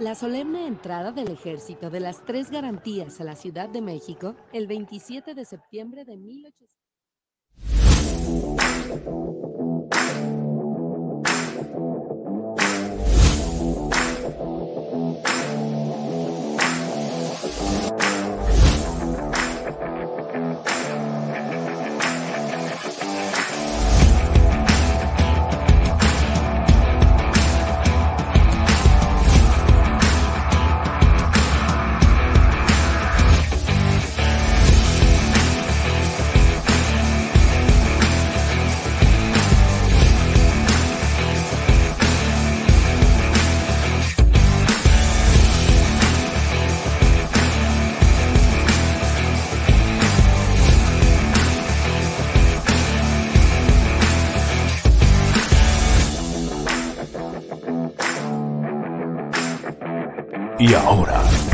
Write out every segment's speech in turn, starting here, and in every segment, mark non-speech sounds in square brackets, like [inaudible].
La solemne entrada del ejército de las tres garantías a la Ciudad de México el 27 de septiembre de 1800.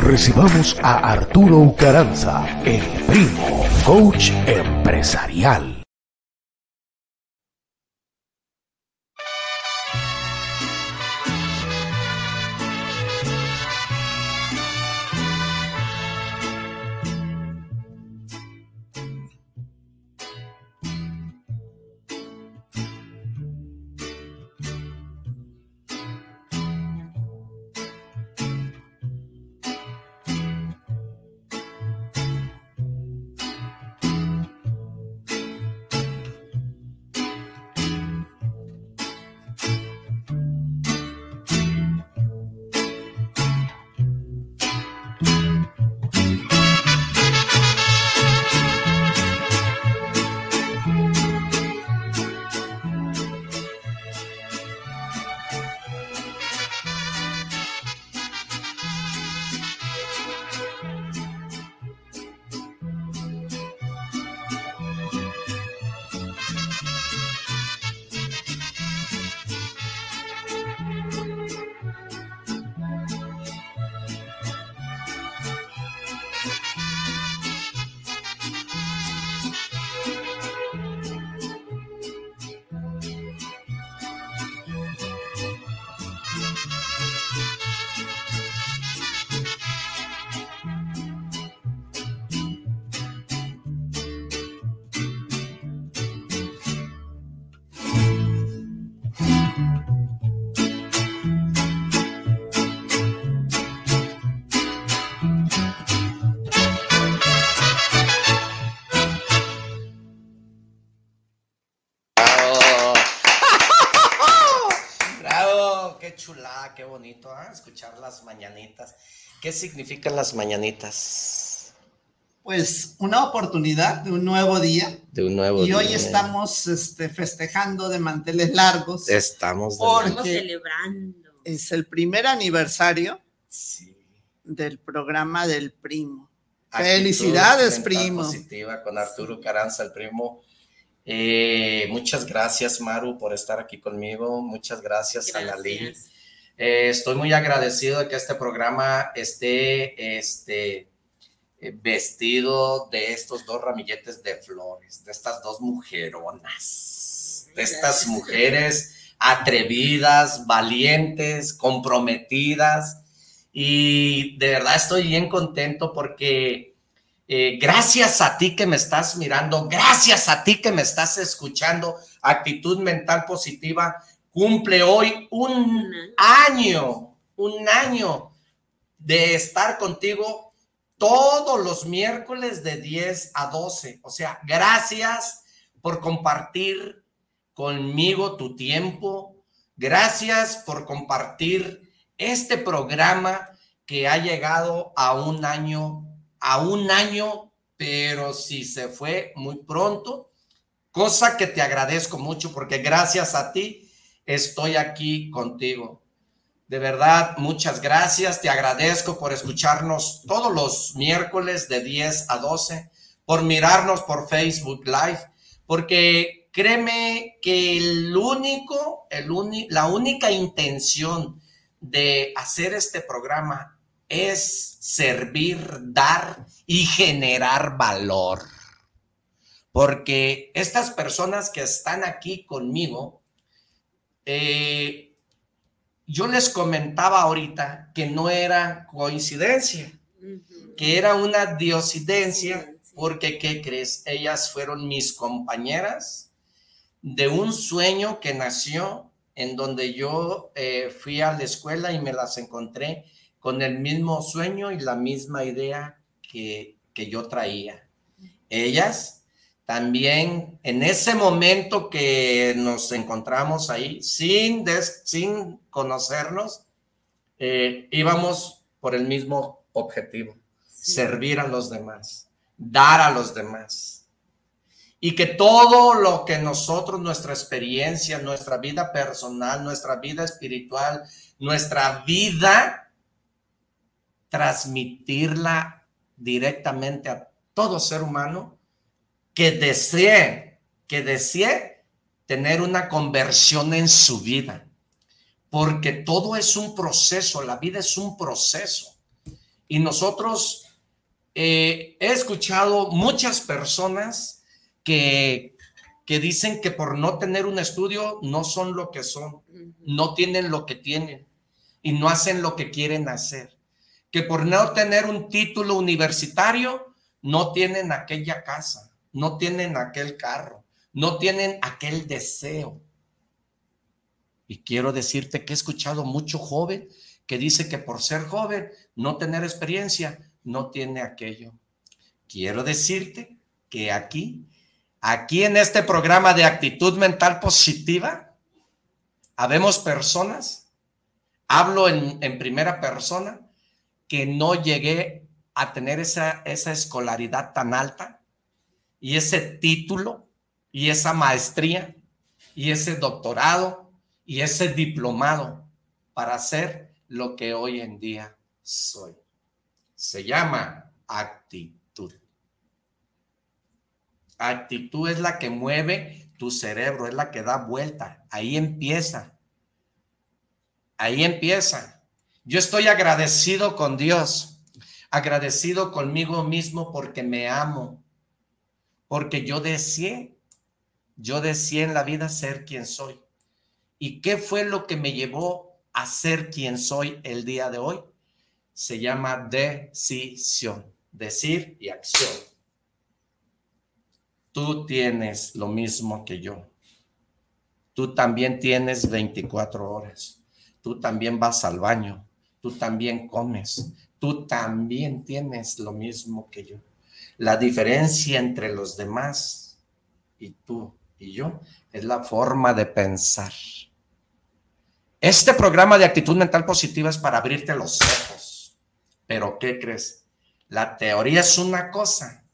Recibamos a Arturo Ucaranza, el primo, coach empresarial. ¿Qué significan las mañanitas? Pues una oportunidad de un nuevo día. De un nuevo y hoy estamos este, festejando de manteles largos. Estamos, celebrando. Es el primer aniversario del programa del primo. Felicidades, primo. Positiva con Arturo Caranza, el primo. Eh, muchas gracias, Maru, por estar aquí conmigo. Muchas gracias, gracias. a Lali eh, estoy muy agradecido de que este programa esté este, eh, vestido de estos dos ramilletes de flores, de estas dos mujeronas, de estas mujeres atrevidas, valientes, comprometidas. Y de verdad estoy bien contento porque eh, gracias a ti que me estás mirando, gracias a ti que me estás escuchando, actitud mental positiva, cumple hoy un año, un año de estar contigo todos los miércoles de 10 a 12. O sea, gracias por compartir conmigo tu tiempo. Gracias por compartir este programa que ha llegado a un año, a un año, pero si se fue muy pronto, cosa que te agradezco mucho porque gracias a ti estoy aquí contigo. De verdad, muchas gracias. Te agradezco por escucharnos todos los miércoles de 10 a 12, por mirarnos por Facebook Live, porque créeme que el único, el la única intención de hacer este programa es servir, dar y generar valor. Porque estas personas que están aquí conmigo, eh, yo les comentaba ahorita que no era coincidencia, que era una diosidencia, porque, ¿qué crees? Ellas fueron mis compañeras de un sueño que nació en donde yo eh, fui a la escuela y me las encontré con el mismo sueño y la misma idea que, que yo traía. Ellas también en ese momento que nos encontramos ahí, sin, sin conocernos, eh, íbamos por el mismo objetivo, servir a los demás, dar a los demás. Y que todo lo que nosotros, nuestra experiencia, nuestra vida personal, nuestra vida espiritual, nuestra vida, transmitirla directamente a todo ser humano que desee, que desee tener una conversión en su vida. Porque todo es un proceso, la vida es un proceso. Y nosotros eh, he escuchado muchas personas que, que dicen que por no tener un estudio no son lo que son, no tienen lo que tienen y no hacen lo que quieren hacer. Que por no tener un título universitario no tienen aquella casa no tienen aquel carro, no tienen aquel deseo. Y quiero decirte que he escuchado mucho joven que dice que por ser joven, no tener experiencia, no tiene aquello. Quiero decirte que aquí, aquí en este programa de actitud mental positiva, habemos personas, hablo en, en primera persona, que no llegué a tener esa, esa escolaridad tan alta, y ese título y esa maestría y ese doctorado y ese diplomado para ser lo que hoy en día soy. Se llama actitud. Actitud es la que mueve tu cerebro, es la que da vuelta. Ahí empieza. Ahí empieza. Yo estoy agradecido con Dios, agradecido conmigo mismo porque me amo, porque yo deseé, yo deseé en la vida ser quien soy. ¿Y qué fue lo que me llevó a ser quien soy el día de hoy? Se llama decisión, decir y acción. Tú tienes lo mismo que yo. Tú también tienes 24 horas. Tú también vas al baño. Tú también comes. Tú también tienes lo mismo que yo. La diferencia entre los demás y tú y yo es la forma de pensar. Este programa de actitud mental positiva es para abrirte los ojos. Pero ¿qué crees? La teoría es una cosa,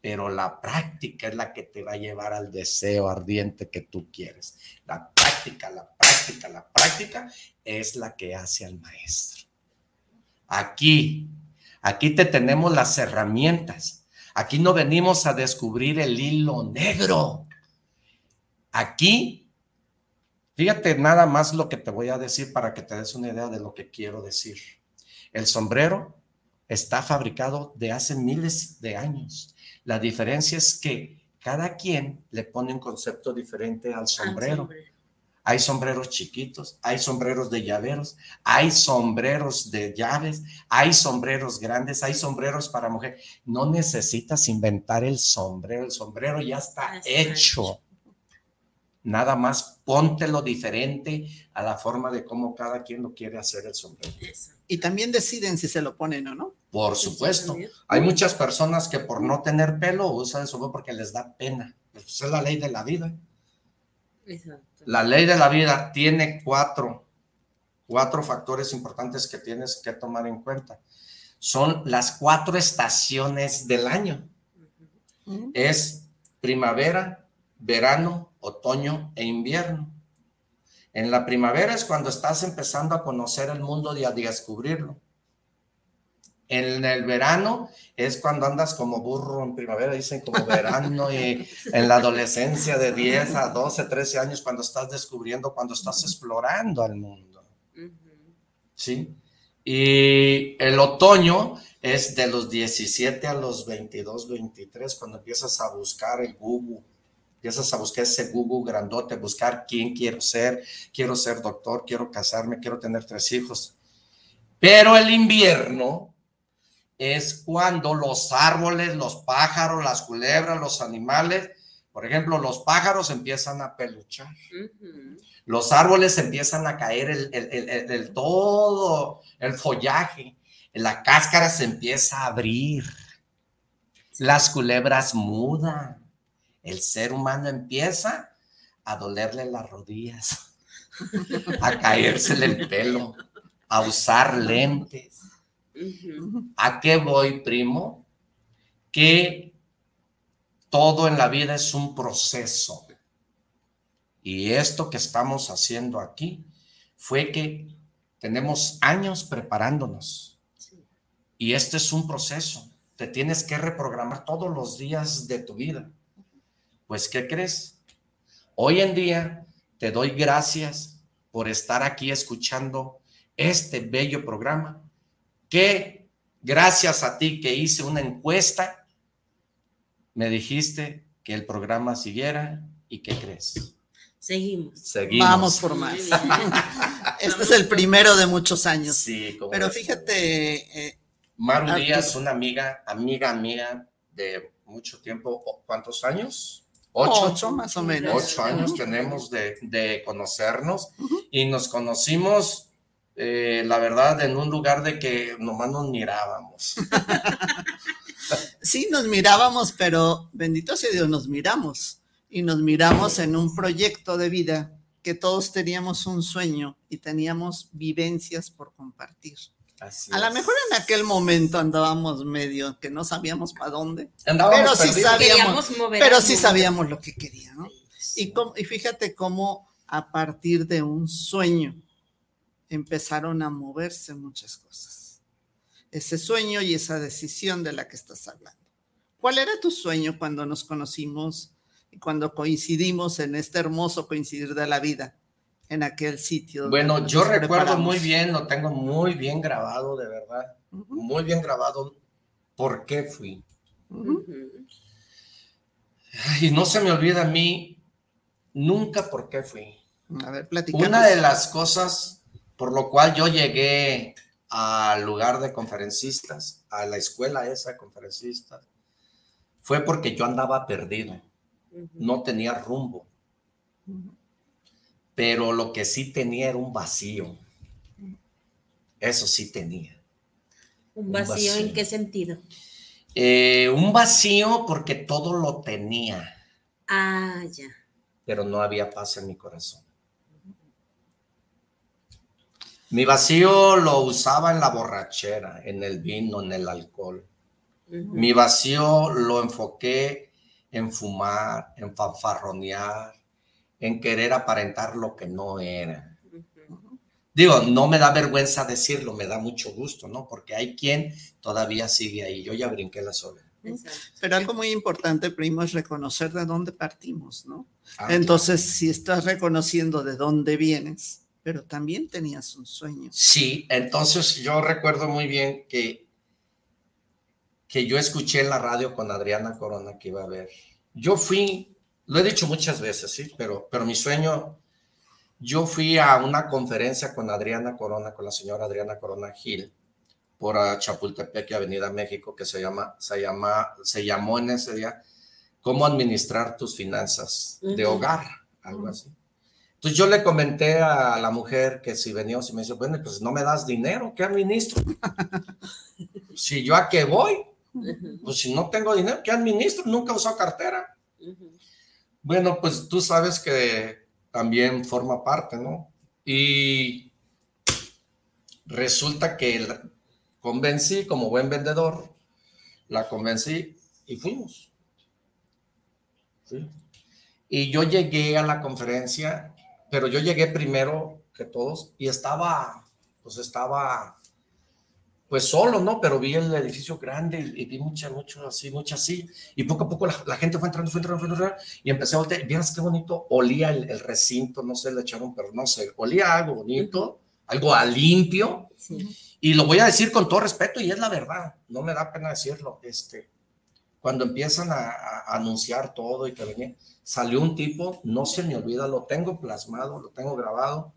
pero la práctica es la que te va a llevar al deseo ardiente que tú quieres. La práctica, la práctica, la práctica es la que hace al maestro. Aquí, aquí te tenemos las herramientas Aquí no venimos a descubrir el hilo negro. Aquí, fíjate nada más lo que te voy a decir para que te des una idea de lo que quiero decir. El sombrero está fabricado de hace miles de años. La diferencia es que cada quien le pone un concepto diferente al sombrero. Hay sombreros chiquitos, hay sombreros de llaveros, hay sombreros de llaves, hay sombreros grandes, hay sombreros para mujer. No necesitas inventar el sombrero, el sombrero ya está, hecho. Nada más póntelo diferente a la forma de cómo cada quien lo quiere hacer el sombrero. Y también deciden si se lo ponen o no. Por supuesto. Hay muchas personas que por no tener pelo usan el sombrero porque les da pena. Pues es la ley de la vida. Exacto. La ley de la vida tiene cuatro, cuatro factores importantes que tienes que tomar en cuenta. Son las cuatro estaciones del año. Es primavera, verano, otoño e invierno. En la primavera es cuando estás empezando a conocer el mundo y a descubrirlo. En el verano es cuando andas como burro en primavera, dicen como verano, y en la adolescencia de 10 a 12, 13 años, cuando estás descubriendo, cuando estás explorando al mundo. ¿Sí? Y el otoño es de los 17 a los 22, 23, cuando empiezas a buscar el gugu, Empiezas a buscar ese Google grandote, buscar quién quiero ser, quiero ser doctor, quiero casarme, quiero tener tres hijos. Pero el invierno es cuando los árboles, los pájaros, las culebras, los animales, por ejemplo, los pájaros empiezan a peluchar. Los árboles empiezan a caer el, el, todo el follaje, la cáscara se empieza a abrir, las culebras mudan, el ser humano empieza a dolerle las rodillas, [laughs] a caérsele el pelo, a usar lentes. ¿A qué voy, primo? Que todo en la vida es un proceso. Y esto que estamos haciendo aquí fue que tenemos años preparándonos. Y este es un proceso. Te tienes que reprogramar todos los días de tu vida. Pues, ¿qué crees? Hoy en día te doy gracias por estar aquí escuchando este bello programa que gracias a ti que hice una encuesta, me dijiste que el programa siguiera y ¿qué crees? Seguimos. Seguimos. Vamos por más. [laughs] este es el primero de muchos años. Sí, como Pero fíjate. Eh, Maru Díaz, una amiga, amiga mía de mucho tiempo. ¿Cuántos años? Ocho, ocho más o menos. Ocho años tenemos de, de conocernos y nos conocimos eh, la verdad, en un lugar de que nomás nos mirábamos. [laughs] sí, nos mirábamos, pero bendito sea Dios, nos miramos. Y nos miramos en un proyecto de vida que todos teníamos un sueño y teníamos vivencias por compartir. a lo mejor en aquel momento andábamos medio que no sabíamos para dónde, pero sí sabíamos, pero sí sabíamos lo que queríamos. Y, y fíjate cómo a partir de un sueño empezaron a moverse muchas cosas. Ese sueño y esa decisión de la que estás hablando. ¿Cuál era tu sueño cuando nos conocimos y cuando coincidimos en este hermoso coincidir de la vida? en aquel sitio. Bueno, yo recuerdo muy bien, lo tengo muy bien grabado, de verdad, muy bien grabado, por qué fui. Y no se me olvida a mí nunca por qué fui. A ver, Una de las cosas por lo cual yo llegué al lugar de conferencistas, a la escuela esa de conferencistas, fue porque yo andaba perdido, no tenía rumbo, pero lo que sí tenía era un vacío, eso sí tenía. ¿Un vacío, en qué sentido? Eh, un vacío porque todo lo tenía. Ah, ya. Pero no había paz en mi corazón. Mi vacío lo usaba en la borrachera, en el vino, en el alcohol. Mi vacío lo enfoqué en fumar, en fanfarronear, en querer aparentar lo que no era. Digo, no me da vergüenza decirlo, me da mucho gusto, ¿no? Porque hay quien todavía sigue ahí. Yo ya brinqué la sola. Pero algo muy importante, primo, es reconocer de dónde partimos, ¿no? Ah, Entonces, si estás reconociendo de dónde vienes, pero también tenías un sueño. Sí, entonces yo recuerdo muy bien que, que yo escuché en la radio con Adriana Corona que iba a ver. Yo fui, lo he dicho muchas veces, sí, pero, pero mi sueño, yo fui a una conferencia con Adriana Corona, con la señora Adriana Corona Gil, por Chapultepec y Avenida México, que se, llama, se, llama, se llamó en ese día Cómo administrar tus finanzas de hogar, algo así. Entonces yo le comenté a la mujer que si veníamos y me dice, bueno, pues no me das dinero, ¿qué administro? [laughs] si yo a qué voy, pues si no tengo dinero, ¿qué administro? Nunca usó cartera. Bueno, pues tú sabes que también forma parte, ¿no? Y resulta que la convencí como buen vendedor, la convencí y fuimos. Y yo llegué a la conferencia pero yo llegué primero que todos y estaba, pues estaba, pues solo, ¿no? Pero vi el edificio grande y, vi mucha, mucho así, mucho así. Y poco a poco la, gente fue entrando, fue entrando, fue entrando, y empecé a voltear. Vieras qué bonito olía el, recinto, no sé, le echaron, pero no sé, olía algo bonito, algo a limpio. Y lo voy a decir con todo respeto y es la verdad, no me da pena decirlo. Este, cuando empiezan a, a anunciar todo y que venía, salió un tipo, no se me olvida, lo tengo plasmado, lo tengo grabado,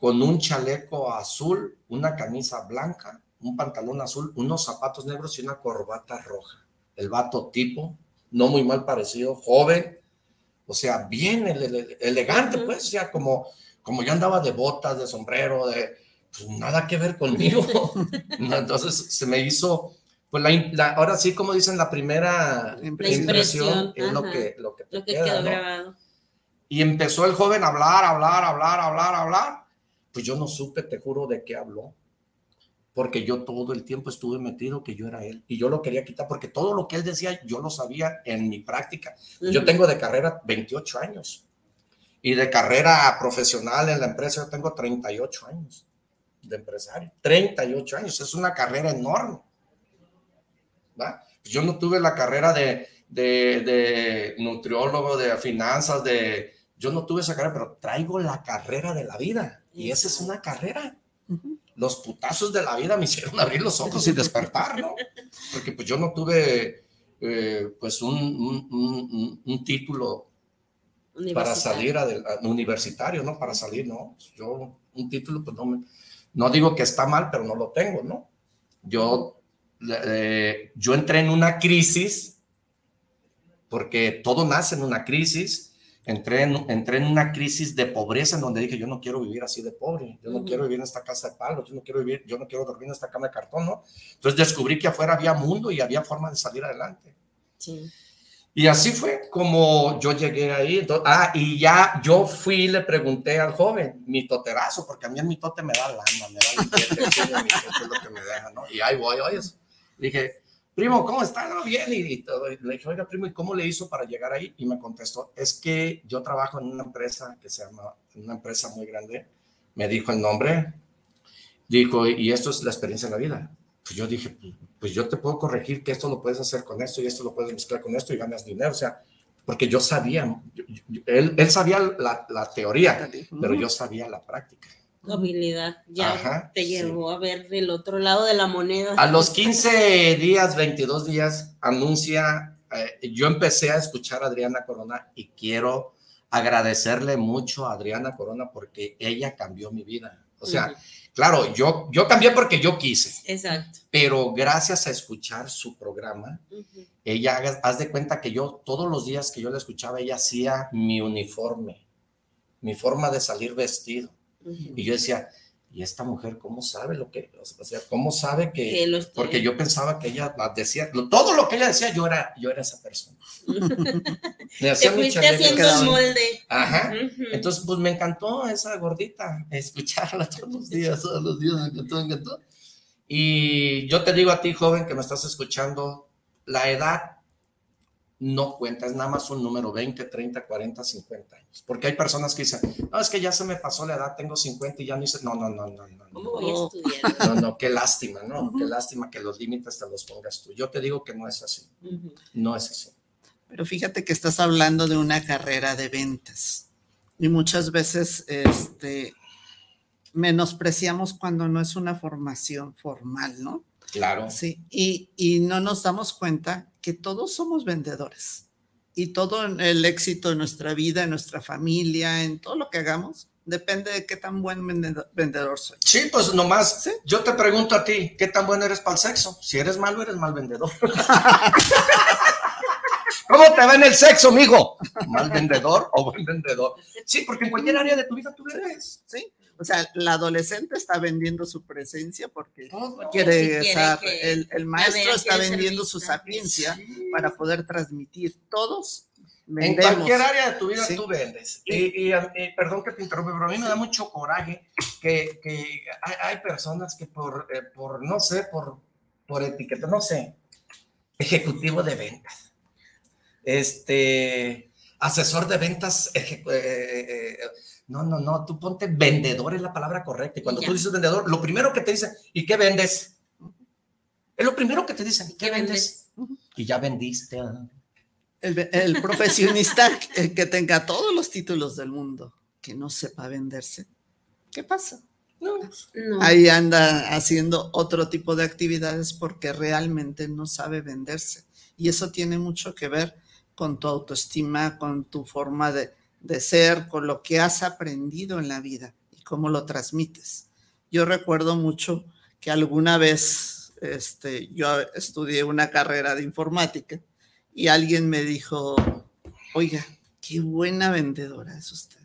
con un chaleco azul, una camisa blanca, un pantalón azul, unos zapatos negros y una corbata roja. El vato tipo, no muy mal parecido, joven, o sea, bien elegante, pues, o sea, como, como yo andaba de botas, de sombrero, de pues, nada que ver conmigo. [laughs] Entonces se me hizo, pues la, ahora sí, como dicen, la primera impresión, es lo que, lo que, quedó grabado. Y empezó el joven a hablar, hablar, hablar, hablar, hablar. Pues yo no supe, te juro, de qué habló porque yo todo el tiempo estuve metido que yo era él y yo lo quería quitar porque todo lo que él decía yo lo sabía en mi práctica. Yo tengo de carrera 28 años y de carrera profesional en la empresa yo tengo 38 años de empresario. 38 años, es una carrera enorme. Yo no tuve la carrera de, de, nutriólogo, de finanzas, de... Yo no tuve esa carrera, pero traigo la carrera de la vida y esa es una carrera los putazos de la vida me hicieron abrir los ojos y despertar, ¿no? Porque pues yo no tuve eh, pues un, un, título para salir a, universitario, ¿no? Para salir, ¿no? Yo un título pues no no digo que está mal, pero no lo tengo, ¿no? Yo, eh, yo entré en una crisis porque todo nace en una crisis entré en, entré en una crisis de pobreza en donde dije, yo no quiero vivir así de pobre, yo no quiero vivir en esta casa de palos, yo no quiero vivir, yo no quiero dormir en esta cama de cartón, ¿no? Entonces descubrí que afuera había mundo y había forma de salir adelante. Sí. Y así fue como yo llegué ahí. ah, y ya yo fui y le pregunté al joven, mi toterazo, porque a mí el mi tote me da lana, me da el [laughs] es lo que me deja, ¿no? Y ahí voy, oye, dije, primo, ¿cómo está? No, bien, y, todo. le dije, oiga, primo, ¿y cómo le hizo para llegar ahí? Y me contestó, es que yo trabajo en una empresa que se llama, una empresa muy grande, me dijo el nombre, dijo, y esto es la experiencia de la vida. Pues yo dije, pues, pues yo te puedo corregir que esto lo puedes hacer con esto y esto lo puedes mezclar con esto y ganas dinero, o sea, porque yo sabía, él, él, sabía la, la teoría, pero yo sabía la práctica habilidad ya te llevó a ver del otro lado de la moneda. A los 15 días, 22 días, anuncia, eh, yo empecé a escuchar a Adriana Corona y quiero agradecerle mucho a Adriana Corona porque ella cambió mi vida. O sea, claro, yo, yo cambié porque yo quise. Exacto. Pero gracias a escuchar su programa, ella, haz de cuenta que yo todos los días que yo la escuchaba, ella hacía mi uniforme, mi forma de salir vestido y yo decía, ¿y esta mujer cómo sabe lo que, o sea, cómo sabe que, porque yo pensaba que ella decía, todo lo que ella decía, yo era, yo era esa persona. [laughs] me hacía Te fuiste haciendo el molde. Ajá. Entonces, pues me encantó esa gordita, [laughs] escucharla todos los días, todos los días, me encantó, me encantó. Y yo te digo a ti, joven, que me estás escuchando, la edad no cuenta, es nada más un número 20, 30, 40, 50 años. Porque hay personas que dicen, no, es que ya se me pasó la edad, tengo 50 y ya no hice, no, no, no, no, no. ¿Cómo voy a estudiar? [laughs] No, no, qué lástima, ¿no? Qué lástima que los límites te los pongas tú. Yo te digo que no es así, no es así. Pero fíjate que estás hablando de una carrera de ventas y muchas veces este, menospreciamos cuando no es una formación formal, ¿no? Claro. Sí, y, y no nos damos cuenta que todos somos vendedores y todo el éxito en nuestra vida, en nuestra familia, en todo lo que hagamos, depende de qué tan buen vendedor soy. Sí, pues nomás, yo te pregunto a ti, ¿qué tan bueno eres para el sexo? Si eres malo, eres mal vendedor. [laughs] ¿Cómo te va en el sexo, mijo? ¿Mal vendedor o buen vendedor? Sí, porque en cualquier área de tu vida tú eres. Sí. O sea, la adolescente está vendiendo su presencia porque quiere, el, maestro está vendiendo su sapiencia para poder transmitir. Todos En cualquier área de tu vida tú vendes. Y, perdón que te interrumpa, pero a mí me da mucho coraje que, hay, personas que por, eh, por no sé, por, por etiqueta, no sé, ejecutivo de ventas, este, asesor de ventas, eh, eh, no, no, no, tú ponte vendedor es la palabra correcta. Y cuando tú dices vendedor, lo primero que te dicen, ¿y qué vendes? Es lo primero que te dicen, ¿qué, vendes? Y ya vendiste. El, profesionista [laughs] que tenga todos los títulos del mundo, que no sepa venderse, ¿qué pasa? No, Ahí anda haciendo otro tipo de actividades porque realmente no sabe venderse. Y eso tiene mucho que ver con tu autoestima, con tu forma de, de ser, con lo que has aprendido en la vida y cómo lo transmites. Yo recuerdo mucho que alguna vez este, yo estudié una carrera de informática y alguien me dijo, oiga, qué buena vendedora es usted.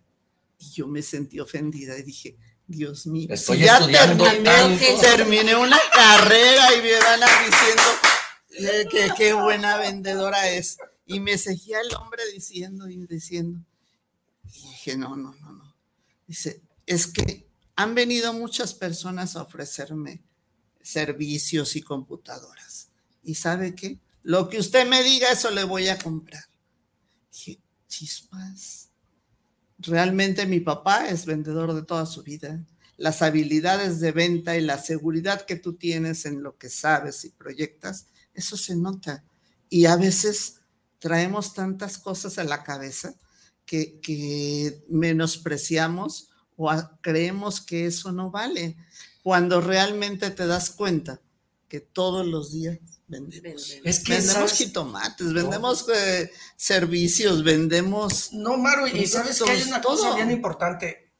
Y yo me sentí ofendida y dije, Dios mío, Estoy ya terminé, terminé, una carrera y me van diciendo eh, que qué buena vendedora es. Y me seguía el hombre diciendo y diciendo. Y dije, no, no, no, no. Dice, es que han venido muchas personas a ofrecerme servicios y computadoras. ¿Y sabe qué? Lo que usted me diga, eso le voy a comprar. Dije, chispas. Realmente mi papá es vendedor de toda su vida. Las habilidades de venta y la seguridad que tú tienes en lo que sabes y proyectas, eso se nota. Y a veces traemos tantas cosas a la cabeza que, que menospreciamos o creemos que eso no vale, cuando realmente te das cuenta que todos los días vendemos. Es que vendemos jitomates, vendemos eh, servicios, vendemos. No, Maru, y sabes que hay una cosa bien importante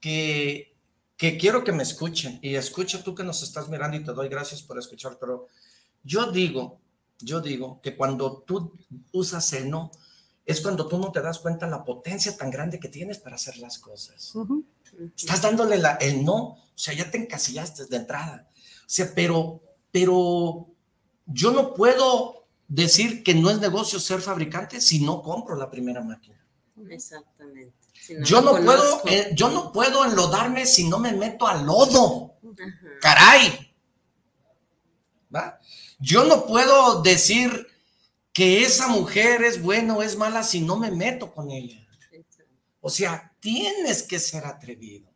que, que quiero que me escuchen, y escucha tú que nos estás mirando y te doy gracias por escuchar, pero yo digo, yo digo que cuando tú usas el no, es cuando tú no te das cuenta la potencia tan grande que tienes para hacer las cosas. Estás dándole la, el no, o sea, ya te encasillaste de entrada. O sea, pero, pero yo no puedo decir que no es negocio ser fabricante si no compro la primera máquina. Exactamente. yo no puedo, eh, yo no puedo enlodarme si no me meto al lodo. Caray. ¿Va? Yo no puedo decir que esa mujer es buena o es mala si no me meto con ella. O sea, tienes que ser atrevido.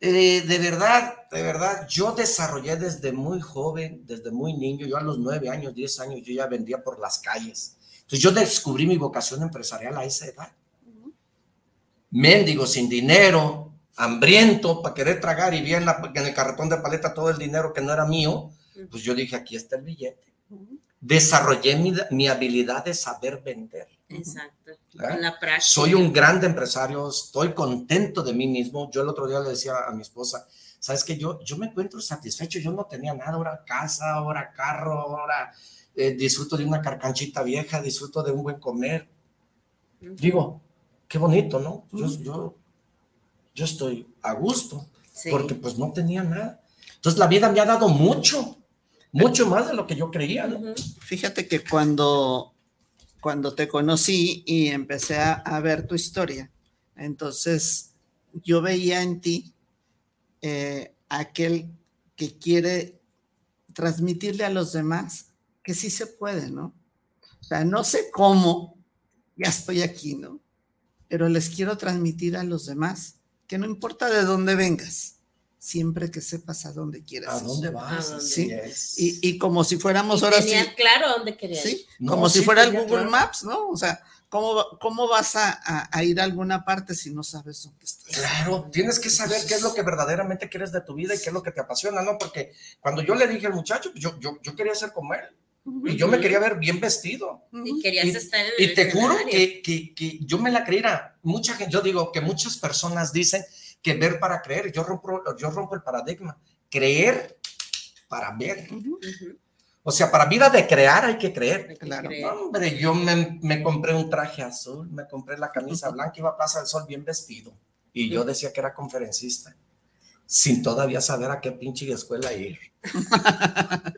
Eh, de verdad, de verdad, yo desarrollé desde muy joven, desde muy niño, yo a los nueve años, diez años, yo ya vendía por las calles. Entonces yo descubrí mi vocación empresarial a esa edad. Méndigo, sin dinero, hambriento, para querer tragar y vi en, en, el carretón de paleta todo el dinero que no era mío, pues yo dije, aquí está el billete desarrollé mi, habilidad de saber vender. Exacto. La práctica. Soy un gran empresario, estoy contento de mí mismo. Yo el otro día le decía a mi esposa, sabes que yo, yo me encuentro satisfecho, yo no tenía nada, ahora casa, ahora carro, ahora eh, disfruto de una carcanchita vieja, disfruto de un buen comer. Digo, qué bonito, ¿no? Yo, yo, yo estoy a gusto, porque pues no tenía nada. Entonces la vida me ha dado mucho mucho más de lo que yo creía, ¿no? Fíjate que cuando, cuando te conocí y empecé a, ver tu historia, entonces yo veía en ti eh, aquel que quiere transmitirle a los demás que sí se puede, ¿no? O sea, no sé cómo, ya estoy aquí, ¿no? Pero les quiero transmitir a los demás que no importa de dónde vengas, siempre que sepas a dónde quieras. ¿A dónde vas? sí. Y, y, como si fuéramos ahora sí. claro dónde querías. Sí, como si fuera el Google Maps, ¿no? O sea, ¿cómo, cómo vas a, a, ir a alguna parte si no sabes dónde estás? Claro, tienes que saber qué es lo que verdaderamente quieres de tu vida y qué es lo que te apasiona, ¿no? Porque cuando yo le dije al muchacho, yo, yo, yo quería ser como él. Y yo me quería ver bien vestido. Y querías estar en el Y te juro que, que, que, yo me la creía. Mucha gente, yo digo que muchas personas dicen que ver para creer. Yo rompo, yo rompo el paradigma. Creer para ver. O sea, para vida de crear hay que creer. Claro. Hombre, yo me, me, compré un traje azul, me compré la camisa blanca, iba a Plaza del Sol bien vestido. Y yo decía que era conferencista sin todavía saber a qué pinche escuela ir.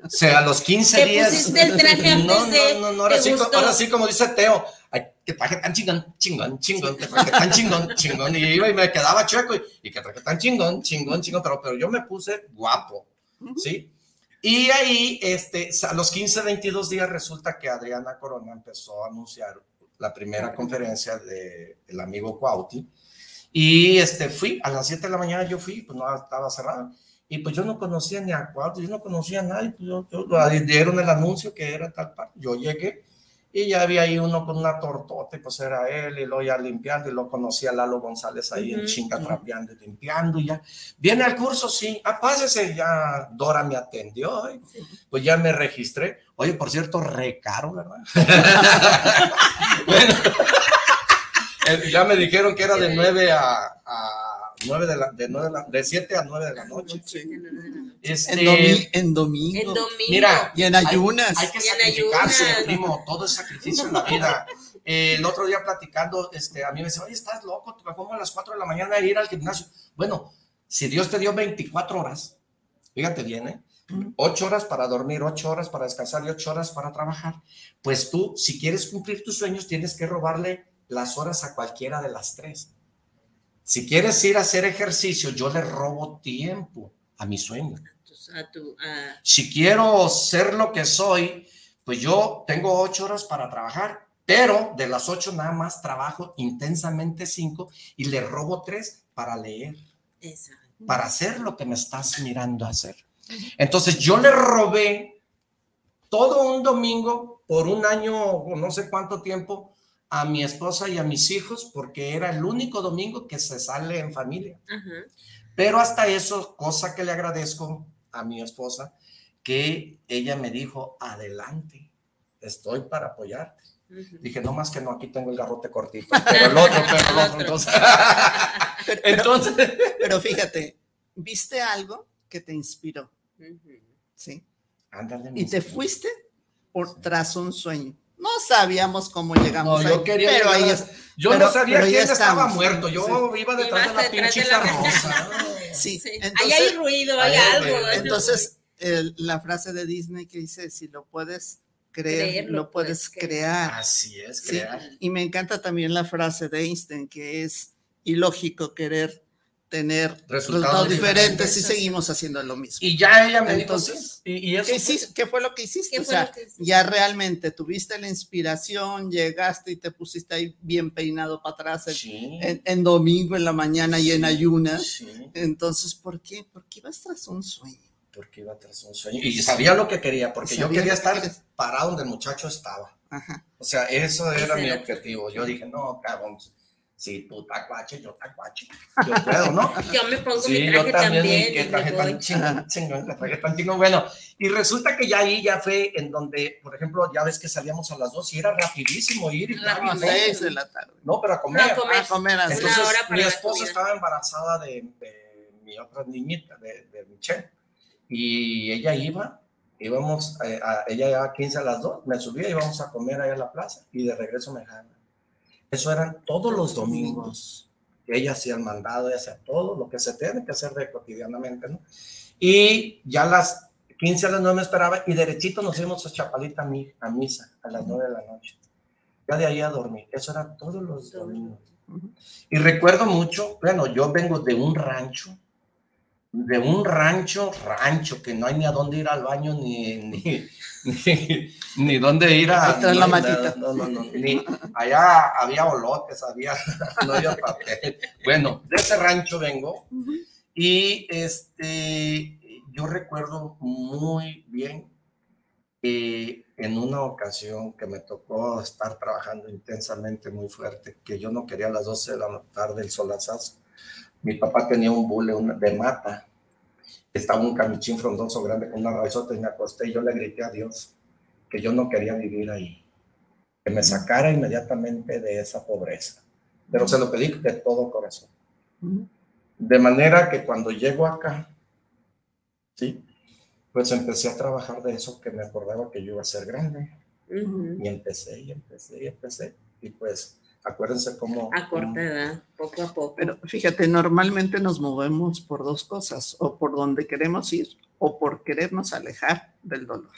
o sea, a los 15 días. Pusiste el traje [laughs] no, no, no, no, ahora, sí, ahora sí, como dice Teo, ay, que traje tan chingón, chingón, chingón, que traje tan chingón, chingón, y iba y me quedaba chueco, y, y que traje tan chingón, chingón, chingón, pero, pero yo me puse guapo, ¿sí? Y ahí, este, a los 15, 22 días resulta que Adriana Corona empezó a anunciar la primera conferencia del el amigo Cuauti, y este, fui, a las 7 de la mañana yo fui, pues no estaba cerrado. Y pues yo no conocía ni a cuatro, yo no conocía a nadie. Pues yo, yo, dieron el anuncio que era tal parte. Yo llegué y ya había ahí uno con una tortota, y pues era él, y lo ya limpiando, y lo conocía Lalo González ahí en chinga trapeando y limpiando, y ya. Viene al curso, sí, ah, pásese, ya Dora me atendió, pues ya me registré. Oye, por cierto, re caro, ¿verdad? [laughs] bueno, [laughs] ya me dijeron que era de 9 a, a 9 de la, de, 9 de, la, de 7 a 9 de la noche. Este, en, domi en, domingo. En domingo. Mira, y en ayunas. Hay, hay que sacrificarse, primo, todo es sacrificio en la vida. Eh, el otro día platicando, este, a mí me dice, oye, estás loco, ¿cómo a las 4 de la mañana ir al gimnasio? Bueno, si Dios te dio 24 horas, fíjate bien, ¿eh? Ocho horas para dormir, ocho horas para descansar y ocho horas para trabajar. Pues tú, si quieres cumplir tus sueños, tienes que robarle las horas a cualquiera de las tres. Si quieres ir a hacer ejercicio, yo le robo tiempo a mi sueño. A tu, a... Si quiero ser lo que soy, pues yo tengo ocho horas para trabajar, pero de las ocho nada más trabajo intensamente cinco y le robo tres para leer, Exacto. para hacer lo que me estás mirando hacer. Entonces yo le robé todo un domingo por un año o no sé cuánto tiempo a mi esposa y a mis hijos porque era el único domingo que se sale en familia. Pero hasta eso, cosa que le agradezco a mi esposa, que ella me dijo, adelante, estoy para apoyarte. Uh -huh. Dije, no más que no, aquí tengo el garrote cortito, [laughs] pero el otro, pero el otro. Entonces, pero, entonces... pero fíjate, ¿viste algo que te inspiró? Uh -huh. ¿Sí? Ándale, y te fuiste por, tras un sueño. No sabíamos cómo llegamos no, yo ahí, quería pero ahí es, Yo pero- no sabía quién estaba estamos. muerto, yo iba detrás de la detrás pinche de la- rosa. [laughs] Sí, Sí. entonces, Ahí hay ruido, hay algo. entonces el- la frase de Disney que dice, si lo puedes creer, lo puedes crear. Así es, Sí, crear. y me encanta también la frase de Einstein, que es ilógico querer tener Resultados resultados, diferentes diferentes. si seguimos haciendo lo mismo. Y ya ella me Entonces, dijo, y, y eso ¿Qué, fue- hiciste? ¿Qué fue lo que hiciste? ¿Qué O fue sea, lo que hiciste? ya realmente tuviste la inspiración, llegaste y te pusiste ahí bien peinado para atrás en, Sí, en- en domingo, en la mañana y en ayunas. sí, Entonces, ¿por qué? Porque ibas tras un sueño. porque iba tras un sueño. Y sabía lo que quería, porque yo quería que estar parado donde el muchacho estaba. Ajá. O sea, eso era mi objetivo. Yo dije, no, cabrón, si tú tacuache, yo tacuache. Yo puedo, ¿no? [laughs] Yo me pongo Sí, mi yo traje también, también. y traje tan chingón, [laughs] chingón, que traje tan chingón. Bueno, y resulta que ya ahí ya fue en donde, por ejemplo, ya ves que salíamos a las dos y era rapidísimo ir y Rápido. A seis de la tarde. No, pero a comer. No, a comer. A comer así. Una Entonces, hora para mi esposa estaba embarazada de, de mi otra niñita, de, de Michelle, y ella iba, íbamos, eh, a, ella iba a 15 a las 2, me subía, íbamos a comer ahí a la plaza, y de regreso me dejaban. Eso eran todos los domingos. Ella hacía el mandado, ella hacía todo lo que se tiene que hacer de cotidianamente, ¿no? Y ya a las 15 a las 9 me esperaba, y derechito nos íbamos a Chapalita a, mi, a misa, a las 9 de la noche. Ya de ahí a dormir. Eso era todos los domingos. Y recuerdo mucho, bueno, yo vengo de un rancho, de un rancho, rancho, que no hay ni a dónde ir al baño, ni, ni, [laughs] ni, ni dónde ir a... No la matita. nada, No, no, no, ni, allá había olotes, había, [laughs] no había papel. Bueno, de ese rancho vengo y este, yo recuerdo muy bien que en una ocasión que me tocó estar trabajando intensamente, muy fuerte, que yo no quería a las 12 de la tarde el solazazo. Mi papá tenía un bule de mata, estaba un camichín frondoso grande con una raizota y me acosté y yo le grité a Dios que yo no quería vivir ahí, que me sacara inmediatamente de esa pobreza. Pero se lo pedí de todo corazón. De manera que cuando llego acá, ¿sí? Pues empecé a trabajar de eso que me acordaba que yo iba a ser grande. Ujú. Y empecé, y empecé, y empecé. Y pues, acuérdense cómo... A corta edad, poco a poco. Pero fíjate, normalmente nos movemos por dos cosas, o por donde queremos ir, o por querernos alejar del dolor.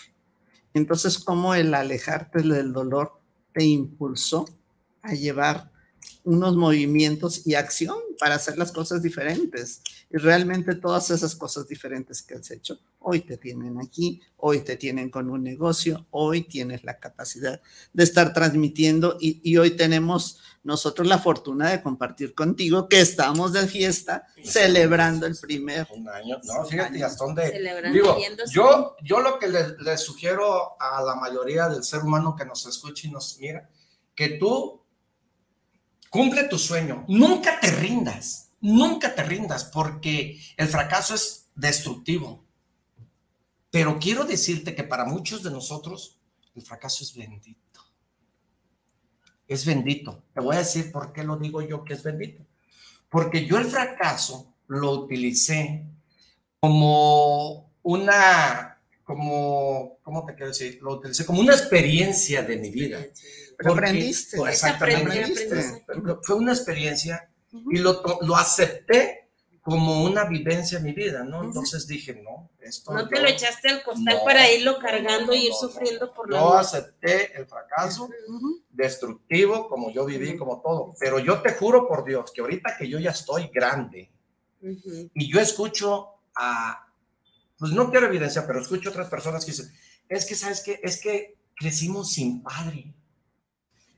Entonces, ¿cómo el alejarte del dolor te impulsó a llevar unos movimientos y acción para hacer las cosas diferentes? Y realmente todas esas cosas diferentes que has hecho, hoy te tienen aquí, hoy te tienen con un negocio, hoy tienes la capacidad de estar transmitiendo y, y hoy tenemos nosotros la fortuna de compartir contigo que estamos de fiesta celebrando el primer. Un año. No, fíjate, dónde... Celebrando Digo, yo, yo lo que le, le sugiero a la mayoría del ser humano que nos escucha y nos mira, que tú cumple tu sueño, nunca te rindas, nunca te rindas, porque el fracaso es destructivo, Pero quiero decirte que para muchos de nosotros el fracaso es bendito. Es bendito. Te voy a decir por qué lo digo yo que es bendito. Porque yo el fracaso lo utilicé como una, como, ¿cómo te quiero decir? Lo utilicé como una experiencia de mi vida. Aprendiste. Exactamente. Fue una experiencia y lo, lo acepté como una vivencia en mi vida, ¿no? Entonces dije, no, esto. No te lo echaste al costal para irlo cargando y ir sufriendo por la. Yo acepté el fracaso destructivo, como yo viví, como todo. Pero yo te juro por Dios que ahorita que yo ya estoy grande y yo escucho a. Pues no quiero evidencia, pero escucho a otras personas que dicen, es que, ¿sabes qué? Es que crecimos sin padre.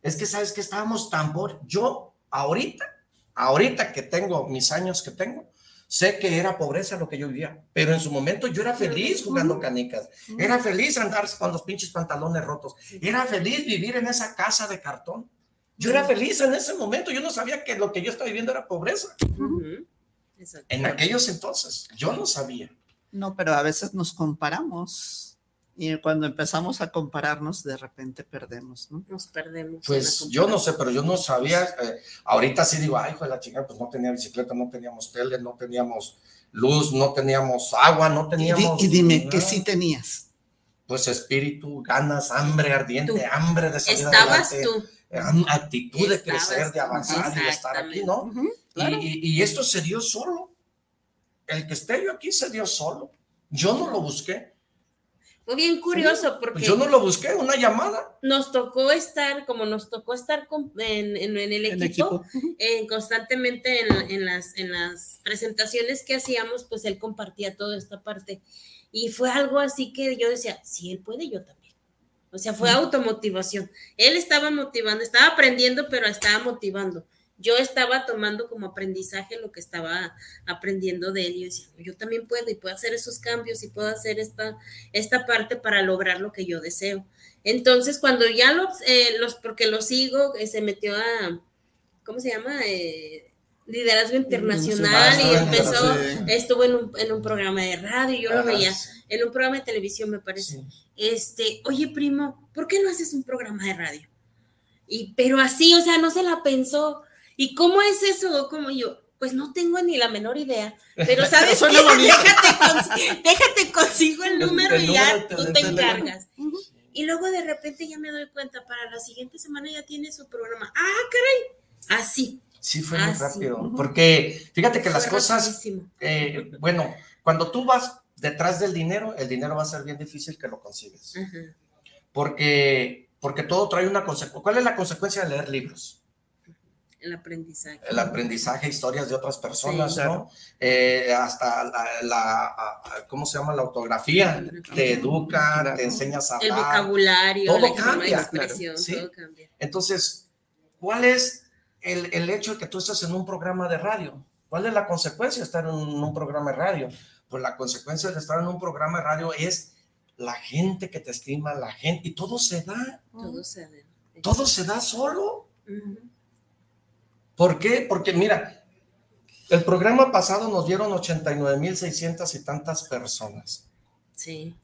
Es que, ¿sabes que Estábamos tan por. Yo, ahorita, ahorita que tengo mis años que tengo, Sé que era pobreza lo que yo vivía, pero en su momento yo era feliz jugando canicas. Era feliz andar con los pinches pantalones rotos. Era feliz vivir en esa casa de cartón. Yo era feliz en ese momento. Yo no sabía que lo que yo estaba viviendo era pobreza. En aquellos entonces, yo no sabía. No, pero a veces nos comparamos. Y cuando empezamos a compararnos, de repente perdemos, ¿no? Nos perdemos. Pues yo no sé, pero yo no sabía. Eh, ahorita sí digo, ay, hijo de la chingada, pues no tenía bicicleta, no teníamos tele, no teníamos luz, no teníamos agua, no teníamos. Y, dime, ¿qué sí tenías? Pues espíritu, ganas, hambre ardiente, hambre de salir Estabas tú. Actitud de crecer, de avanzar y de estar aquí, ¿no? y, y esto se dio solo. El que esté yo aquí se dio solo. Yo no lo busqué fue bien curioso porque... yo no lo busqué, una llamada. Nos tocó estar, como nos tocó estar en, el equipo, eh, constantemente en, las, en las presentaciones que hacíamos, pues él compartía toda esta parte. Y fue algo así que yo decía, si él puede, yo también. O sea, fue automotivación. Él estaba motivando, estaba aprendiendo, pero estaba motivando yo estaba tomando como aprendizaje lo que estaba aprendiendo de él y decía, yo también puedo y puedo hacer esos cambios y puedo hacer esta, esta parte para lograr lo que yo deseo. Entonces, cuando ya los, eh, los porque lo sigo, eh, se metió a, ¿cómo se llama? Eh, liderazgo internacional y empezó, estuvo en un, en un, programa de radio, yo lo veía, en un programa de televisión me parece. Este, oye primo, ¿por qué no haces un programa de radio? Y, pero así, o sea, no se la pensó, ¿Y cómo es eso? Como yo, pues no tengo ni la menor idea, pero [laughs] sabes qué? déjate, déjate consigo el número y ya tú te encargas. Y luego de repente ya me doy cuenta, para la siguiente semana ya tiene su programa. Ah, caray, así. Sí, fue muy rápido, porque fíjate que las cosas, eh, bueno, cuando tú vas detrás del dinero, el dinero va a ser bien difícil que lo consigues. Porque, porque todo trae una consecuencia. ¿Cuál es la consecuencia de leer libros? El aprendizaje. El aprendizaje, historias de otras personas, ¿no? Eh, hasta la, ¿cómo se llama? La autografía. Te educa, te enseñas a hablar. El vocabulario, todo cambia, todo cambia. Entonces, ¿cuál es el, el hecho de que tú estás en un programa de radio? ¿Cuál es la consecuencia de estar en un, programa de radio? Pues la consecuencia de estar en un programa de radio es la gente que te estima, la gente, y todo se da. Todo se da. Todo se da solo. ¿Por qué? Porque mira, el programa pasado nos dieron 89.600 y tantas personas. Sí,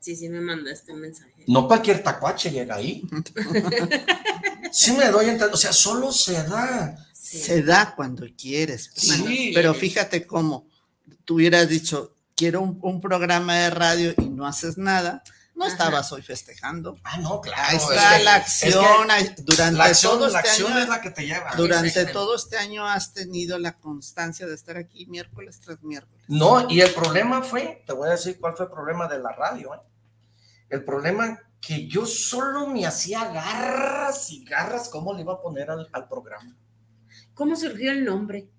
sí, sí me mandaste un mensaje. No cualquier tacuache llega ahí. [laughs] sí me doy o sea, solo se da. Se da cuando quieres. Sí. Pero fíjate cómo tú hubieras dicho, quiero un programa de radio y no haces nada no estabas hoy festejando. Ah, no, claro. Ahí está la acción. durante la acción, todo este acción es la que te lleva. Durante todo este año has tenido la constancia de estar aquí miércoles tras miércoles. No, y el problema fue, te voy a decir cuál fue el problema de la radio. ¿eh? El problema que yo solo me hacía garras y garras, ¿cómo le iba a poner al, al programa? ¿Cómo surgió el nombre?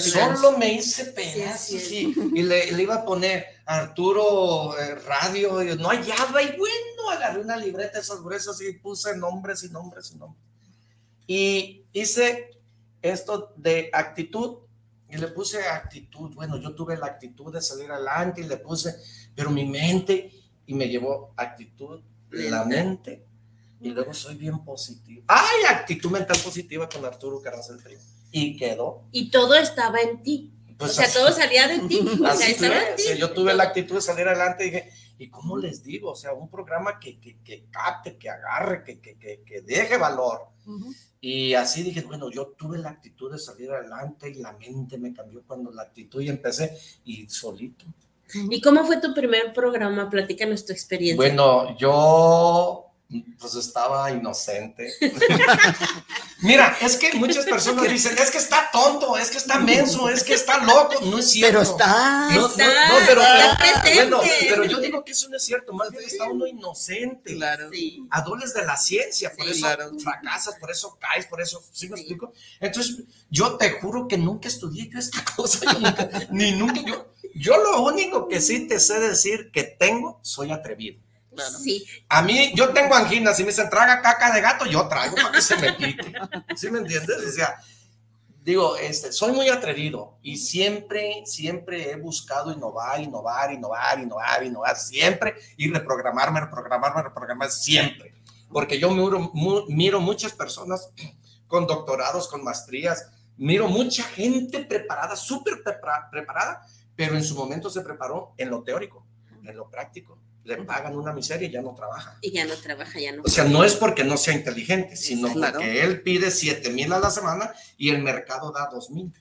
Solo me hice pedazos y le, iba a poner Arturo eh, Radio, y no hallaba y bueno, agarré una libreta de esas gruesas y puse nombres y nombres y nombres. Y hice esto de actitud y le puse actitud. Bueno, yo tuve la actitud de salir adelante y le puse, pero mi mente y me llevó actitud, la mente y luego soy bien positivo. ¡Ay, actitud mental positiva con Arturo Carranza el y quedó. Y todo estaba en ti. Pues o sea, todo salía de ti. O sea, estaba en ti. yo tuve la actitud de salir adelante y dije, ¿Y cómo les digo? O sea, un programa que, que, que capte, que agarre, que, que, que deje valor. Y así dije, bueno, yo tuve la actitud de salir adelante y la mente me cambió cuando la actitud y empecé y solito. ¿Y cómo fue tu primer programa? Platícanos tu experiencia. Bueno, yo pues estaba inocente. [laughs] Mira, es que muchas personas [laughs] dicen, es que está tonto, es que está menso, es que está loco. No es cierto. Pero está. No, está, no, pero, bueno, pero yo digo que eso no es cierto. Más bien está uno inocente. Claro. Sí. Adoles de la ciencia, por Sí, eso claro. fracasas, por eso caes, por eso. ¿Sí me Sí. explico? Entonces, yo te juro que nunca estudié yo esta [laughs] cosa. Yo nunca, ni nunca. Yo, yo lo único que sí te sé decir que tengo, soy atrevido. Claro. Sí, A mí, yo tengo anginas, si me dicen traga caca de gato, yo traigo para que se me quite. ¿Sí me entiendes? O sea, digo, este, soy muy atrevido y siempre, siempre he buscado innovar, innovar, innovar, innovar, innovar, siempre y reprogramarme, reprogramarme, reprogramarme, siempre. Porque yo miro, mu- miro muchas personas con doctorados, con maestrías, miro mucha gente preparada, súper prepara- preparada, pero en su momento se preparó en lo teórico, en lo práctico. Le pagan una miseria y ya no trabaja. y ya no trabaja, ya no. O sea, no es porque no sea inteligente, sino porque él pide 7 mil a la semana y el mercado da 2 mil.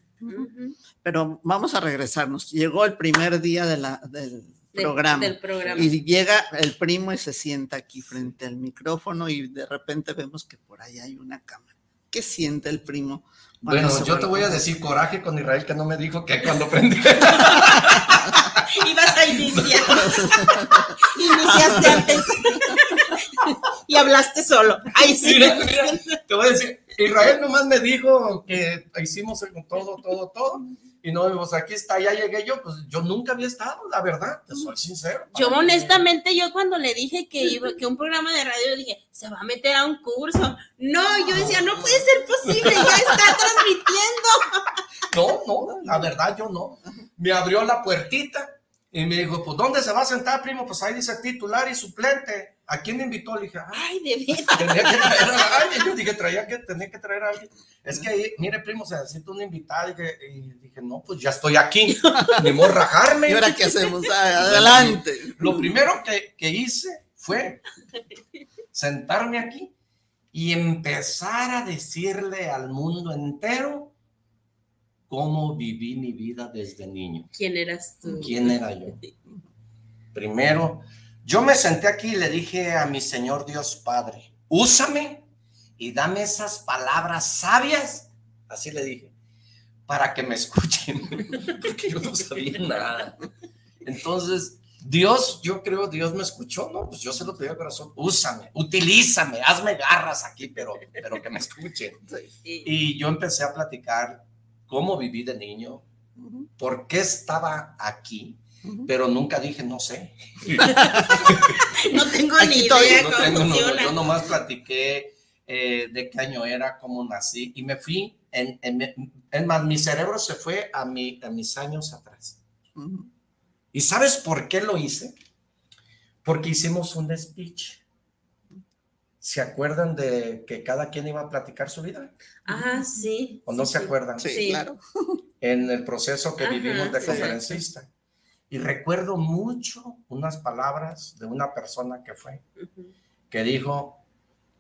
Pero vamos a regresarnos. Llegó el primer día de la, del Del- programa. Del programa. Y llega el primo y se sienta aquí frente al micrófono y de repente vemos que por ahí hay una cámara. ¿Qué siente el primo? Bueno, yo te voy a decir coraje con Israel que no me dijo que cuando prendí. [laughs] Ibas a iniciar. [laughs] Iniciaste antes. y hablaste solo. Ay, sí. Mira, mira, te voy a decir, Israel nomás me dijo que hicimos todo, todo, todo. Y no, pues aquí está, ya llegué yo, pues yo nunca había estado, la verdad, te soy sincero. Yo honestamente, yo cuando le dije que iba, que un programa de radio, dije, se va a meter a un curso. No, yo decía, no puede ser posible, ya está [laughs] transmitiendo. No, no, la verdad yo no. Me abrió la puertita y me dijo, pues ¿dónde se va a sentar, primo? Pues ahí dice titular y suplente. ¿A quién me invitó? Le dije, Ay, de veras. [laughs] tenía que traer a alguien. Yo dije, traía que, tenía que traer a alguien. Es que, ahí, mire, primo, se necesita una invitada. Y dije, y dije, no, pues ya estoy aquí. [laughs] Ni rajarme. ¿Y ahora qué hacemos? Ah, Adelante. Lo primero que, que hice fue sentarme aquí y empezar a decirle al mundo entero cómo viví mi vida desde niño. ¿Quién eras tú? ¿Quién era yo? [laughs] Primero, yo me senté aquí y le dije a mi Señor Dios Padre, úsame y dame esas palabras sabias, así le dije, para que me escuchen, [laughs] porque yo no sabía nada. Entonces, Dios, yo creo, Dios me escuchó, ¿no? Pues yo se lo pedí al corazón, úsame, utilízame, hazme garras aquí, pero, pero que me escuchen. [laughs] Y yo empecé a platicar cómo viví de niño, por qué estaba aquí, pero nunca dije, no sé. [laughs] No tengo Aquí ni estoy, idea No cómo tengo, no, funciona. yo nomás platiqué eh, de qué año era, cómo nací, y me fui, en, en, en más, mi cerebro se fue a, mi, a mis años atrás. ¿Y sabes por qué lo hice? Porque hicimos un speech. ¿Se acuerdan de que cada quien iba a platicar su vida? Ah, sí. ¿O no sí, se acuerdan? Sí, Sí. claro. [laughs] en el proceso que Ajá, vivimos de sí. conferencista. Y recuerdo mucho unas palabras de una persona que fue, que dijo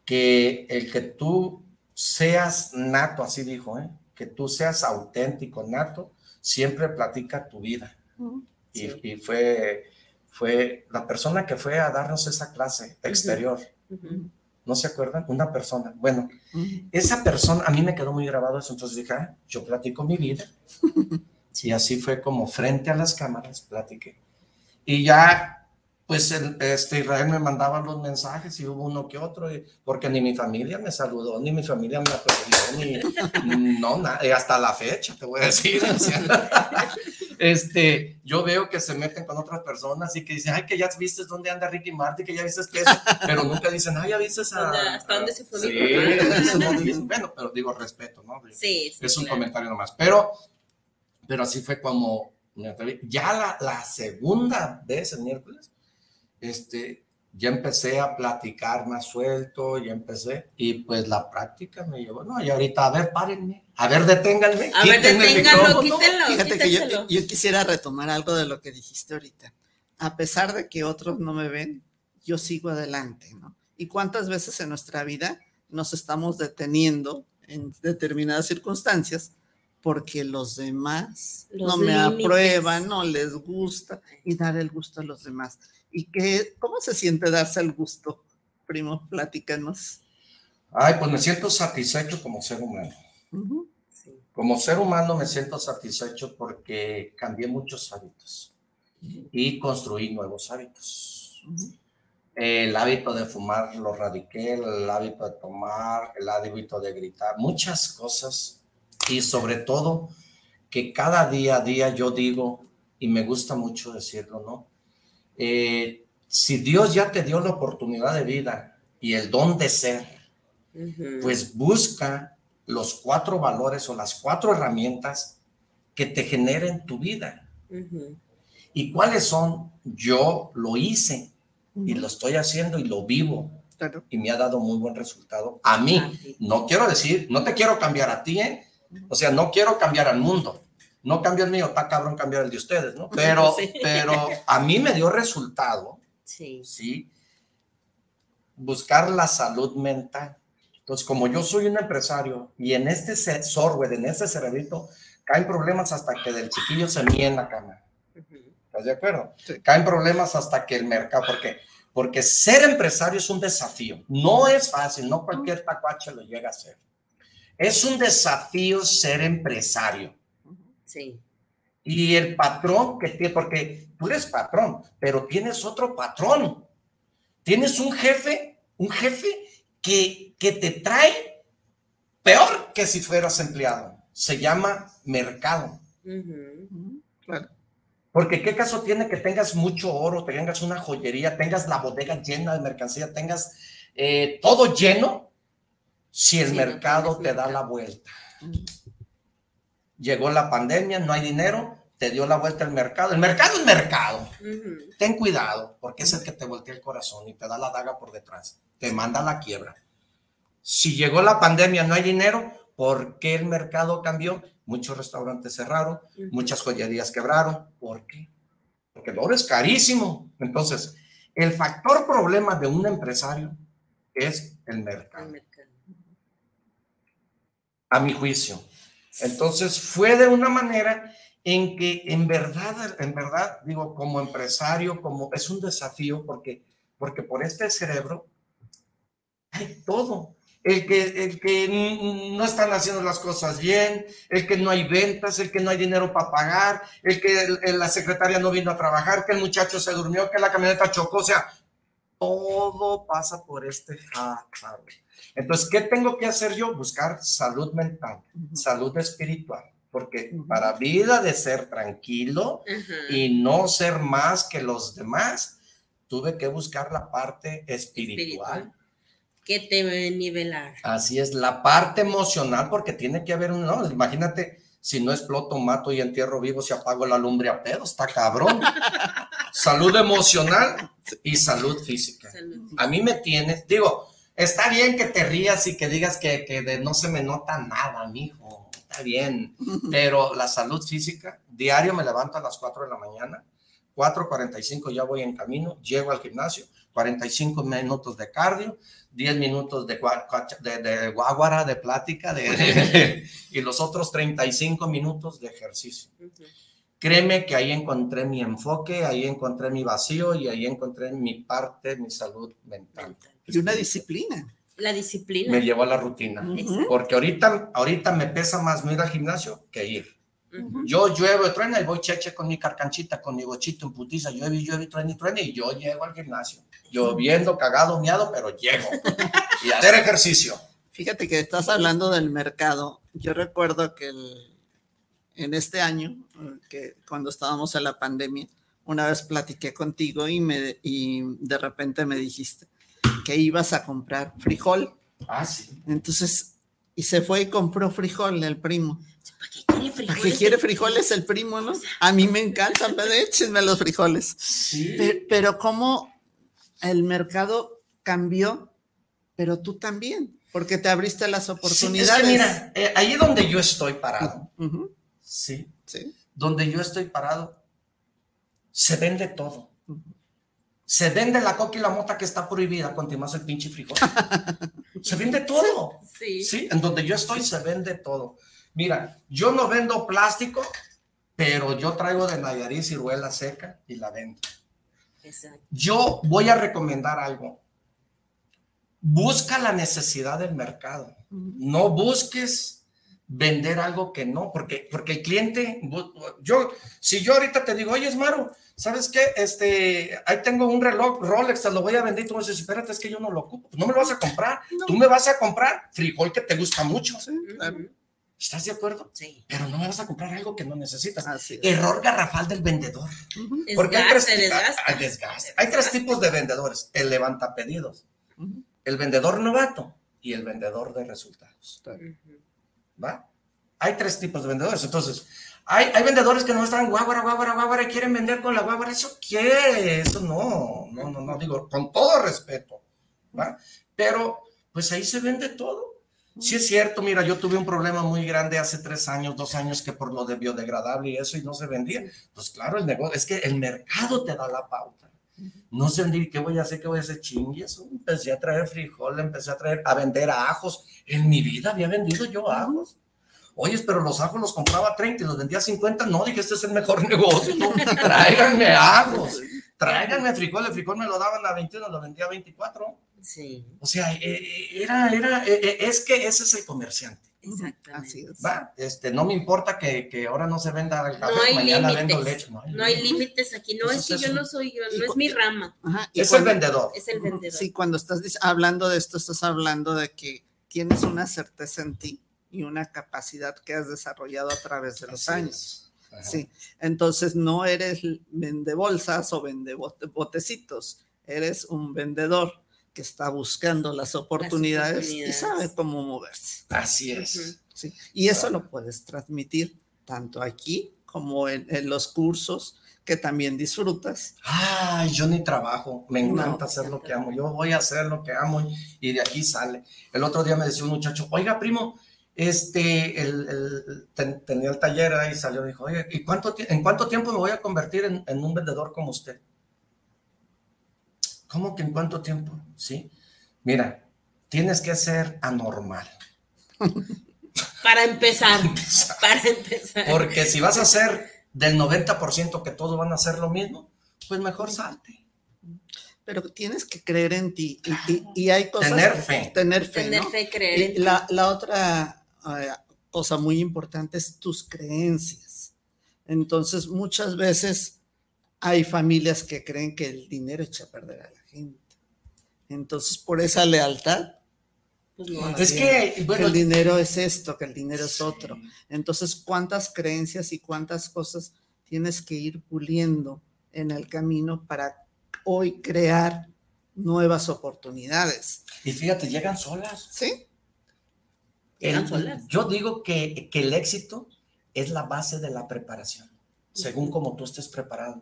que el que tú seas nato, así dijo, ¿eh? que tú seas auténtico, nato, siempre platica tu vida. Y, Sí. y fue, fue la persona que fue a darnos esa clase exterior. Ujú. ¿No se acuerdan? Una persona. Bueno, esa persona, a mí me quedó muy grabado eso, entonces dije, ah, yo platico mi vida. [laughs] Y así fue como frente a las cámaras platiqué. Y ya, pues este Israel me mandaba los mensajes y hubo uno que otro, y- porque ni mi familia me saludó, ni mi familia me aplaudió, ni [laughs] no, nada, y hasta la fecha, te voy a decir. [laughs] o sea, este, yo veo que se meten con otras personas y que dicen, ay, que ya viste dónde anda Ricky Martin, que ya viste que eso, pero nunca dicen, ay, ya viste a... ¿Dónde- hasta dónde se fue Sí, [laughs] eso no dicen. bueno, pero digo respeto, ¿no? Sí, sí, es un claro. comentario nomás. Pero, pero así fue como. Ya la, la segunda vez el miércoles, este, ya empecé a platicar más suelto, ya empecé, y pues la práctica me llevó, no, y ahorita, a ver, párenme, a ver, deténganme. A ver, deténganlo, quítenlo, Fíjate que yo, yo quisiera retomar algo de lo que dijiste ahorita. a pesar de que otros no me ven, yo sigo adelante, ¿no? ¿Y cuántas veces en nuestra vida nos estamos deteniendo en determinadas circunstancias porque los demás no me aprueban, no les gusta y dar el gusto a los demás? ¿Y qué, cómo se siente darse el gusto? Primo, platícanos. Ay, pues me siento satisfecho como ser humano. Como ser humano me siento satisfecho porque cambié muchos hábitos y construí nuevos hábitos. El hábito de fumar lo radiqué, el hábito de tomar, el hábito de gritar, muchas cosas y sobre todo que cada día a día yo digo, y me gusta mucho decirlo, ¿no? Eh, si Dios ya te dio la oportunidad de vida y el don de ser, pues busca los cuatro valores o las cuatro herramientas que te generen tu vida. ¿Y cuáles son? Yo lo hice y lo estoy haciendo y lo vivo. Y me ha dado muy buen resultado. A mí, no quiero decir, no te quiero cambiar a ti, ¿eh? O sea, no quiero cambiar al mundo. No cambio el mío, está cabrón cambiar el de ustedes, ¿no? [laughs] Pero, pero a mí me dio resultado. Sí. Sí. Buscar la salud mental. Entonces, como yo soy un empresario y en este software, en este cerebrito, caen problemas hasta que del chiquillo se mía en la cama. ¿Estás de acuerdo? Caen problemas hasta que el mercado, porque porque ser empresario es un desafío. No es fácil, no cualquier tacuache lo llega a hacer. Es un desafío ser empresario. Sí. Y el patrón que tiene, porque tú eres patrón, pero tienes otro patrón. Tienes un jefe, un jefe que, que te trae peor que si fueras empleado. Se llama mercado. Porque qué caso tiene que tengas mucho oro, tengas una joyería, tengas la bodega llena de mercancía, tengas eh, todo lleno, si el mercado te da la vuelta. Llegó la pandemia, no hay dinero, te dio la vuelta el mercado. El mercado es mercado. Ten cuidado, porque es el que te voltea el corazón y te da la daga por detrás. Te manda a la quiebra. Si llegó la pandemia, no hay dinero, ¿por qué el mercado cambió? Muchos restaurantes cerraron, muchas joyerías quebraron. ¿Por qué? Porque el oro es carísimo. Entonces, el factor problema de un empresario es el mercado. A mi juicio. Entonces, fue de una manera en que en verdad, en verdad, digo, como empresario, como es un desafío porque, porque por este cerebro hay todo. El que, el que no están haciendo las cosas bien, el que no hay ventas, el que no hay dinero para pagar, el que la secretaria no vino a trabajar, que el muchacho se durmió, que la camioneta chocó, o sea, todo pasa por este Entonces, ¿qué tengo que hacer yo? Buscar salud mental, salud espiritual porque para vida de ser tranquilo y no ser más que los demás, tuve que buscar la parte espiritual. Que te nivelar. Así es, la parte emocional, porque tiene que haber un, no, imagínate, si no exploto, mato y entierro vivo, si apago la lumbre a pedo, está cabrón. [laughs] salud emocional y salud física. A mí me tienes, digo, está bien que te rías y que digas que, que de no se me nota nada, mijo. Está bien, pero la salud física, diario me levanto a las 4 de la mañana, 4.45 ya voy en camino, llego al gimnasio, 45 minutos de cardio, 10 minutos de, de, de guaguara, de plática, [laughs] de, y los otros 35 minutos de ejercicio. Créeme que ahí encontré mi enfoque, ahí encontré mi vacío y ahí encontré mi parte, mi salud mental. Y una disciplina. La disciplina. Me llevó a la rutina. Porque ahorita, ahorita me pesa más no ir al gimnasio que ir. Yo llueve, truena y voy cheche con mi carcanchita, con mi bochito en putiza, llueve, llueve, truena y truena y yo llego al gimnasio. Lloviendo, cagado, miado, pero llego. [laughs] y hacer ejercicio. Fíjate que estás hablando del mercado. Yo recuerdo que en este año, que cuando estábamos en la pandemia, una vez platiqué contigo y, me, y de repente me dijiste, que ibas a comprar frijol. Ah, sí. Entonces, y se fue y compró frijol el primo. ¿Para qué quiere frijoles? ¿Para qué quiere frijoles el primo, no? A mí me encantan, pero échenme los frijoles. Sí. Pero, cómo el mercado cambió, pero tú también, porque te abriste las oportunidades. Sí, mira, eh, ahí donde yo estoy parado, sí, sí, donde yo estoy parado, se vende todo. Se vende la coca y la mota que está prohibida, más el pinche frijol. [laughs] se vende todo. Sí. sí. En donde yo estoy se vende todo. Mira, yo no vendo plástico, pero yo traigo de Nayarit ciruela seca y la vendo. Exacto. Yo voy a recomendar algo. Busca la necesidad del mercado. No busques vender algo que no, porque, porque el cliente, yo, si yo ahorita te digo, oye, Esmaro, ¿sabes qué? Este, ahí tengo un reloj Rolex, te lo voy a vender y tú me dices, espérate, es que yo no lo ocupo. no me lo vas a comprar. Tú me vas a comprar frijol que te gusta mucho. ¿Estás de acuerdo? Sí. Pero no me vas a comprar algo que no necesitas. Error garrafal del vendedor. Porque hay tres, desgaste. hay tres tipos de vendedores. El levanta pedidos, el vendedor novato y el vendedor de resultados. ¿Va? Hay tres tipos de vendedores. Entonces, hay, vendedores que no están guaguara, guaguara, guaguara y quieren vender con la guaguara. ¿Eso qué? Eso no, no, no, no, digo, con todo respeto, ¿va? Pero, pues ahí se vende todo. Sí es cierto, mira, yo tuve un problema muy grande hace tres años, dos años, que por lo de biodegradable y eso, y no se vendía. Pues claro, el negocio, es que el mercado te da la pauta. No sé qué voy a hacer, qué voy a hacer, chingues. Empecé a traer frijol, empecé a traer, a vender ajos. En mi vida había vendido yo ajos. Oye, pero los ajos los compraba 30 y los vendía 50. No, dije, este es el mejor [laughs] negocio. Tráiganme ajos. Tráiganme frijol. El frijol me lo daban a 21, lo vendía a 24. Sí. O sea, eh, eh, era, era, eh, es que ese es el comerciante. Exactamente. Va, este, no me importa que, que, ahora no se venda el café, no mañana vendo leche. No hay, límites aquí, no es que yo no soy yo, no es mi rama. es el vendedor. Es el vendedor. Sí, cuando estás hablando de esto, estás hablando de que tienes una certeza en ti y una capacidad que has desarrollado a través de los años. Sí, entonces no eres vende bolsas o vende botecitos, eres un vendedor que está buscando las oportunidades, y sabe cómo moverse. Así es. sí. Y eso lo puedes transmitir tanto aquí como en, los cursos que también disfrutas. Ay, yo ni trabajo, me encanta hacer lo que amo, yo voy a hacer lo que amo y de aquí sale. El otro día me decía un muchacho, oiga, primo, este, el, tenía el taller ahí, salió y dijo, oye, ¿y cuánto, ¿en cuánto tiempo me voy a convertir en, un vendedor como usted? ¿Cómo que en cuánto tiempo? Sí. Mira, tienes que ser anormal. [laughs] Para empezar, para empezar. Porque si vas a ser del 90% que todos van a hacer lo mismo, pues mejor salte. Pero tienes que creer en ti. Y, hay cosas. Tener fe. Tener fe. Tener fe, creer en la, la otra cosa muy importante es tus creencias. Entonces, muchas veces hay familias que creen que el dinero echa a perder a la gente. Entonces, por esa lealtad, pues es que el dinero es esto, que el dinero es otro. Entonces, ¿cuántas creencias y cuántas cosas tienes que ir puliendo en el camino para hoy crear nuevas oportunidades? Y fíjate, llegan solas. Sí yo digo que, el éxito es la base de la preparación, según como tú estés preparado.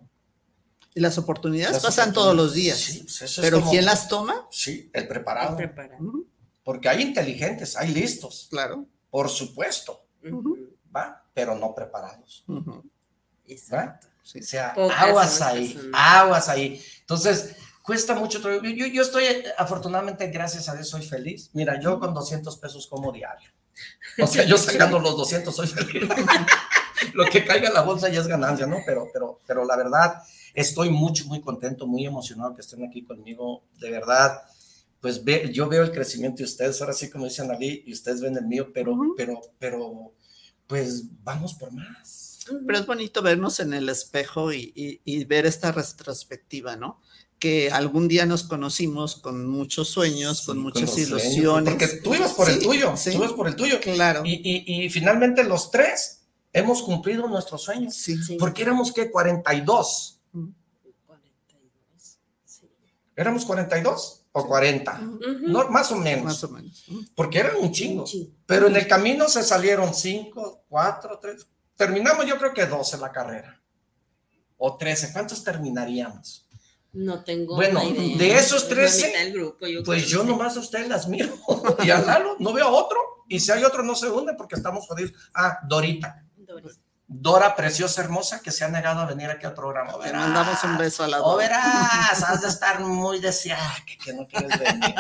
Y las oportunidades pasan todos los días. Pues pero ¿quién las toma? Sí, el preparado. Porque hay inteligentes, hay listos. Claro. Por supuesto. ¿Va? Pero no preparados. Exacto. O sea, aguas ahí, aguas ahí. Entonces, cuesta mucho. Yo, yo, estoy, afortunadamente, gracias a Dios, soy feliz. Mira, yo con 200 pesos como diario. O sea, yo [laughs] sacando los 200 soy feliz. [laughs] Lo que caiga en la bolsa ya es ganancia, ¿no? Pero, pero, pero la verdad, estoy mucho, muy contento, muy emocionado que estén aquí conmigo. De verdad, pues ve, yo veo el crecimiento de ustedes. Ahora sí, como dicen Ali, y ustedes ven el mío, pero, pero, pero, pues vamos por más. Pero es bonito vernos en el espejo y, y ver esta retrospectiva, ¿no? que algún día nos conocimos con muchos sueños, con muchas ilusiones. porque tú ibas por el tuyo, tú ibas por el tuyo. Claro. Y, finalmente los tres hemos cumplido nuestros sueños. Sí. Porque éramos, ¿qué? 42. 42, sí. ¿Éramos 42 o 40? no, más o menos. Más o menos. Porque eran un chingo. Pero en el camino se salieron 5, 4, 3. Terminamos yo creo que 12 la carrera. O 13. ¿Cuántos terminaríamos? No tengo. Bueno, de esos 13, pues yo nomás a ustedes las miro. [laughs] y a Lalo, no veo a otro. Y si hay otro, no se hunde porque estamos jodidos. Ah, Dorita. Dora preciosa, hermosa, que se ha negado a venir aquí al programa. Le mandamos un beso a la Dora. O verás, has de estar muy deseada que, que, no quieres venir.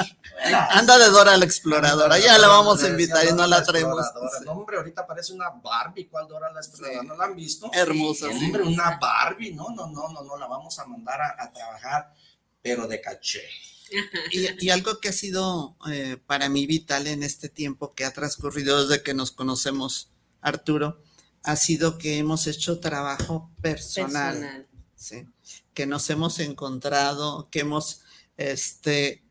[laughs] Anda de Dora la exploradora, ya la vamos a invitar y no la traemos. No, hombre, ahorita parece una Barbie. ¿Cuál Dora la exploradora? ¿No la han visto? Hermosa. Sí, hombre, una Barbie. No, no, no, no, no, la vamos a mandar a, a trabajar, pero de caché. Y, y, algo que ha sido eh, para mí vital en este tiempo que ha transcurrido desde que nos conocemos, Arturo, ha sido que hemos hecho trabajo personal, personal. ¿sí? que nos hemos encontrado, que hemos este,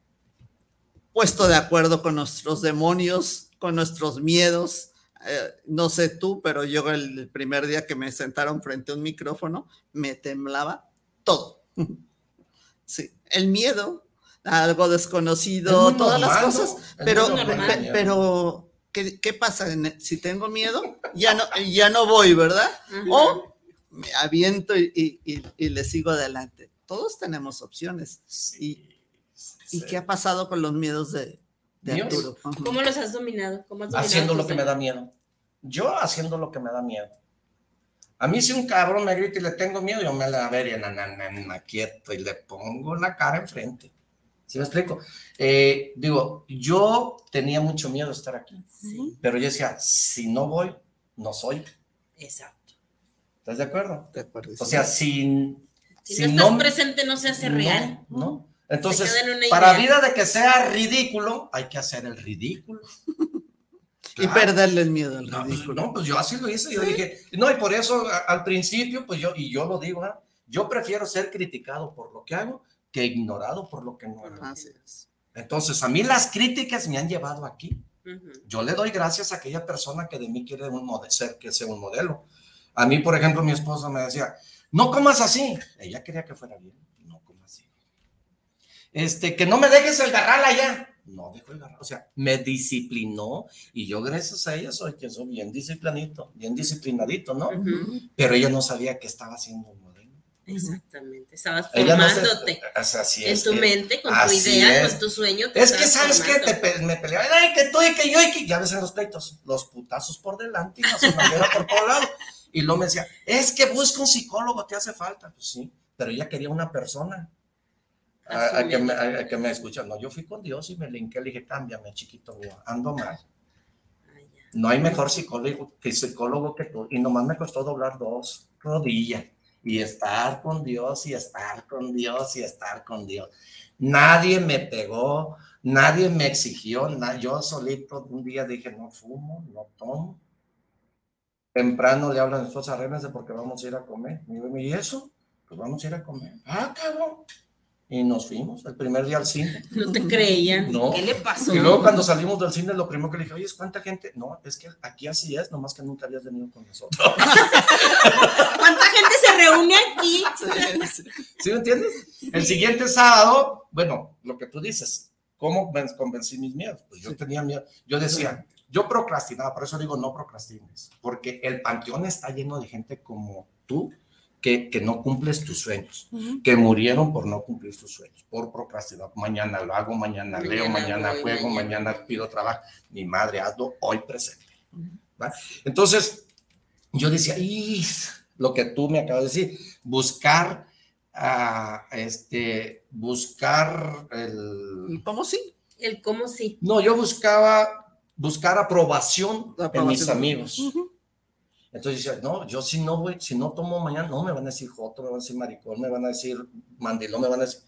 puesto de acuerdo con nuestros demonios, con nuestros miedos. Eh, no sé tú, pero yo el primer día que me sentaron frente a un micrófono, me temblaba todo. [laughs] Sí, el miedo, algo desconocido, todas las cosas, pero, pero ¿qué, qué pasa? Si tengo miedo, ya no, ya no voy, ¿verdad? O me aviento y, y, y, le sigo adelante. Todos tenemos opciones. Sí, y, ¿Y qué ha pasado con los miedos de, de Arturo? ¿Cómo los has dominado? ¿Cómo has dominado haciendo lo que me da miedo. Yo haciendo lo que me da miedo. A mí si un cabrón me grita y le tengo miedo, yo me la vería na, na, na, na, quieto y le pongo la cara enfrente. ¿Sí me explico? Eh, digo, yo tenía mucho miedo de estar aquí, ¿Sí? pero yo decía, si no voy, no soy. Exacto. ¿Estás de acuerdo? De acuerdo. O sea, si, si, si no estás no, presente, no se hace real. No, no. Entonces, para vida de que sea ridículo, hay que hacer el ridículo. Claro. [laughs] Y perderle el miedo al ridículo. No, no, pues yo así lo hice. Yo ¿Sí? dije, no, y por eso al principio, pues yo, y yo lo digo, ¿eh? yo prefiero ser criticado por lo que hago que ignorado por lo que no hago. Así es. Entonces, a mí las críticas me han llevado aquí. Uh -huh. Yo le doy gracias a aquella persona que de mí quiere un modelo, ser que sea un modelo. A mí, por ejemplo, mi esposa me decía, no comas así. Ella quería que fuera bien, no comas así. Este, que no me dejes el garral allá. No dejo el garral. O sea, me disciplinó y yo, gracias a ella, soy que soy bien disciplinadito, bien disciplinadito, ¿no? Uh -huh. Pero ella no sabía que estaba haciendo. Exactamente, estabas formándote no se, así en tu mente, con tu idea, es. con tu sueño. Es que, ¿sabes qué? Te, me peleaba, ay, que tú y que yo y que ya ves en los pleitos, los putazos por delante y la por todo lado. Y luego me decía, es que busca un psicólogo, te hace falta. Pues sí, pero ella quería una persona a, a, que me, a, a, que me escucha. No, yo fui con Dios y me linké, le dije, cámbiame, chiquito mío, ando mal. No hay mejor psicólogo que psicólogo que tú. Y nomás me costó doblar dos rodillas y estar con Dios y estar con Dios y estar con Dios. Nadie me pegó, nadie me exigió, yo solito un día dije, no fumo, no tomo. Temprano le hablan a esposa, arréglense porque vamos a ir a comer. Y eso, pues vamos a ir a comer. Ah, cabrón. Y nos fuimos el primer día al cine. [laughs] No te creían. No. ¿Qué le pasó? Y luego cuando salimos del cine, lo primero que le dije, oye, ¿cuánta gente? No, es que aquí así es, nomás que nunca habías venido con nosotros. [laughs] ¿Cuánta gente se reúne aquí? Sí, ¿Sí me entiendes? El siguiente sábado, bueno, lo que tú dices, ¿cómo convencí mis miedos? Pues yo tenía miedo. Yo decía, yo procrastinaba, por eso digo no procrastines, porque el panteón está lleno de gente como tú, que, que, no cumples tus sueños, uh -huh. que murieron por no cumplir tus sueños, por procrastinar. Mañana lo hago, mañana, mañana leo, mañana voy, juego, mañana. mañana. pido trabajo. Mi madre, hazlo hoy presente. Uh -huh. Entonces, yo decía, lo que tú me acabas de decir, buscar, uh, este, buscar el... ¿Cómo sí? El cómo sí. No, yo buscaba, buscar aprobación, aprobación. en mis amigos. Uh -huh. Entonces decía, no, yo si no voy, si no tomo mañana, no, me van a decir joto, me van a decir maricón, me van a decir mandilón, me van a decir...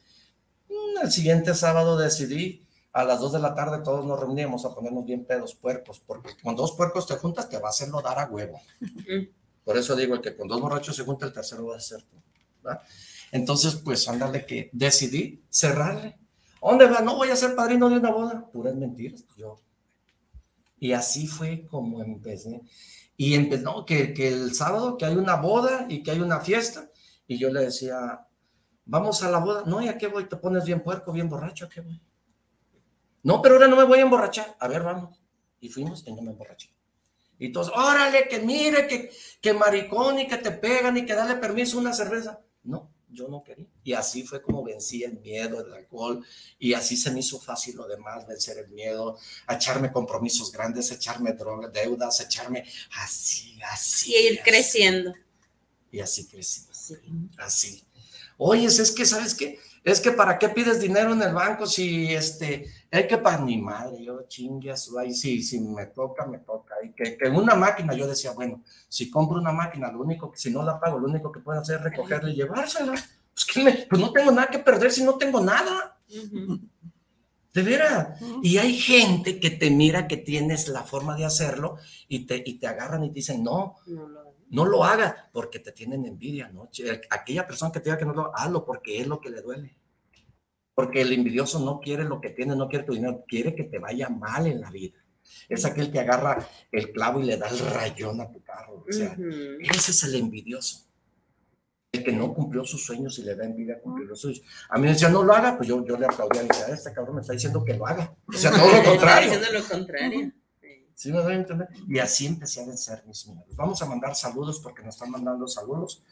Mm, el siguiente sábado decidí, a las dos de la tarde todos nos reuníamos a ponernos bien pedos puercos, porque con dos puercos te juntas, te va a hacerlo dar a huevo. Por eso digo, el que con dos borrachos se junta, el tercero va a ser tú. ¿verdad? Entonces, pues, ándale que decidí cerrarle. ¿Dónde va? No voy a ser padrino de una boda. Puras mentiras, yo. Y así fue como empecé. Y empezó que, que el sábado que hay una boda y que hay una fiesta. Y yo le decía, vamos a la boda. No, ¿y a qué voy? Te pones bien puerco, bien borracho, ¿a qué voy? No, pero ahora no me voy a emborrachar. A ver, vamos. Y fuimos y no me emborraché. Y todos, órale, que mire, que, que maricón y que te pegan y que dale permiso una cerveza. No, yo no quería. Y así fue como vencí el miedo, el alcohol, y así se me hizo fácil lo demás, vencer el miedo, echarme compromisos grandes, echarme drogas, deudas, echarme así, así. Y ir creciendo. Y así crecí. Así. Oye, es que, ¿sabes qué? Es que ¿para qué pides dinero en el banco si este, hay que para mi madre, yo chingue ahí, sí, si me toca, me toca. Y que, que una máquina, yo decía, bueno, si compro una máquina, lo único que, si no la pago, lo único que puedo hacer es recogerla y llevársela. Pues, que pues no tengo nada que perder si no tengo nada. De veras. Y hay gente que te mira que tienes la forma de hacerlo y te, y te agarran y te dicen, no, no lo, haga porque te tienen envidia, ¿no? Aquella persona que te diga que no lo hazlo porque es lo que le duele. Porque el envidioso no quiere lo que tiene, no quiere tu dinero, quiere que te vaya mal en la vida. Es aquel que agarra el clavo y le da el rayón a tu carro. O sea, ese es el envidioso. El que no cumplió sus sueños y le da envidia cumplir los suyos. A mí me decía, no lo haga, pues yo, yo le aplaudía y decía, ah, este cabrón me está diciendo que lo haga. O sea, todo lo [laughs] contrario. diciendo lo contrario. ¿Sí me voy a entender? Y así empecé a vencer mis miedos. Vamos a mandar saludos porque nos están mandando saludos.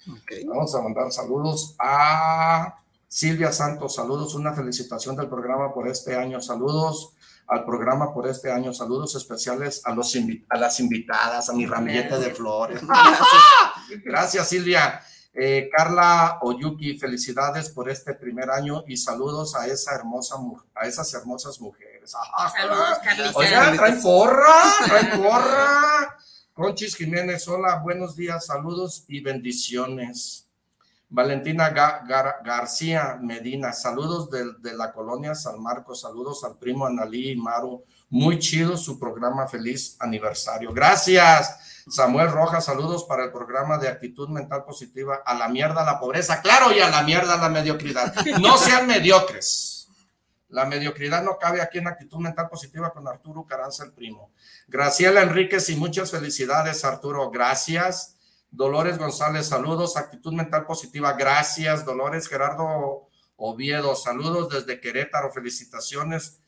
Vamos a mandar saludos a Silvia Santos, saludos, una felicitación del programa por este año, saludos al programa por este año, saludos especiales a, los a las invitadas, a mi ramillete de flores. [laughs] Gracias, Silvia. Eh, Carla Oyuki, felicidades por este primer año y saludos a esa hermosa a esas hermosas mujeres. saludos, Carlita. Oigan, traen porra, [laughs] traen porra. Conchis Jiménez, hola, buenos días, saludos y bendiciones. Valentina García Medina, saludos de, la colonia San Marcos, saludos al primo Analí y Maru, muy chido su programa, feliz aniversario. Gracias, Samuel Rojas, saludos para el programa de actitud mental positiva, a la mierda la pobreza, claro, y a la mierda la mediocridad. No sean [laughs] mediocres. La mediocridad no cabe aquí en actitud mental positiva con Arturo Caranza, el primo. Graciela Enríquez y muchas felicidades, Arturo. Gracias. Dolores González, saludos. Actitud mental positiva, gracias. Dolores Gerardo Oviedo, saludos desde Querétaro, felicitaciones.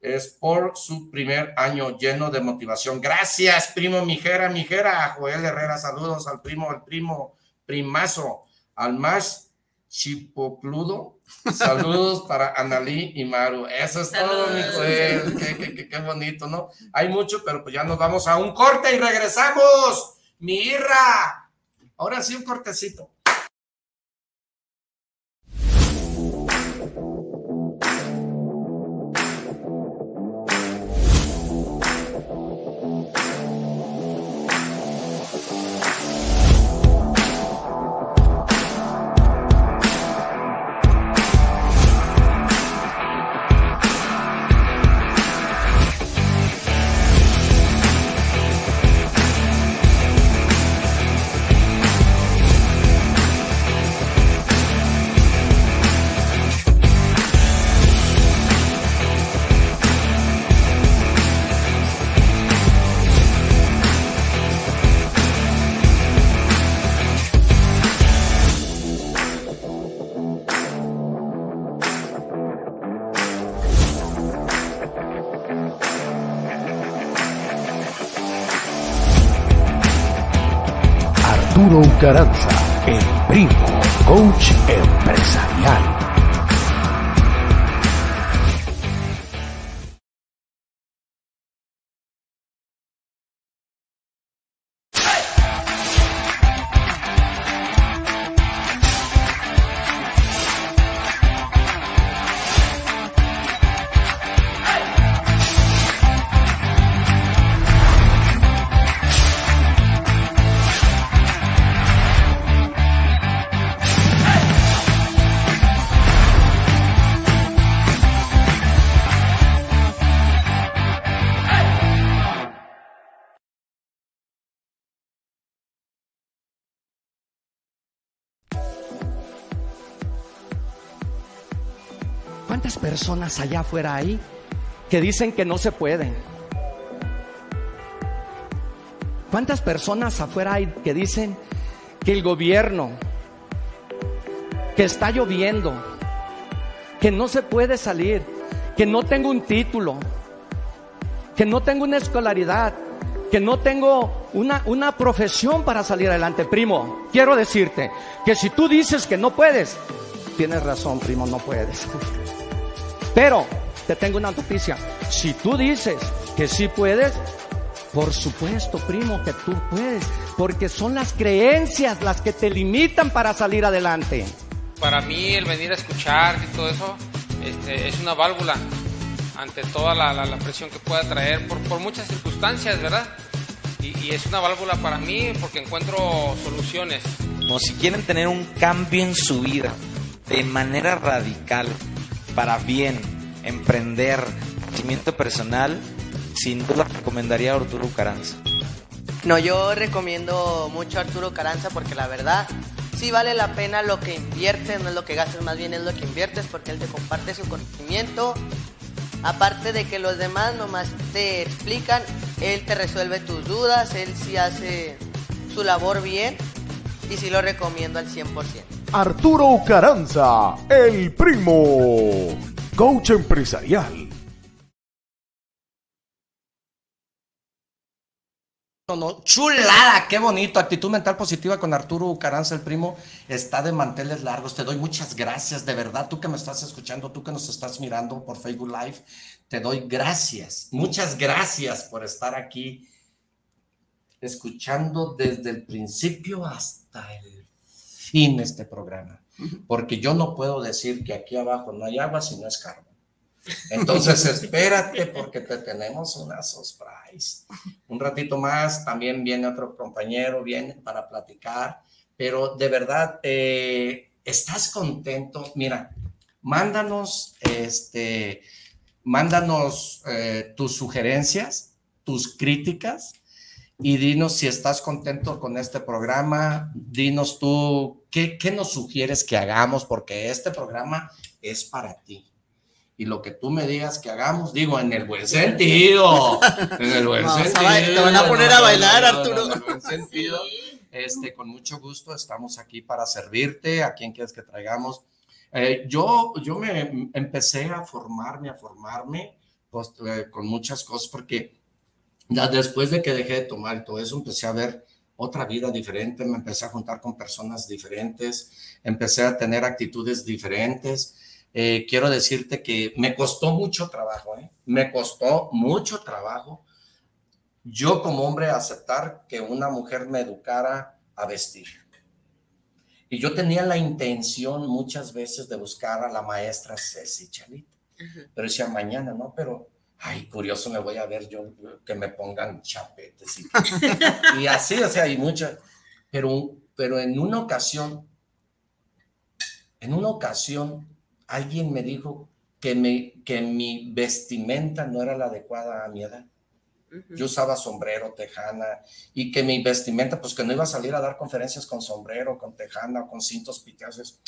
Es por su primer año lleno de motivación. Gracias, primo Mijera, Mijera. Joel Herrera, saludos al primo, el primo primazo, al más chipocludo. Saludos [laughs] para Analí y Maru. Eso es todo, mi Joel. Qué, qué, bonito, ¿no? Hay mucho, pero pues ya nos vamos a un corte y regresamos. Mi Irra, Ahora sí, un cortecito. Caranza, el primo, coach empresarial. Personas allá afuera ahí que dicen que no se pueden? ¿Cuántas personas afuera hay que dicen que el gobierno, que está lloviendo, que no se puede salir, que no tengo un título, que no tengo una escolaridad, que no tengo una, una profesión para salir adelante, primo. Quiero decirte que si tú dices que no puedes, tienes razón, primo, no puedes. [laughs] Pero te tengo una noticia. Si tú dices que sí puedes, por supuesto, primo, que tú puedes, porque son las creencias las que te limitan para salir adelante. Para mí el venir a escuchar y todo eso este, es una válvula ante toda la, presión que pueda traer por, por muchas circunstancias, ¿verdad? Y, y, es una válvula para mí porque encuentro soluciones. O si quieren tener un cambio en su vida de manera radical, para bien, emprender, crecimiento personal, sin duda recomendaría a Arturo Caranza. No, yo recomiendo mucho a Arturo Caranza porque la verdad sí vale la pena lo que inviertes, no es lo que gastas, más bien es lo que inviertes porque él te comparte su conocimiento. Aparte de que los demás nomás te explican, él te resuelve tus dudas, él sí hace su labor bien y sí lo recomiendo al 100%. Arturo Caranza, el primo, coach empresarial chulada, qué bonito. Actitud mental positiva con Arturo Caranza, el primo, está de manteles largos. Te doy muchas gracias, de verdad. Tú que me estás escuchando, tú que nos estás mirando por Facebook Live, te doy gracias. Muchas gracias por estar aquí escuchando desde el principio hasta el fin este programa. Porque yo no puedo decir que aquí abajo no hay agua si no es carbón. Entonces, [laughs] espérate porque te tenemos una surprise. Un ratito más también viene otro compañero, viene para platicar, pero de verdad, eh, ¿estás contento? Mira, mándanos, este, mándanos eh, tus sugerencias, tus críticas y dinos si estás contento con este programa. Dinos tú qué, qué nos sugieres que hagamos porque este programa es para ti y lo que tú me digas que hagamos, digo, en el buen sentido, en el buen [laughs] sentido. te van a poner a bailar, Arturo. En el buen sentido, este, con mucho gusto estamos aquí para servirte, a quien quieres que traigamos. Eh, yo, yo me empecé a formarme, a formarme pues, eh, con muchas cosas, porque después de que dejé de tomar todo eso, empecé a ver otra vida diferente, me empecé a juntar con personas diferentes, empecé a tener actitudes diferentes eh, quiero decirte que me costó mucho trabajo, ¿eh? me costó mucho trabajo yo como hombre aceptar que una mujer me educara a vestir. Y yo tenía la intención muchas veces de buscar a la maestra Ceci Chalita, pero decía mañana, ¿no? Pero, ay, curioso me voy a ver yo que me pongan chapetes y, [laughs] y así, o sea, hay muchas, pero, pero en una ocasión, en una ocasión, alguien me dijo que, me, que mi vestimenta no era la adecuada a mi edad. Yo usaba sombrero, tejana, y que mi vestimenta, pues que no iba a salir a dar conferencias con sombrero, con tejana, con cintos picaces.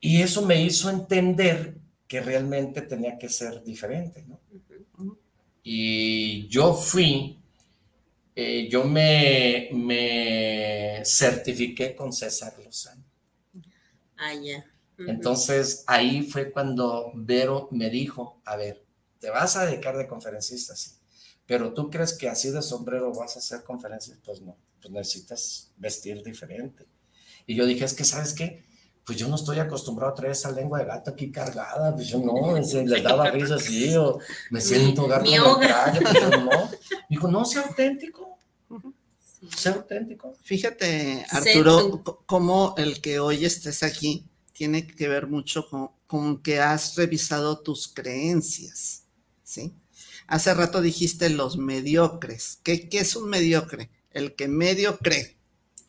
Y eso me hizo entender que realmente tenía que ser diferente, ¿no? Y yo fui, eh, yo me, me certifiqué con César Lozano. Ah, ya. Entonces ahí fue cuando Vero me dijo, a ver, te vas a dedicar de conferencista, sí, pero tú crees que así de sombrero vas a hacer conferencias, pues no, pues necesitas vestir diferente. Y yo dije, es que, ¿sabes qué? Pues yo no estoy acostumbrado a traer esa lengua de gato aquí cargada, pues yo no, [laughs] les daba risa así, [laughs] o me siento gato en la calle, pues yo no. Dijo, no, sea auténtico. Sea auténtico. Fíjate, Arturo, cómo el que hoy estés aquí tiene que ver mucho con, que has revisado tus creencias, ¿sí? Hace rato dijiste los mediocres. ¿Qué, es un mediocre? El que medio cree.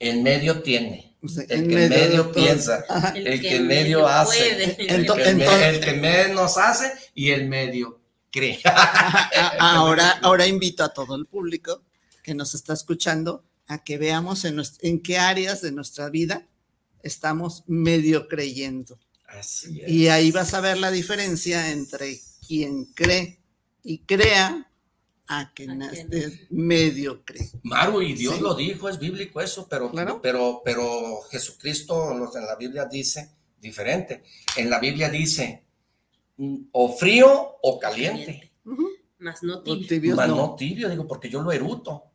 El medio tiene. [laughs] el que medio, piensa. El, que, medio, hace. el, que menos hace y el medio cree. [laughs] ahora, ahora invito a todo el público que nos está escuchando a que veamos en, en qué áreas de nuestra vida estamos medio creyendo. Así Y ahí vas a ver la diferencia entre quien cree y crea a quien medio cree. Maru, y Dios lo dijo, es bíblico eso, pero, pero, pero Jesucristo en la Biblia dice diferente. En la Biblia dice mm, o frío o caliente. Más no tibio. Más no. tibio, digo, porque yo lo eruto.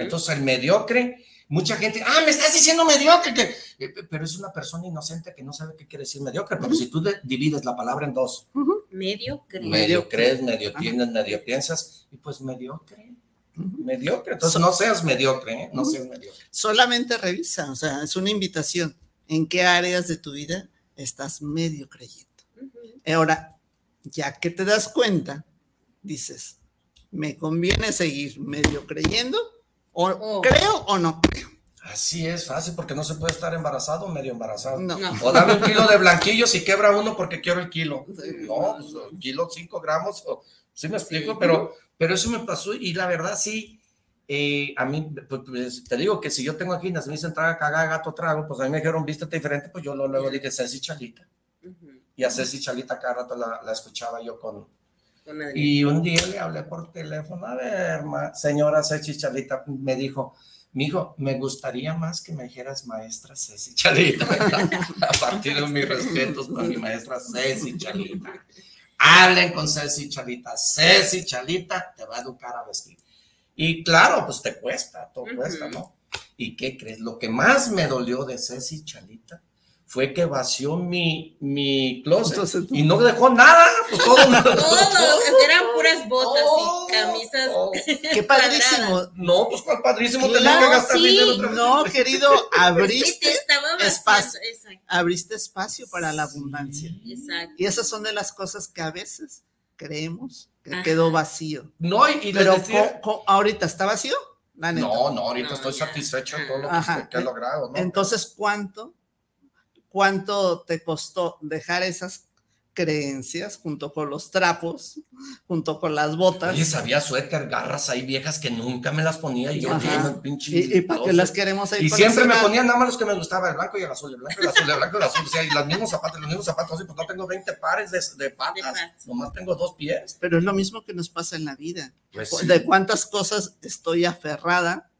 Entonces el mediocre, mucha gente, ah, me estás diciendo mediocre, que, eh, pero es una persona inocente que no sabe qué quiere decir mediocre, pero si tú divides la palabra en dos. Mediocre. Medio crees, medio tienes, medio piensas, y pues mediocre. Mediocre, entonces no seas mediocre, ¿eh? no seas mediocre. Solamente revisa, o sea, es una invitación. ¿En qué áreas de tu vida estás medio creyendo? Ahora, ya que te das cuenta, dices, ¿me conviene seguir medio creyendo? ¿O oh. creo o no creo? Así es, fácil, porque no se puede estar embarazado o medio embarazado. No. O dame un kilo de blanquillos y quebra uno porque quiero el kilo. No, pues, kilo, cinco gramos, o, sí me explico, pero, pero eso me pasó y la verdad sí, eh, a mí, pues, pues, te digo que si yo tengo aquí, me dicen traga, caga, gato, trago, pues a mí me dijeron vístete diferente, pues yo luego dije Ceci Chalita. Y a Ceci Chalita cada rato la, la escuchaba yo con, y un día le hablé por teléfono, a ver, señora Ceci Chalita, me dijo, mijo, me gustaría más que me dijeras maestra Ceci Chalita. [laughs] a partir de mis respetos para mi maestra Ceci Chalita. Hablen con Ceci Chalita. Ceci Chalita te va a educar a vestir. Y claro, pues te cuesta, todo cuesta, ¿no? ¿Y qué crees? Lo que más me dolió de Ceci Chalita fue que vació mi, mi closet y no dejó nada. Pues todo, [laughs] eran puras botas y camisas. [laughs] Qué padrísimo. No, pues cuál padrísimo, tenía que gastar dinero No, querido, [laughs] abriste espacio. Abriste espacio para la abundancia. Exacto. Y esas son de las cosas que a veces creemos que quedó vacío. No, y, Pero ahorita está vacío. No, no, ahorita estoy satisfecho con todo lo que, que he logrado. ¿no? Entonces, ¿cuánto cuánto te costó dejar esas creencias junto con los trapos, junto con las botas. Oye, sabía suéter, garras ahí viejas que nunca me las ponía y yo el pinche. ¿Y, para qué las queremos ahí? Y siempre me ponían nada más los que me gustaba, el blanco y el azul, el blanco y el azul, el blanco y el azul. O sea, y los mismos zapatos, los mismos zapatos, y pues no tengo 20 pares de, de patas, nomás tengo dos pies. Pero es lo mismo que nos pasa en la vida. Pues de cuántas cosas estoy aferrada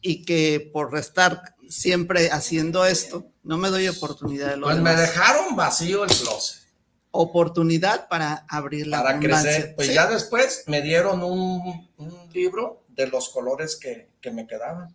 y que por estar siempre haciendo esto, no me doy oportunidad de lo Pues me dejaron vacío el closet. Oportunidad para abrir la Para crecer. Pues ya después me dieron un, libro de los colores que, me quedaban.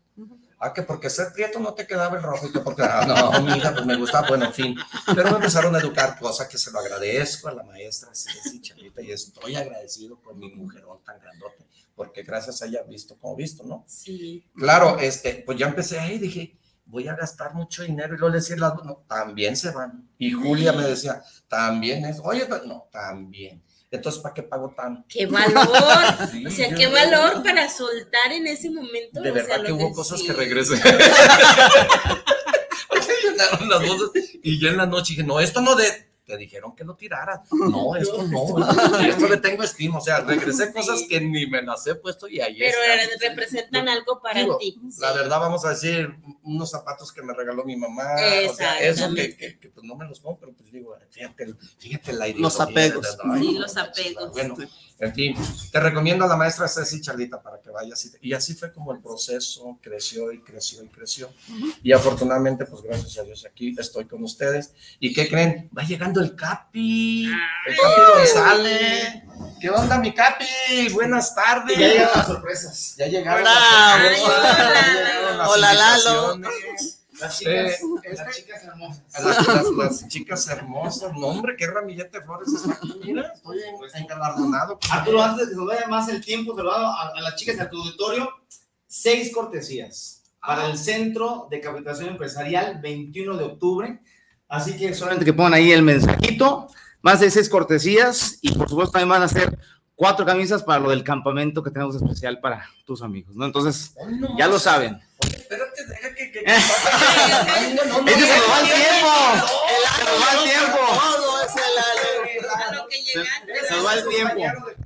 Ah, que porque ser prieto no te quedaba el rojo, que porque, ah, no, [laughs] mi hija, pues me gustaba, bueno, en fin. Pero me empezaron a educar, cosa que se lo agradezco a la maestra Ceci Chalita y estoy agradecido por mi mujerón tan grandote, porque gracias a ella visto como visto, ¿no? Sí. Claro, este, pues ya empecé ahí, dije, voy a gastar mucho dinero y luego le decía, no, también se van. Y Julia me decía, también es, oye, no, también. Entonces, ¿para qué pago tanto? ¡Qué valor! [laughs] o sea, qué valor para soltar en ese momento. De verdad que hubo cosas que regresé. [laughs] [laughs] y ya en la noche dije, no, esto no de te dijeron que lo tirara. No, esto [laughs] no. esto le tengo [laughs] estima. O sea, regresé cosas que ni me las he puesto y ahí Pero representan algo para ti. La verdad, vamos a decir, unos zapatos que me regaló mi mamá. O sea, eso que, que, pues no me los pongo, pero pues digo, fíjate, fíjate la idea. Los apegos. sí, los apegos. Bueno, en fin, te recomiendo a la maestra Ceci Charlita para que vayas. Y, así fue como el proceso creció y creció y creció. Y afortunadamente, pues gracias a Dios aquí estoy con ustedes. ¿Y qué creen? Va llegando el Capi. El Capi González. ¿Qué onda, mi Capi? Buenas tardes. Ya llegaron las sorpresas. Ya llegaron las sorpresas. Hola, Lalo. Las chicas, las chicas hermosas. Las, [laughs] chicas hermosas. No, hombre, qué ramillete de flores es aquí. [laughs] Mira, estoy engalardonado. Arturo, antes de que se vaya más el tiempo, se a, a las chicas de tu auditorio. Seis cortesías para el Centro de Capacitación Empresarial, 21 de octubre. Así que solamente que pongan ahí el mensajito, más de seis cortesías y por supuesto también van a ser cuatro camisas para lo del campamento que tenemos especial para tus amigos, ¿no? Entonces, ya lo saben. espérate, deja que... [laughs] que, se nos va el tiempo. Se nos va el tiempo. Se nos va el tiempo.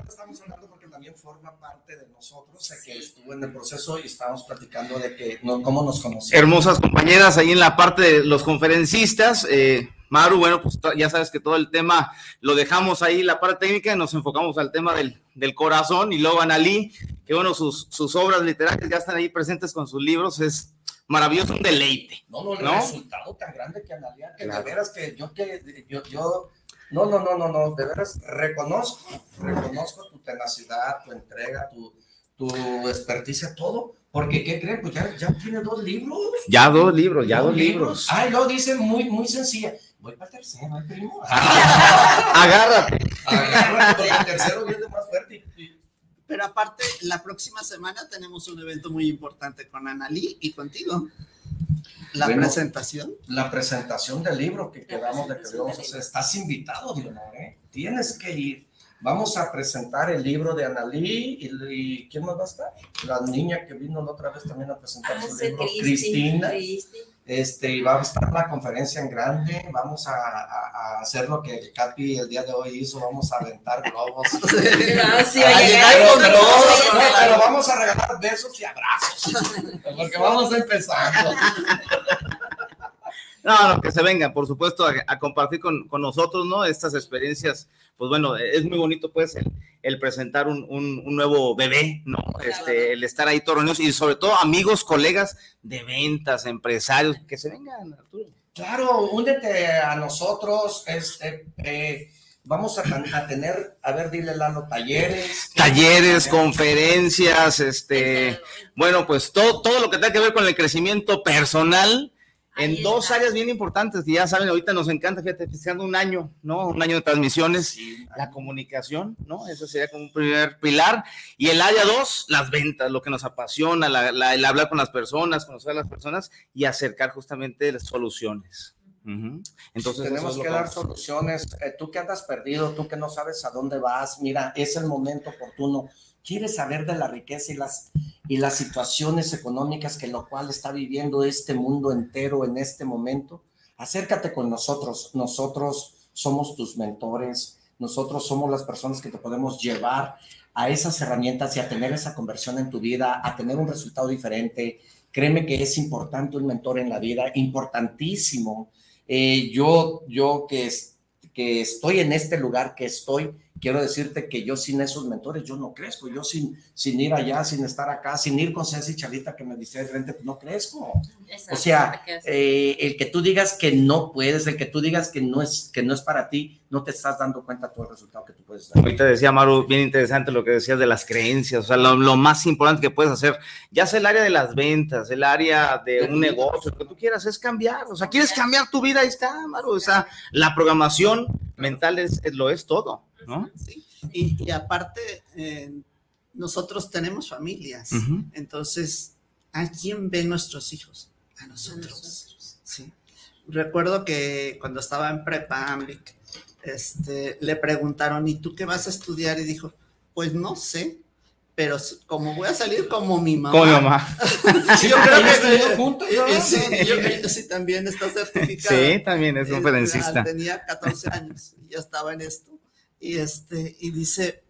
Estamos hablando porque también forma parte de nosotros, sé que estuvo en el proceso y estábamos platicando de que, cómo nos conocimos. Hermosas compañeras ahí en la parte de los conferencistas, eh, Maru, bueno, pues ya sabes que todo el tema lo dejamos ahí, la parte técnica, y nos enfocamos al tema del, corazón. Y luego Analí, que bueno, sus, sus obras literarias ya están ahí presentes con sus libros, es maravilloso, un deleite. No, no, el resultado tan grande que Analí, que de veras que yo, que yo, yo No, no, no, no, no, de veras reconozco, reconozco tu tenacidad, tu entrega, tu, tu experticia, todo. Porque, ¿qué creen? Pues ya, ya tiene dos libros. Ya dos libros, ya dos, libros. Ay, lo dice muy, muy sencilla. Voy para el tercero, el primo. [laughs] Agárrate. Agárrate, porque el tercero viene más fuerte. Pero aparte, la próxima semana tenemos un evento muy importante con Analí y contigo. La Bueno, presentación. La presentación del libro que quedamos de que vamos a hacer. Estás invitado, Dionor, ¿eh? Tienes que ir. Vamos a presentar el libro de Analí y, y ¿quién más va a estar? La niña que vino la otra vez también a presentar Ah, su libro, Cristi, Cristina. Este, y va a estar la conferencia en grande, vamos a, a- a hacer lo que Capi el día de hoy hizo, vamos a aventar globos. [laughs] No, pero vamos a regalar besos y abrazos, [laughs] porque vamos empezando. [laughs] No, no, que se vengan, por supuesto, a, a compartir con, con nosotros, ¿no? Estas experiencias, pues bueno, es muy bonito, pues, el, el presentar un, un- un nuevo bebé, ¿no? Este, el estar ahí todos reunidos y sobre todo amigos, colegas de ventas, empresarios, que se vengan, Arturo. Claro, únete a nosotros, este, eh, vamos a, a tener, a ver, dile Lalo, talleres. Talleres, conferencias, este, bueno, pues todo, todo lo que tenga que ver con el crecimiento personal en dos áreas bien importantes que ya saben, ahorita nos encanta, fíjate, festejando un año, ¿no? Un año de transmisiones, la comunicación, ¿no? Eso sería como un primer pilar. Y el área dos, las ventas, lo que nos apasiona, la- la- el hablar con las personas, conocer a las personas y acercar justamente las soluciones. Ujú. Entonces, eso tenemos es que dar vamos- soluciones. Eh, tú que andas perdido, tú que no sabes a dónde vas, mira, es el momento oportuno. ¿Quieres saber de la riqueza y las, y las situaciones económicas que lo cual está viviendo este mundo entero en este momento? Acércate con nosotros. Nosotros somos tus mentores. Nosotros somos las personas que te podemos llevar a esas herramientas y a tener esa conversión en tu vida, a tener un resultado diferente. Créeme que es importante un mentor en la vida, importantísimo. Eh, yo, yo que, es- que estoy en este lugar que estoy, quiero decirte que yo sin esos mentores, yo no crezco. Yo sin, sin ir allá, sin estar acá, sin ir con Ceci Chavita que me dice de frente, pues no crezco. Exacto, O sea, eh, el que tú digas que no puedes, el que tú digas que no es, que no es para ti, no te estás dando cuenta todo el resultado que tú puedes dar. Ahorita decía Maru, bien interesante lo que decías de las creencias, o sea, lo, lo más importante que puedes hacer, ya sea el área de las ventas, el área de un negocio, lo que tú quieras es cambiar, o sea, quieres cambiar tu vida, ahí está, Maru, o sea, la programación mental es, es- lo es todo, ¿no? Sí. Y, y aparte, eh, nosotros tenemos familias. Ujú. Entonces, ¿a quién ven nuestros hijos? A nosotros. Sí. Recuerdo que cuando estaba en prepa, Ambric, este, le preguntaron, ¿y tú qué vas a estudiar? Y dijo, pues no sé, pero como voy a salir como mi mamá. Como mamá. [laughs] Sí, yo creo que juntos, ¿no? sí, yo- ella sí también está certificada. Sí, también es Este, conferencista. Tenía 14 años, y ya estaba en esto. Y, este, y dice,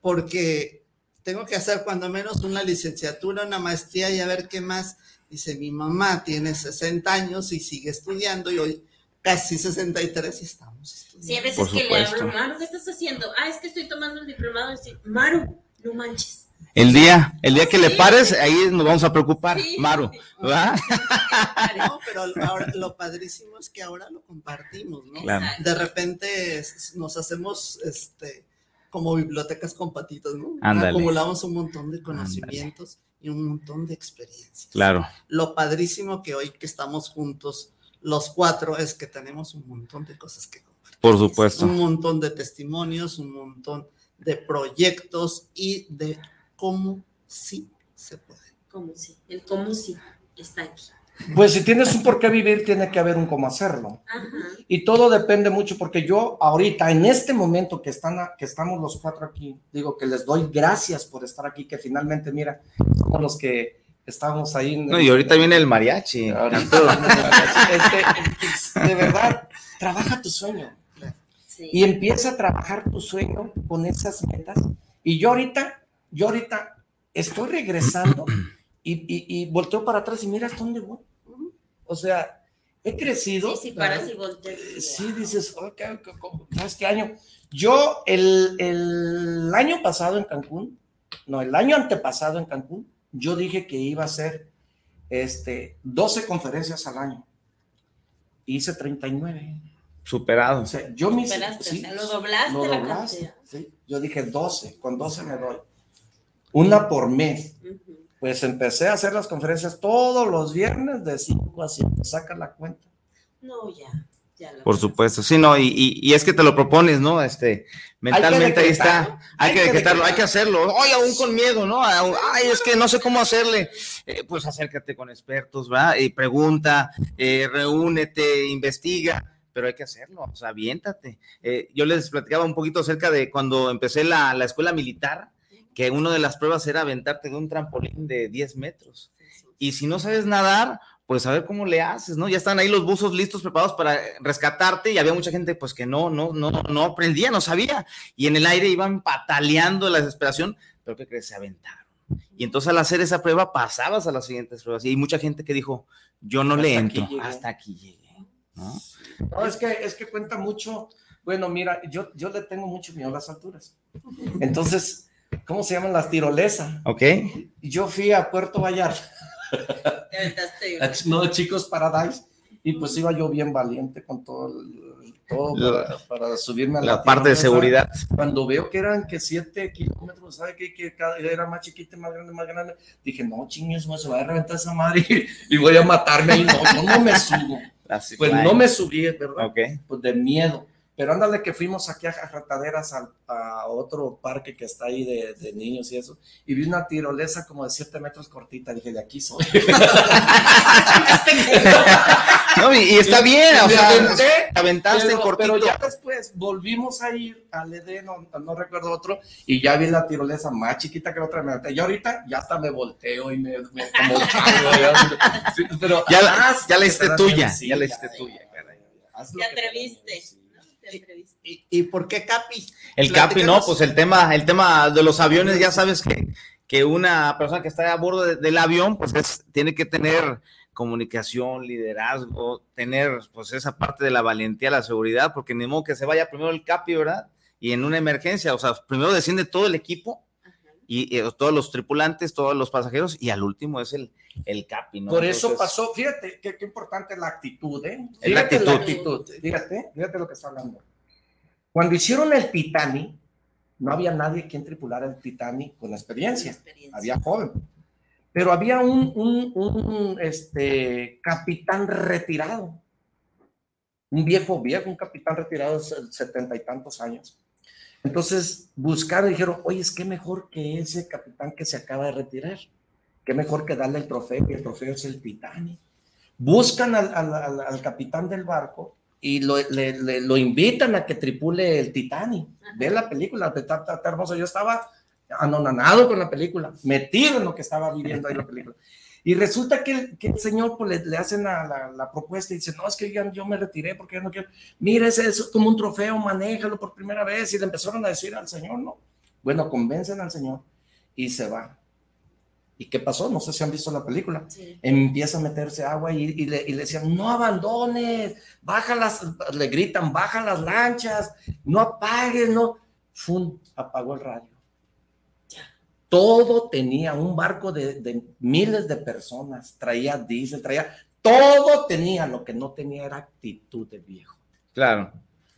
porque tengo que hacer cuando menos una licenciatura, una maestría y a ver qué más. Dice, mi mamá tiene 60 años y sigue estudiando y hoy casi 63 y estamos estudiando. Sí, a veces Por que le supuesto. hablo, Maru, ¿qué estás haciendo? Ah, es que estoy tomando el diplomado. Y decir, Maru, no manches. El día, el día que le pares, ahí nos vamos a preocupar, Sí. Maru, ¿verdad? [laughs] [laughs] No, pero ahora lo padrísimo es que ahora lo compartimos, ¿no? Claro. De repente nos hacemos este como bibliotecas con patitas, ¿no? Ándale. Acumulamos un montón de conocimientos y un montón de experiencias. Claro. Lo padrísimo que hoy que estamos juntos los cuatro es que tenemos un montón de cosas que compartir. Por supuesto. Un montón de testimonios, un montón de proyectos y de cómo sí se puede. ¿Cómo sí? El cómo sí está aquí. Pues si tienes un por qué vivir, tiene que haber un cómo hacerlo. Ajá. Y todo depende mucho porque yo ahorita, en este momento que, están a- que estamos los cuatro aquí, digo que les doy gracias por estar aquí, que finalmente, mira, somos los que estamos ahí. en- No, y ahorita viene el mariachi. Este, de verdad, trabaja tu sueño Sí. y empieza a trabajar tu sueño con esas metas. Y yo ahorita, yo ahorita estoy regresando y, y, y volteo para atrás y mira hasta dónde voy. O sea, he crecido. Sí, sí, paras y volteas. Sí, dices, ok, ok, ¿cómo? ¿sabes qué año? Yo el, el año pasado en Cancún, no, el año antepasado en Cancún, yo dije que iba a hacer este, 12 conferencias al año. Hice 39. Superado. yo me lo doblaste, la cantidad. Yo dije 12, con 12 me doy. Una por mes. Pues empecé a hacer las conferencias todos los viernes de 5 a 7. Saca la cuenta. No, ya. Por supuesto, sí, no, y, es que te lo propones, ¿no? Este, mentalmente ahí está, hay, que decretarlo, hay que hacerlo, oye, aún con miedo, ¿no? Ay, es que no sé cómo hacerle, eh, pues acércate con expertos, ¿va? Y pregunta, eh, reúnete, investiga, pero hay que hacerlo, o sea, aviéntate. Eh, yo les platicaba un poquito acerca de cuando empecé la, la escuela militar, que una de las pruebas era aventarte de un trampolín de 10 metros. Y si no sabes nadar, pues a ver cómo le haces, ¿no? Ya están ahí los buzos listos, preparados para rescatarte y había mucha gente pues que no, no, no, no aprendía, no sabía. Y en el aire iban pataleando la desesperación, pero ¿qué crees? Se aventaron. Y entonces al hacer esa prueba pasabas a las siguientes pruebas. Y hay mucha gente que dijo, yo no le entro, hasta aquí llegué. ¿no? no, es que, es que cuenta mucho. Bueno, mira, yo, yo le tengo mucho miedo a las alturas. [laughs] Entonces, ¿cómo se llaman las tirolesas? Ok. Yo fui a Puerto Vallarta [laughs] no, chicos Paradise. Y pues iba yo bien valiente con todo, todo para, subirme a la, parte de seguridad. Cuando veo que eran que 7 kilómetros, ¿sabe qué? Que cada era más chiquita, más grande, más grande. Dije, no, chingues, se va a reventar esa madre [laughs] y, voy a matarme. Y no, yo no me subo. pues no me subí, ¿verdad? Pues de miedo. Pero ándale que fuimos aquí a Rataderas a, otro parque que está ahí de, niños y eso, y vi una tirolesa como de 7 metros cortita, dije, de aquí soy. [laughs] no, y, está bien, o sea, aventaste en cortito. Pero ya después volvimos a ir al ED, no, no, recuerdo otro, y ya vi la tirolesa más chiquita que la otra. Y ahorita ya hasta me volteo y me, como pero ya, ya la hiciste tuya, ya la hiciste tuya. Te atreviste. ¿Y, por qué Capi? El Capi, no, pues el tema, el tema de los aviones, ya sabes que, que una persona que está a bordo del avión, pues tiene que tener comunicación, liderazgo, tener pues esa parte de la valentía, la seguridad, porque ni modo que se vaya primero el Capi, ¿verdad? Y en una emergencia, o sea, primero desciende todo el equipo y, todos los tripulantes, todos los pasajeros, y al último es el, el Capi, ¿no? Por eso pasó, fíjate qué, importante la actitud, ¿eh? Fíjate la actitud. la actitud. Fíjate, fíjate lo que está hablando. Cuando hicieron el Titanic, no había nadie quien tripulara el Titanic con experiencia. Había joven. Pero había un, un, un este, capitán retirado. Un viejo, viejo, un capitán retirado de setenta y tantos años. Entonces buscaron y dijeron, oye, es que mejor que ese capitán que se acaba de retirar. Qué mejor que darle el trofeo, y el trofeo es el Titanic. Buscan al, al, al capitán del barco y lo, le, lo, invitan a que tripule el Titanic. Ve la película, está, está, hermoso. Yo estaba anonanado con la película, metido en lo que estaba viviendo ahí la película. Y resulta que el, que el señor pues, le, le hacen la, la, propuesta y dice, no, es que yo, yo me retiré porque yo no quiero. Mire, ese es como un trofeo, manéjalo por primera vez. Y le empezaron a decir al señor, no. Bueno, convencen al señor y se va. ¿Y qué pasó? No sé si han visto la película. Empieza a meterse agua y, le, decían, no abandones, baja las, le gritan, baja las lanchas, no apagues, no. Fun, apagó el radio. Todo tenía un barco de, de, miles de personas, traía diésel, traía, todo tenía, lo que no tenía era actitud de viejo. Claro.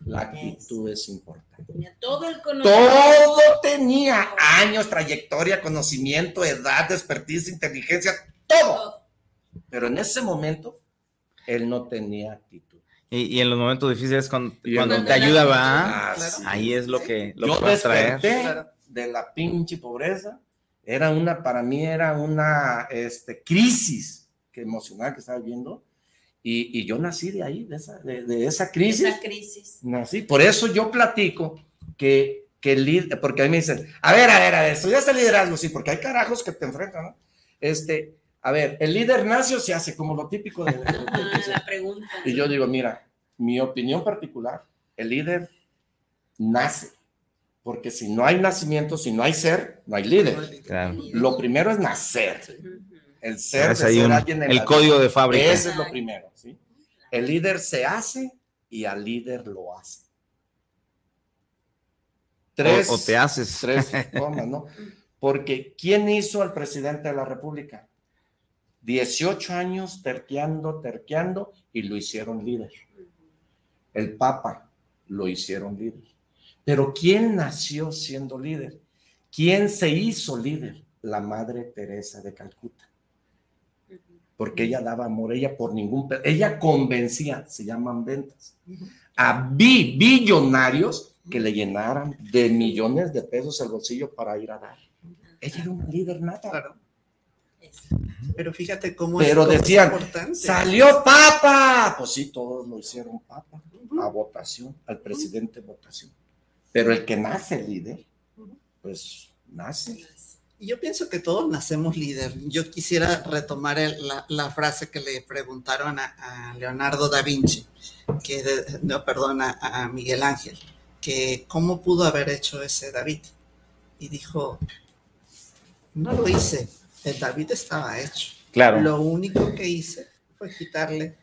La actitud es importante. Tenía todo el conocimiento. Todo tenía años, trayectoria, conocimiento, edad, expertise, inteligencia, todo. Pero en ese momento, él no tenía actitud. Y, en los momentos difíciles, cuando, cuando te ayuda, va, ahí es lo que lo Yo traer. De la pinche pobreza. Era una, para mí era una este, crisis que emocional que estaba viendo y, yo nací de ahí, de esa, de, esa crisis. Esa crisis. Nací. Por eso yo platico que, que el líder, porque a mí me dicen, a ver, a ver, a ver, estudiaste liderazgo, sí, porque hay carajos que te enfrentan, ¿no? Este, a ver, el líder nace o se hace como lo típico de, [laughs] la pregunta. Y yo digo, mira, mi opinión particular, el líder nace, porque si no hay nacimiento, si no hay ser, no hay líder. Lo primero es nacer el ser, alguien el código de fábrica. Ese es lo primero, ¿sí? El líder se hace y al líder lo hace. Tres, o, te haces. Tres [laughs] formas, ¿no? Porque ¿quién hizo al presidente de la República? 18 años terqueando, terqueando y lo hicieron líder. el Papa lo hicieron líder. Pero ¿quién nació siendo líder? ¿Quién se hizo líder? La Madre Teresa de Calcuta. Porque ella daba amor, ella por ningún, ella convencía, se llaman ventas, a billonarios que le llenaran de millones de pesos el bolsillo para ir a dar. Ella era un líder nada. Pero fíjate cómo Pero decían, salió papa. Pues sí, todos lo hicieron papa. A votación, al presidente votación. Pero el que nace líder, pues nace. Y yo pienso que todos nacemos líder. Yo quisiera retomar la, frase que le preguntaron a, Leonardo da Vinci, que no, perdón, a, Miguel Ángel, que cómo pudo haber hecho ese David. Y dijo, no lo hice, el David estaba hecho. Claro. Lo único que hice fue quitarle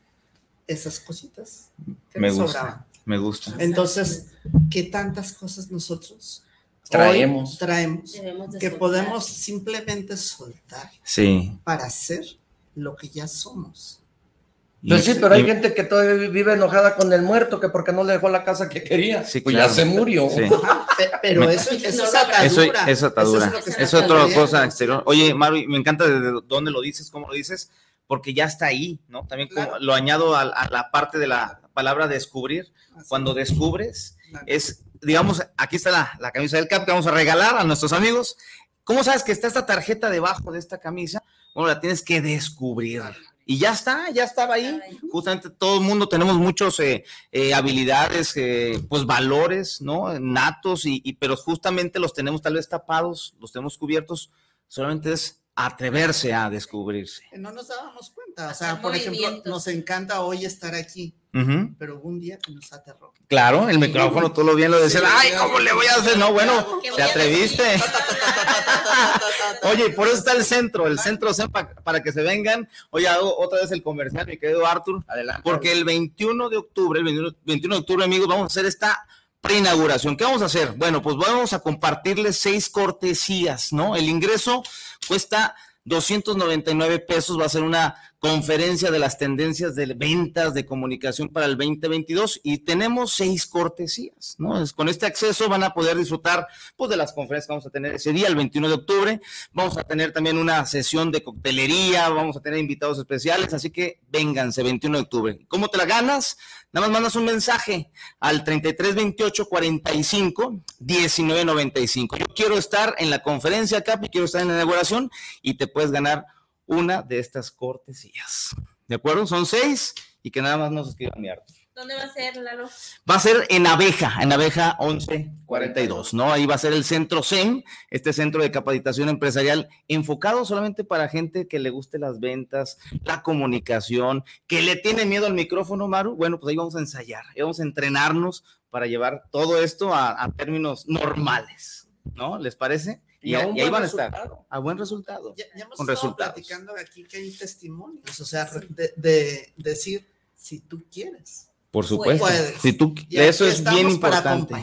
esas cositas que me gusta, Me gusta. Entonces, ¿qué tantas cosas nosotros traemos, traemos que podemos simplemente soltar sí. para hacer lo que ya somos? Pues sí, pero hay gente que todavía vive enojada con el muerto, que porque no le dejó la casa que quería. Sí, pues ya se murió. Pero eso, eso, es atadura. Eso, es atadura. es, otra cosa exterior. Oye, Maru, me encanta de dónde lo dices, cómo lo dices, porque ya está ahí, ¿no? También lo añado a, la parte de la palabra descubrir. Cuando descubres, es, digamos, aquí está la, la camisa del CAP que vamos a regalar a nuestros amigos. ¿Cómo sabes que está esta tarjeta debajo de esta camisa? Bueno, la tienes que descubrir y ya está, ya estaba ahí. Justamente todo el mundo tenemos muchos eh, eh, habilidades, eh, pues valores, ¿no? Natos, y, pero justamente los tenemos tal vez tapados, los tenemos cubiertos, solamente es atreverse a descubrirse. No nos dábamos cuenta, o sea, por ejemplo, nos encanta hoy estar aquí, pero un día que nos aterró. Claro, el micrófono, tú lo bien lo decías, ay, ¿cómo le voy a hacer? No, bueno, te atreviste. [laughs] Oye, por eso está el centro, el centro para que se vengan. Oye, hago otra vez el comercial, mi querido Arthur. Adelante. Porque el 21 de octubre, el 21 de octubre, amigos, vamos a hacer esta preinauguración. ¿Qué vamos a hacer? Bueno, pues vamos a compartirles seis cortesías, ¿no? El ingreso cuesta 299 pesos, va a ser una conferencia de las tendencias de ventas de comunicación para el 2022 y tenemos seis cortesías, ¿no? Con este acceso van a poder disfrutar pues de las conferencias que vamos a tener ese día, el 21 de octubre. Vamos a tener también una sesión de coctelería, vamos a tener invitados especiales, así que vénganse 21 de octubre. ¿Cómo te la ganas? Nada más mandas un mensaje al 3328 45 1995. Yo quiero estar en la conferencia Capi, quiero estar en la inauguración y te puedes ganar una de estas cortesías. ¿De acuerdo? Son seis y que nada más nos escriban mi arte. ¿Dónde va a ser, Lalo? Va a ser en Abeja, en Abeja 1142, ¿no? Ahí va a ser el centro CEM, este centro de capacitación empresarial enfocado solamente para gente que le guste las ventas, la comunicación, que le tiene miedo al micrófono, Maru. Bueno, pues ahí vamos a ensayar, ahí vamos a entrenarnos para llevar todo esto a, a términos normales, ¿no? ¿Les parece? Y, ahí van a estar a buen resultado. Ya, hemos estado platicando aquí que hay testimonios, o sea, de, decir si tú quieres. Por supuesto. Si tú, eso es bien importante.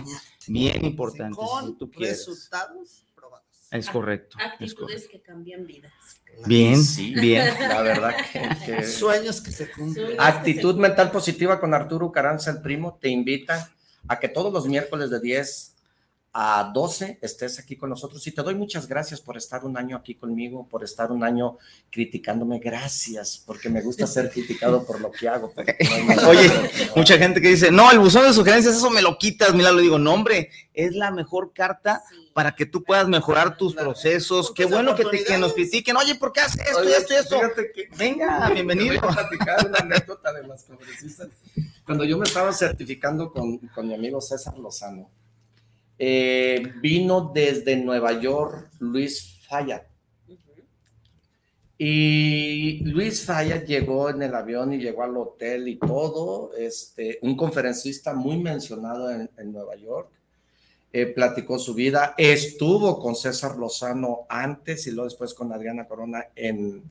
Bien importante. Con si tú quieres. resultados probados. Es correcto. Actitudes que cambian vidas. Bien, [laughs] bien. La verdad [laughs] que, Sueños que se cumplen. Actitud mental positiva con Arturo Caranza, el primo, te invita a que todos los miércoles de 10 a 12 estés aquí con nosotros y te doy muchas gracias por estar un año aquí conmigo, por estar un año criticándome. Gracias, porque me gusta ser criticado por lo que hago. Oye, mucha gente que dice, no, el buzón de sugerencias, eso me lo quitas. Mira, lo digo, no, hombre, es la mejor carta para que tú puedas mejorar tus procesos. Qué bueno que, te, que nos critiquen. Oye, ¿por qué haces esto y esto y esto? Venga, bienvenido. Voy a platicar una anécdota de las congresistas. Cuando yo me estaba certificando con, con mi amigo César Lozano, eh, vino desde Nueva York Luis Fayad. Y Luis Fayad llegó en el avión y llegó al hotel y todo, este, un conferencista muy mencionado en, Nueva York, eh, platicó su vida, estuvo con César Lozano antes y luego después con Adriana Corona en,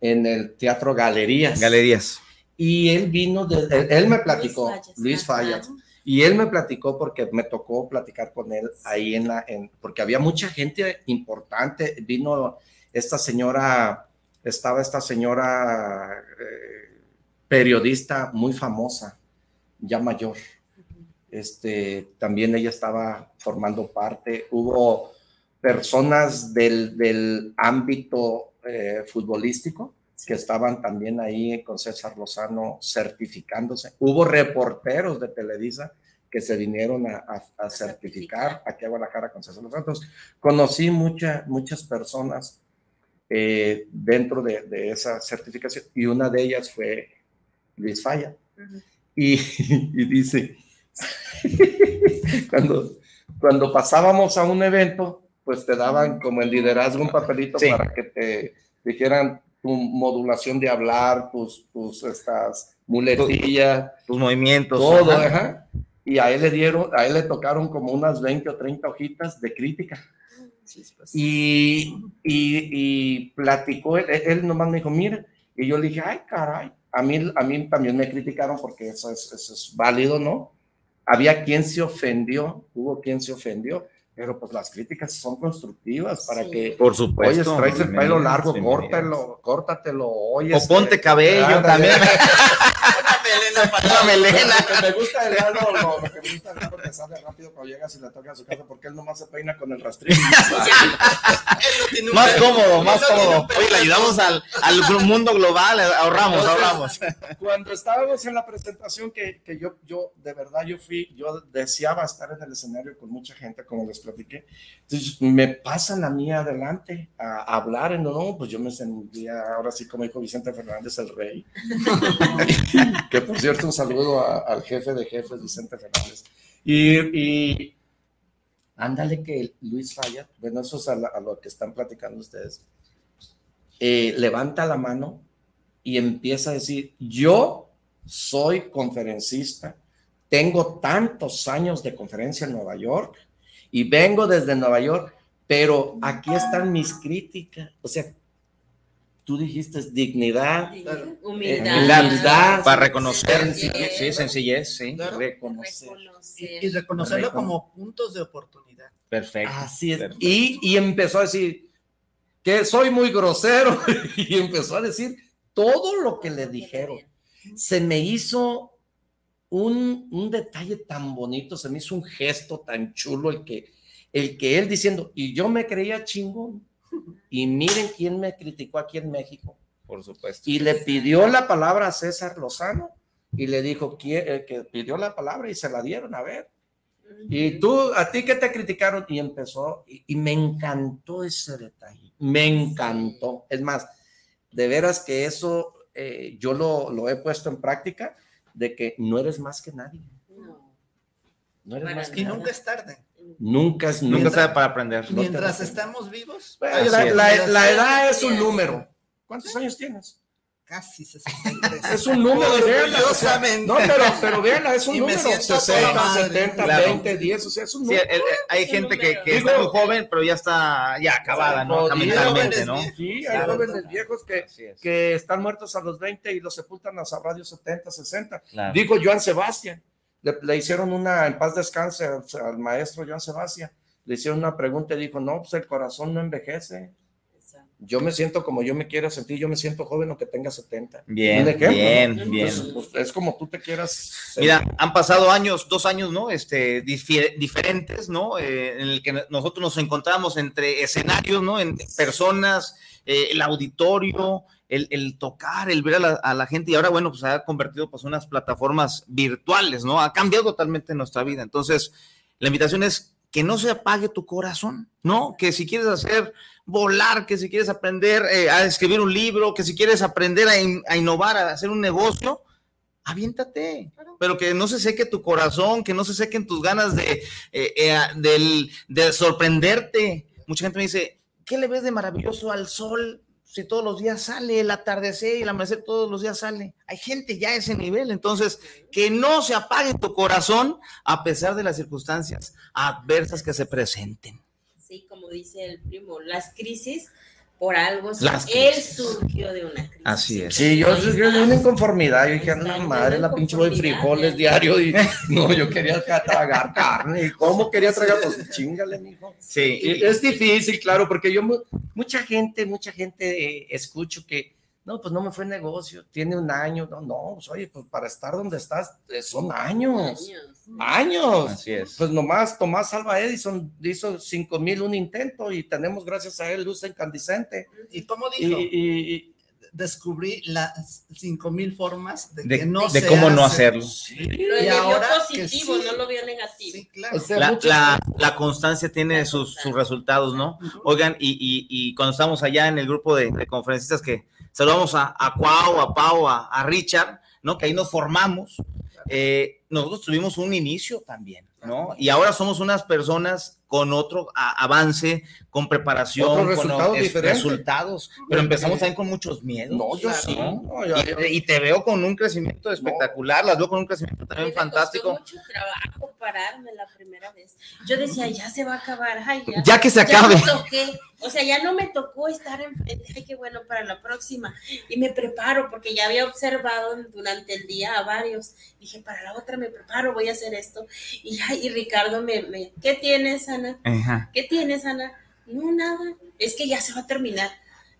en el Teatro Galerías. Galerías. Y él vino, de, él, me platicó, Luis Fayad. Y él me platicó porque me tocó platicar con él ahí en la, en, porque había mucha gente importante. Vino esta señora, estaba esta señora eh, periodista muy famosa, ya mayor. Este, también ella estaba formando parte. Hubo personas del, del ámbito eh, futbolístico que estaban también ahí con César Lozano certificándose. Hubo reporteros de Televisa que se vinieron a, certificar aquí a Guadalajara con César Lozano. Entonces, conocí mucha, muchas personas eh, dentro de, de, esa certificación y una de ellas fue Luis Falla. y, [laughs] y, dice, [laughs] cuando, cuando pasábamos a un evento, pues te daban como el liderazgo un papelito para que te dijeran tu modulación de hablar, tus, tus estas muletillas, tus movimientos, todo, y a él le dieron, a él le tocaron como unas 20 o 30 hojitas de crítica. Y, y, platicó, él, él, nomás me dijo, mira, y yo le dije, ay, caray, a mí, a mí también me criticaron porque eso es, eso es válido, ¿no? Había quien se ofendió, hubo quien se ofendió, pero pues las críticas son constructivas para que por supuesto oye traes el pelo largo córtalo córtatelo oye o ponte cabello también [laughs] melena para melena. me gusta el lado, lo, que me gusta es porque sale rápido cuando llegas y le toca a su casa, porque él nomás se peina con el rastrillo. más cómodo, más cómodo. Oye, le ayudamos al, al mundo global, ahorramos, ahorramos. Cuando estábamos en la presentación, que, que yo, yo, de verdad, yo fui, yo deseaba estar en el escenario con mucha gente, como les platiqué. Entonces, me pasan a mí adelante a, hablar, en no, pues yo me sentía, ahora sí, como dijo Vicente Fernández, el rey. [laughs] que por cierto, un saludo al jefe de jefes, Vicente Fernández. Y, ándale que Luis Falla, bueno, eso es a, lo que están platicando ustedes, eh, levanta la mano y empieza a decir, yo soy conferencista, tengo tantos años de conferencia en Nueva York y vengo desde Nueva York, pero aquí están mis críticas. O sea, tú dijiste dignidad, humildad, para reconocer, sí, sencillez, sí, reconocer. Y, reconocerlo como puntos de oportunidad. Perfecto. Así es. Y, y, empezó a decir que soy muy grosero [laughs] y empezó a decir todo lo que le dijeron. Se me hizo un, un detalle tan bonito, se me hizo un gesto tan chulo el que, el que él diciendo, y yo me creía chingón y miren quién me criticó aquí en México. Por supuesto. Y le pidió la palabra a César Lozano y le dijo que, que pidió la palabra y se la dieron a ver. Y tú, a ti que te criticaron y empezó, y, me encantó ese detalle, me encantó. Es más, de veras que eso eh, yo lo, lo, he puesto en práctica, de que no eres más que nadie. No. No eres más que Y nunca es tarde. Nunca es Nunca sabe para aprender. Mientras estamos vivos. la, edad es un número. ¿Cuántos años tienes? Casi 63. Es un número, no, pero, pero véanla, es un número. 60, 70, 20, 10, o sea, es un número. hay gente que, que está muy joven, pero ya está ya acabada, ¿no? Mentalmente, ¿no? Sí, hay jóvenes viejos que, que están muertos a los 20 y los sepultan a radio 70, 60. Digo Joan Sebastián le, hicieron una, en paz descanse al, maestro Joan Sebastián, le hicieron una pregunta y dijo, no, pues el corazón no envejece. Yo me siento como yo me quiero sentir, yo me siento joven aunque tenga 70. Bien, bien, bien. Pues, es como tú te quieras. Mira, han pasado años, dos años, ¿no? Este, diferentes, ¿no? Eh, en el que nosotros nos encontramos entre escenarios, ¿no? En personas, eh, el auditorio, el, tocar, el ver a la, gente y ahora, bueno, pues ha convertido pues unas plataformas virtuales, ¿no? Ha cambiado totalmente nuestra vida. Entonces, la invitación es que no se apague tu corazón, ¿no? Que si quieres hacer volar, que si quieres aprender eh, a escribir un libro, que si quieres aprender a, innovar, a hacer un negocio, aviéntate, pero que no se seque tu corazón, que no se sequen tus ganas de, eh, eh, de sorprenderte. Mucha gente me dice, ¿qué le ves de maravilloso al sol? Si todos los días sale el atardecer y el amanecer todos los días sale. Hay gente ya a ese nivel, entonces que no se apague tu corazón a pesar de las circunstancias adversas que se presenten. Sí, como dice el primo, las crisis por algo. él surgió de una crisis. Así es. Sí, yo surgió de una inconformidad. Yo dije, la madre, la pinche de frijoles diario. Y [laughs] no, yo quería tragar carne. ¿Y cómo quería tragar? Pues chingale, mijo. Sí. es difícil, claro, porque yo, mucha gente, mucha gente eh, escucho que No, pues no me fue negocio, tiene un año. No, no, pues oye, pues para estar donde estás eh, son años. Años. Así es. Pues nomás Tomás Alba Edison hizo cinco mil un intento y tenemos gracias a él luz incandescente. ¿Y cómo dijo? Y, y- Descubrí las cinco mil formas de, De, que no de se cómo no hace. hacerlo. Lo Y ahora que positivo, sí. no lo vio negativo. Sí, claro. o sea, La, la- la constancia tiene sus, sus resultados, ¿no? Oigan, y, y- y cuando estamos allá en el grupo de, de conferencistas que saludamos a, a Cuau, a Pau, a, a Richard, ¿no? Que ahí nos formamos. eh, nosotros tuvimos un inicio también, ¿no? Y ahora somos unas personas con otro a- avance, con preparación, Otros con resultados es- resultados, pero empezamos también con muchos miedos. No, yo Claro, sí. ¿no? No, yo- yo- Y, y te veo con un crecimiento espectacular, las veo con un crecimiento también me fantástico. costó mucho trabajo pararme la primera vez. Yo decía, ya se va a acabar, ay, ya. Ya que se acabe. toqué. O sea, ya no me tocó estar enfrente. Ay, qué bueno para la próxima. Y me preparo porque ya había observado durante el día a varios. Dije, para la otra me preparo, voy a hacer esto. Y, ay, y Ricardo me, me, ¿qué tienes, Ana? Ajá. ¿Qué tienes, Ana? No, nada. Es que ya se va a terminar.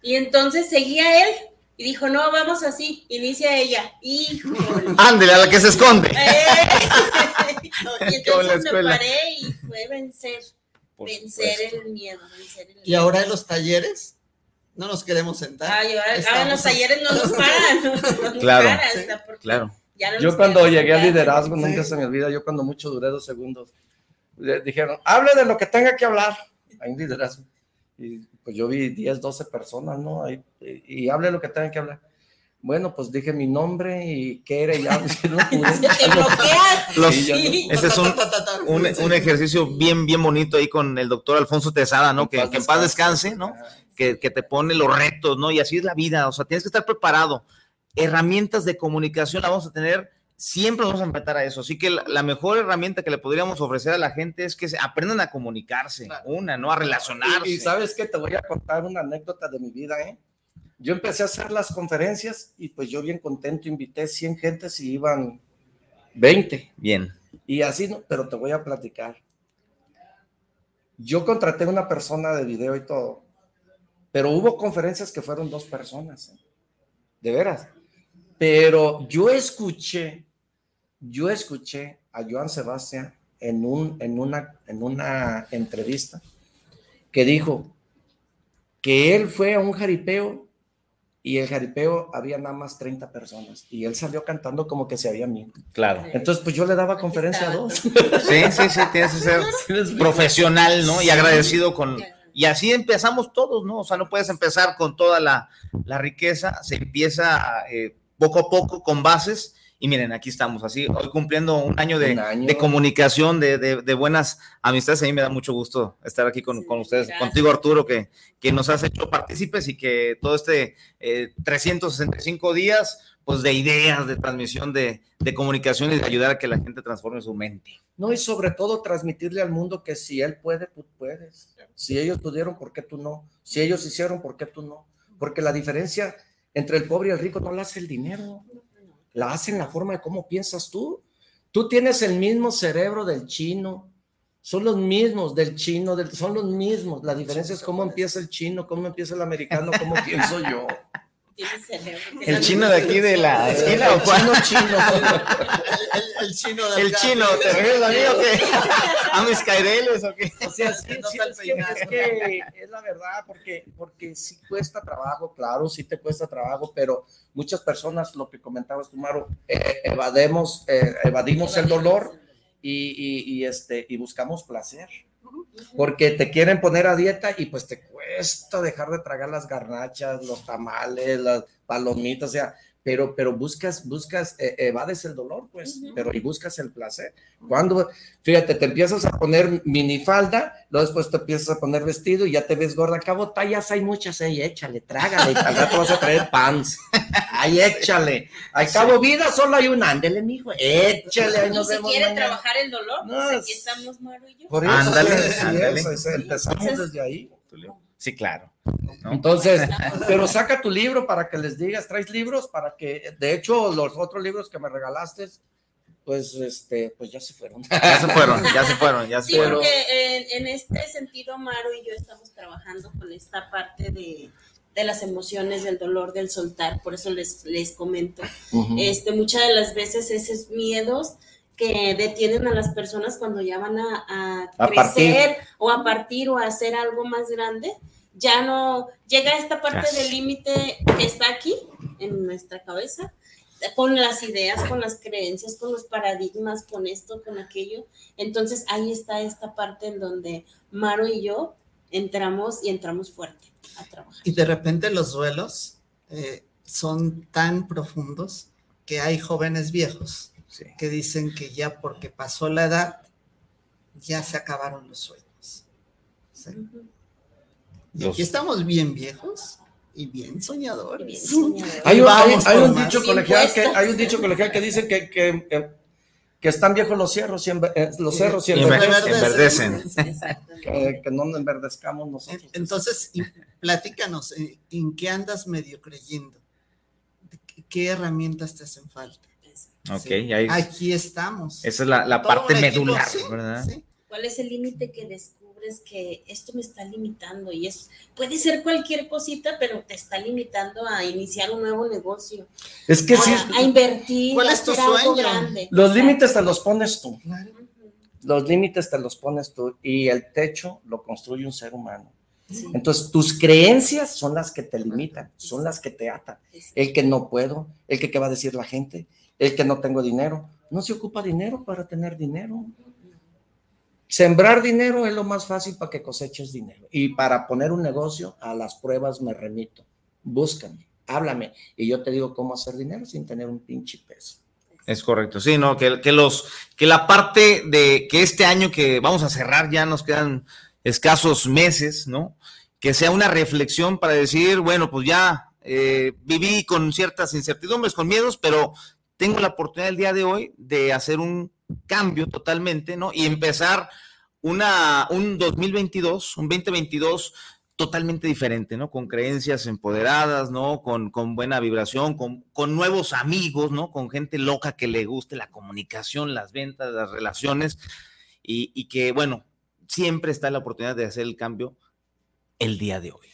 Y entonces seguía él y dijo, no, vamos así. Inicia ella. Híjole. [laughs] Ándele, a la que se esconde. [laughs] ¡Eh! [laughs] y entonces me paré y fue vencer, Por vencer supuesto. el miedo, vencer el miedo. Y ahora en los talleres no nos queremos sentar. Ay, ahora, ahora en los talleres no nos paran, no Claro. Sí, Claro. no Yo cuando llegué al liderazgo, Sí. nunca se me olvida, yo cuando mucho duré dos segundos, le dijeron, hable de lo que tenga que hablar. Hay un liderazgo. Y pues yo vi 10, 12 personas, ¿no? Ahí, y, y hable lo que tenga que hablar. Bueno, pues dije mi nombre y qué era y ya. [laughs] no. [laughs] Te bloqueas. Los- Sí, no. Sí. Ese es un, un, un ejercicio bien, bien bonito ahí con el doctor Alfonso Tesada, ¿no? Que, que en paz descanse, ¿no? Ajá. Que, que te pone los retos, ¿no? Y así es la vida, o sea, tienes que estar preparado. Herramientas de comunicación la vamos a tener, siempre vamos a enfrentar a eso. Así que la, la mejor herramienta que le podríamos ofrecer a la gente es que se aprendan a comunicarse, Claro. una, ¿no? A relacionarse. Y, y sabes que te voy a contar una anécdota de mi vida, ¿eh? Yo empecé a hacer las conferencias y pues yo bien contento invité 100 gentes y iban 20. Bien. Y así, no, pero te voy a platicar. Yo contraté una persona de video y todo, pero hubo conferencias que fueron dos personas, ¿eh? de veras. Pero yo escuché, yo escuché a Joan Sebastián en, un, en, una, en una entrevista que dijo que él fue a un jaripeo y el jaripeo había nada más 30 personas y él salió cantando como que se había mil. Claro. Entonces, pues yo le daba conferencia a dos. [laughs] Sí, sí, sí, tienes que ser [laughs] profesional, ¿no? Y agradecido con... Y así empezamos todos, ¿no? O sea, no puedes empezar con toda la, la riqueza, se empieza eh, poco a poco con bases. Y miren, aquí estamos, así, hoy cumpliendo un año de, Un año. de comunicación, de, de- de buenas amistades. A mí me da mucho gusto estar aquí con, Sí, con ustedes, gracias. contigo Arturo, que, que nos has hecho partícipes y que todo este eh, 365 días, pues de ideas, de transmisión, de, de comunicación y de ayudar a que la gente transforme su mente. No, y sobre todo transmitirle al mundo que si él puede, tú puedes. Si ellos pudieron, ¿por qué tú no? Si ellos hicieron, ¿por qué tú no? Porque la diferencia entre el pobre y el rico no la hace el dinero, la hace en la forma de cómo piensas tú. Tú tienes el mismo cerebro del chino, son los mismos del chino, del, son los mismos. La diferencia es cómo empieza el chino, cómo empieza el americano, cómo [laughs] pienso yo. Cerebro. El chino de aquí de la esquina, ¿o cuál? chino, chino. El, [laughs] el chino del El chino, ¿te refieres a mí o qué? [laughs] ¿A mis caireles o qué? O sea, sí, No sí, es, que, peinado. es que es la verdad, porque, porque sí cuesta trabajo, claro, sí te cuesta trabajo, pero muchas personas, lo que comentabas tú, Maro, eh, evademos, eh, evadimos el dolor y, y- y, este, y buscamos placer. Porque te quieren poner a dieta y pues te cuesta dejar de tragar las garnachas, los tamales, las palomitas, o sea, pero, pero buscas, buscas, eh, evades el dolor, pues, pero y buscas el placer. Cuando, fíjate, te empiezas a poner minifalda, luego después te empiezas a poner vestido y ya te ves gorda. Cabo, tallas hay muchas, ahí échale, trágale, y al rato vas a traer pants. [laughs] Ahí échale. Al cabo, vida solo hay un ándele, mijo, échale, ahí nos si vemos quiere mañana. trabajar el dolor, No, pues aquí es- estamos Maru y yo. Por eso, Ándale, sí, ándale. eso, eso, empezamos Entonces- desde ahí. Sí, claro. ¿no? Entonces, [laughs] pero saca tu libro para que les digas, traes libros para que, de hecho, los otros libros que me regalaste, pues, este, pues ya se fueron. Ya se fueron, ya se fueron, ya se Sí, fueron. porque en, en este sentido, Maru y yo estamos trabajando con esta parte de, de las emociones, del dolor, del soltar, por eso les, les comento. este, muchas de las veces esos miedos que detienen a las personas cuando ya van a, crecer o a partir o a hacer algo más grande, ya no llega esta parte del límite que está aquí en nuestra cabeza con las ideas, con las creencias, con los paradigmas, con esto, con aquello. Entonces ahí está esta parte en donde Maro y yo entramos y entramos fuerte a trabajar. Y de repente los duelos eh, son tan profundos que hay jóvenes viejos que dicen que ya porque pasó la edad, ya se acabaron los sueños. Y aquí estamos bien viejos y bien soñadores. Hay, un, dicho colegial que, hay un dicho colegial que dice que, que, que están viejos los cerros y eh, los cerros y enverdecen. que, que, no enverdezcamos nosotros. Entonces, platícanos, eh, ¿en qué andas medio creyendo? ¿Qué herramientas te hacen falta? Ok, aquí estamos. Esa es la, la parte medular, ¿verdad? ¿Cuál es el límite que les que esto me está limitando y es puede ser cualquier cosita, pero te está limitando a iniciar un nuevo negocio. Es que sí. A invertir, ¿Cuál es tu sueño? grande. Los límites te los pones tú. Los límites te los pones tú y el techo lo construye un ser humano. Entonces, tus creencias son las que te limitan, son las que te atan. El que no puedo, el que qué va a decir la gente, el que no tengo dinero. No se ocupa dinero para tener dinero. Sembrar dinero es lo más fácil para que coseches dinero. Y para poner un negocio, a las pruebas me remito. Búscame, háblame. Y yo te digo cómo hacer dinero sin tener un pinche peso. Es correcto, sí, no, que, que, los, que la parte de que este año que vamos a cerrar ya nos quedan escasos meses, ¿no? Que sea una reflexión para decir, bueno, pues ya eh, viví con ciertas incertidumbres, con miedos, pero tengo la oportunidad el día de hoy de hacer un cambio totalmente, ¿no? Y empezar una, un 2022, un 2022 totalmente diferente, ¿no? Con creencias empoderadas, ¿no? Con, con buena vibración, con, con, nuevos amigos, ¿no? Con gente loca que le guste la comunicación, las ventas, las relaciones y, y que, bueno, siempre está la oportunidad de hacer el cambio el día de hoy,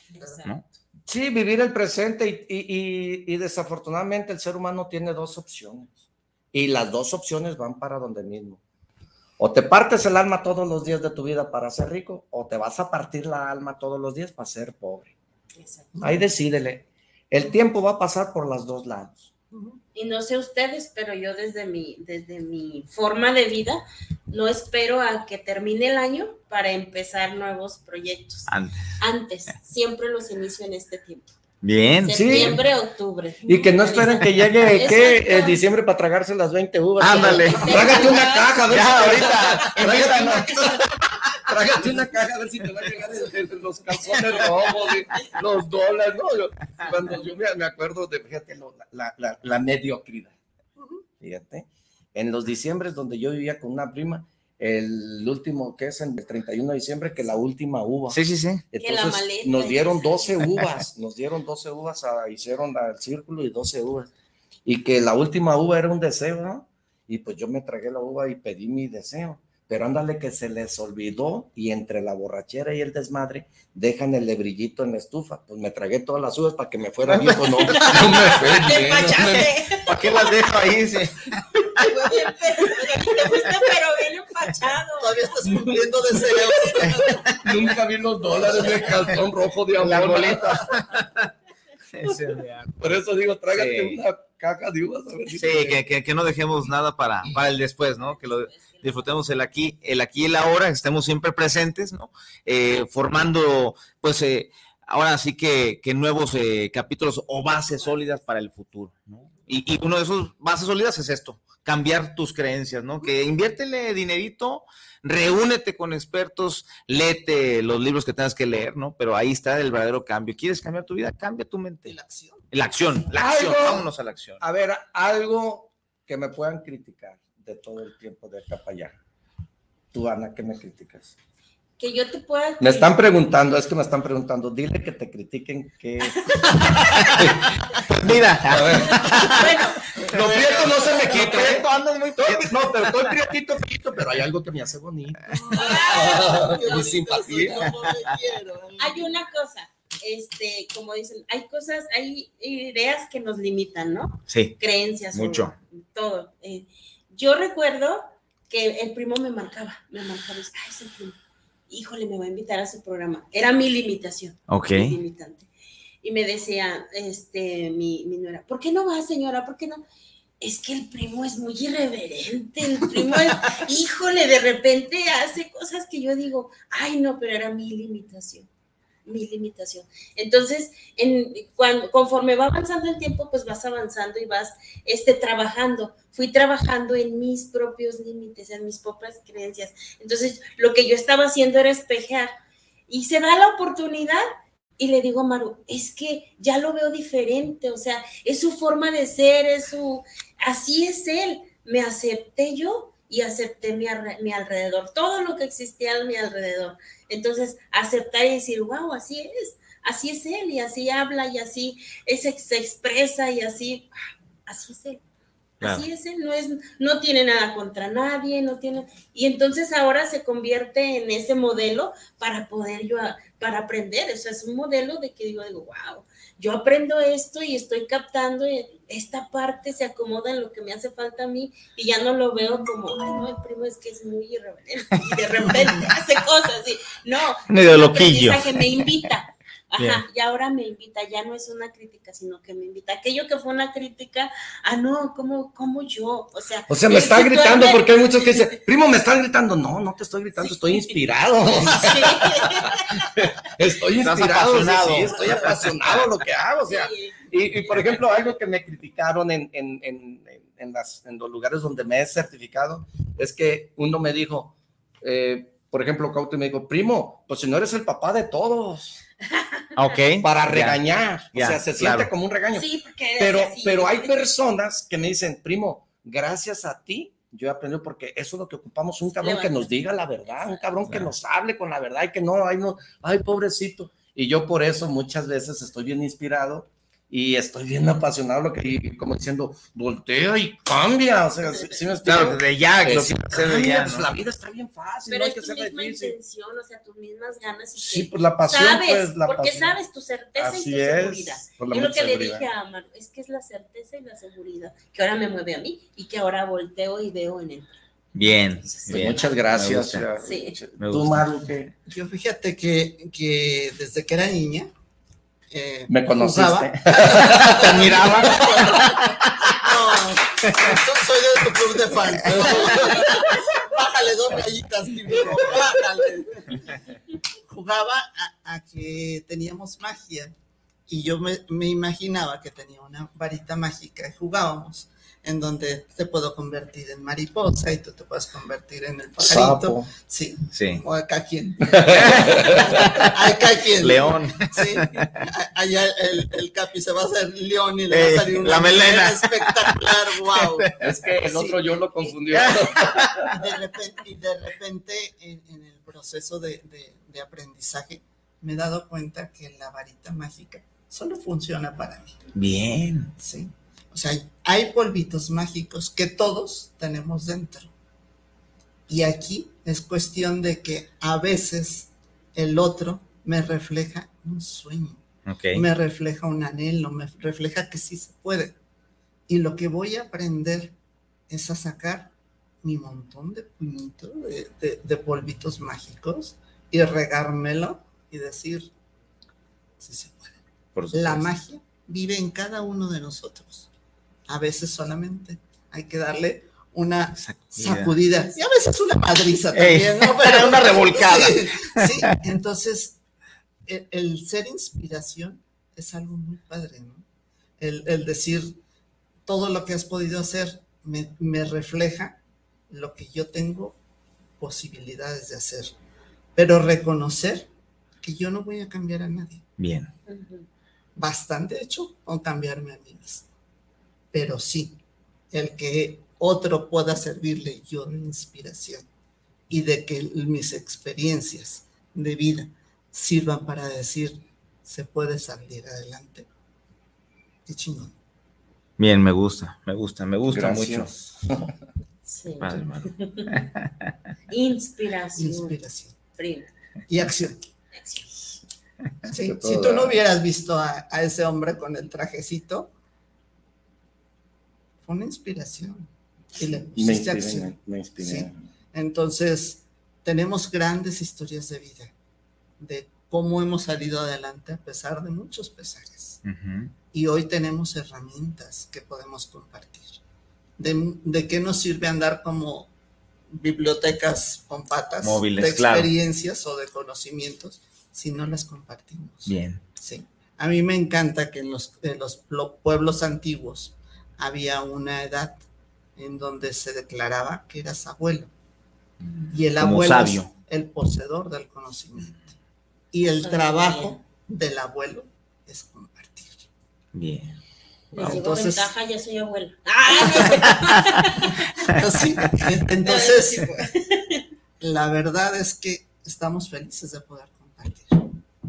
¿no? Sí, vivir el presente y, y, y desafortunadamente el ser humano tiene dos opciones y las dos opciones van para donde mismo. O te partes el alma todos los días de tu vida para ser rico, o te vas a partir la alma todos los días para ser pobre. Ahí decídele. El tiempo va a pasar por los dos lados. Y no sé ustedes, pero yo desde mi, desde mi forma de vida, no espero a que termine el año para empezar nuevos proyectos. Antes. Antes. Siempre los inicio en este tiempo. Bien, Septiembre, octubre. Y que no esperen que llegue ¿qué? [laughs] diciembre para tragarse las 20 uvas. Ándale. Trágate una caja, ya, ahorita. Trágate una, caja a ver si te va a llegar los calzones rojos, los dólares. No, cuando yo me, acuerdo de, fíjate, la, la, la mediocridad. Fíjate, en los diciembres donde yo vivía con una prima, el último que es en el 31 de diciembre, que la última uva. Sí, sí, sí. Entonces nos dieron 12 uvas, nos dieron 12 uvas, hicieron el círculo y 12 uvas. Y que la última uva era un deseo, ¿no? Y pues yo me tragué la uva y pedí mi deseo. Pero ándale que se les olvidó y entre la borrachera y el desmadre dejan el lebrillito en la estufa. Pues me tragué todas las uvas para que me fuera bien. No, [laughs] no me [laughs] fue bien. ¿Para qué las dejo ahí? Sí. pero bien empachado. Todavía estás cumpliendo deseos. [laughs] Nunca vi los dólares de calzón rojo de amor. Por eso digo, trágate una caja de uvas. A ver sí, que, que, que, no dejemos nada para, para el después, ¿no? Que lo disfrutemos el aquí, el aquí y el ahora, estemos siempre presentes, ¿no? Eh, formando, pues, eh, ahora sí que, que nuevos eh, capítulos o bases sólidas para el futuro, ¿no? Y, y, uno de esos bases sólidas es esto, cambiar tus creencias, ¿no? Que inviértele dinerito, reúnete con expertos, léete los libros que tengas que leer, ¿no? Pero ahí está el verdadero cambio. ¿Quieres cambiar tu vida? Cambia tu mente. La acción. La acción, la acción. Vámonos a la acción. A ver, algo que me puedan criticar de todo el tiempo de acá para allá. Tú, Ana, ¿qué me criticas? que yo te pueda. Me están preguntando, es que me están preguntando, dile que te critiquen que. [laughs] Mira, a ver. bueno, lo prieto no se me quita. ¿eh? No, pero estoy prietito, prietito, pero hay algo que me hace bonito. Mi [laughs] simpatía. Hay una cosa. Este, como dicen, hay cosas, hay ideas que nos limitan, ¿no? Sí. Creencias. Mucho. todo. Eh, yo recuerdo que el primo me marcaba, me marcaba, ay, ese primo, híjole, me va a invitar a su programa. Era mi limitación. Ok. Mi limitante. Y me decía, este, mi, mi nuera, ¿por qué no va, señora? ¿Por qué no? es que el primo es muy irreverente, el primo es, [laughs] híjole, de repente hace cosas que yo digo, ay no, pero era mi limitación, mi limitación. Entonces, en, cuando, conforme va avanzando el tiempo, pues vas avanzando y vas este, trabajando. Fui trabajando en mis propios límites, en mis propias creencias. Entonces, lo que yo estaba haciendo era espejear y se da la oportunidad y le digo Maru, es que ya lo veo diferente, o sea, es su forma de ser, es su, así es él. Me acepté yo y acepté mi, mi alrededor, todo lo que existía a mi alrededor. Entonces, aceptar y decir, wow, así es, así es él, y así habla, y así es, se expresa, y así, así es él. Así es, él no, es, no tiene nada contra nadie, no tiene... Y entonces ahora se convierte en ese modelo para poder yo, para aprender. O sea, es un modelo de que digo, digo, wow, yo aprendo esto y estoy captando esta parte se acomoda en lo que me hace falta a mí y ya no lo veo como, ay, no, el primo es que es muy irreverente y de repente [laughs] hace cosas y no, que me invita Ajá, [laughs] y ahora me invita, ya no es una crítica, sino que me invita. Aquello que fue una crítica, ah, no, ¿cómo, cómo yo? O sea, o sea me están gritando porque hay muchos que [laughs] dicen, primo, me están gritando. No, no te estoy gritando, estoy inspirado. [laughs] estoy inspirado, sí, estoy apasionado lo que hago. O sea, y, por ejemplo, algo que me criticaron en, en, en, en, las, en los lugares donde me he certificado es que uno me dijo, eh, por ejemplo, Cauti me dijo, primo, pues si no eres el papá de todos. Ok. [laughs] Para regañar. o sea, se siente como un regaño. Sí, porque pero, pero hay personas que me dicen, primo, gracias a ti, yo he aprendido porque eso es lo que ocupamos, un cabrón que nos diga la verdad, un cabrón que nos hable con la verdad y que no, ay, no, ay, pobrecito. Y yo por eso muchas veces estoy bien inspirado y estoy bien apasionado lo que como diciendo voltea y cambia o sea si, me claro de ya lo que cambia, pues, la vida está bien fácil pero no hay que tu misma difícil. intención o sea tus mismas ganas y sí pues la pasión sabes pues, la porque pasión. sabes tu certeza Así y tu seguridad es, y lo que le dije a Amaro es que es la certeza y la seguridad que ahora me mueve a mí y que ahora volteo y veo en él Bien, sí, bien. muchas gracias. Sí. Tú, Maru, ¿qué? Yo fíjate que, que desde que era niña, eh, me conociste. [laughs] Te miraba. No, [laughs] soy de tu club de fans. Bájale dos rayitas, bájale. Jugaba a, a, que teníamos magia y yo me, me imaginaba que tenía una varita mágica y jugábamos en donde te puedo convertir en mariposa y tú te puedes convertir en el pajarito. Sapo. Sí. Sí. O acá quien. [laughs] acá quien. León. Sí. Allá el, el, Capi se va a hacer león y le va a salir una la melena espectacular. Wow. Es que el otro yo lo confundió. Y de repente, y de repente en, en, el proceso de, de, de aprendizaje me he dado cuenta que la varita mágica solo funciona para mí. Bien. Sí. O sea, hay polvitos mágicos que todos tenemos dentro. Y aquí es cuestión de que a veces el otro me refleja un sueño, okay. me refleja un anhelo, me refleja que sí se puede. Y lo que voy a aprender es a sacar mi montón de puñitos, de, de, de polvitos mágicos y regármelo y decir, sí se puede. La magia vive en cada uno de nosotros a veces solamente hay que darle una sacudida, sacudida. y a veces una madriza también, ¿no? [laughs] Pero, una revolcada. Sí, sí. entonces el, el, ser inspiración es algo muy padre, ¿no? El, el decir todo lo que has podido hacer me, me, refleja lo que yo tengo posibilidades de hacer, pero reconocer que yo no voy a cambiar a nadie. Bien. Bastante hecho con cambiarme a mí mismo pero sí, el que otro pueda servirle yo de inspiración y de que mis experiencias de vida sirvan para decir, se puede salir adelante. Qué chingón. Bien, me gusta, me gusta, me gusta Gracias. mucho. [laughs] Sí. Padre, [laughs] Inspiración. Inspiración. Prima. Y acción. Acción. si tú no hubieras visto a, ese hombre con el trajecito, fue una inspiración. Y le me inspiré, Entonces, tenemos grandes historias de vida, de cómo hemos salido adelante a pesar de muchos pesares. Y hoy tenemos herramientas que podemos compartir. De, de, qué nos sirve andar como bibliotecas con patas Móviles, de experiencias o de conocimientos si no las compartimos. Bien. Sí. A mí me encanta que en los, en los pueblos antiguos había una edad en donde se declaraba que eras abuelo. Y el abuelo es el poseedor del conocimiento. Y el trabajo del abuelo es compartir. Bien. entonces, ventaja, ya soy abuela. [laughs] entonces, [laughs] la verdad es que estamos felices de poder compartir.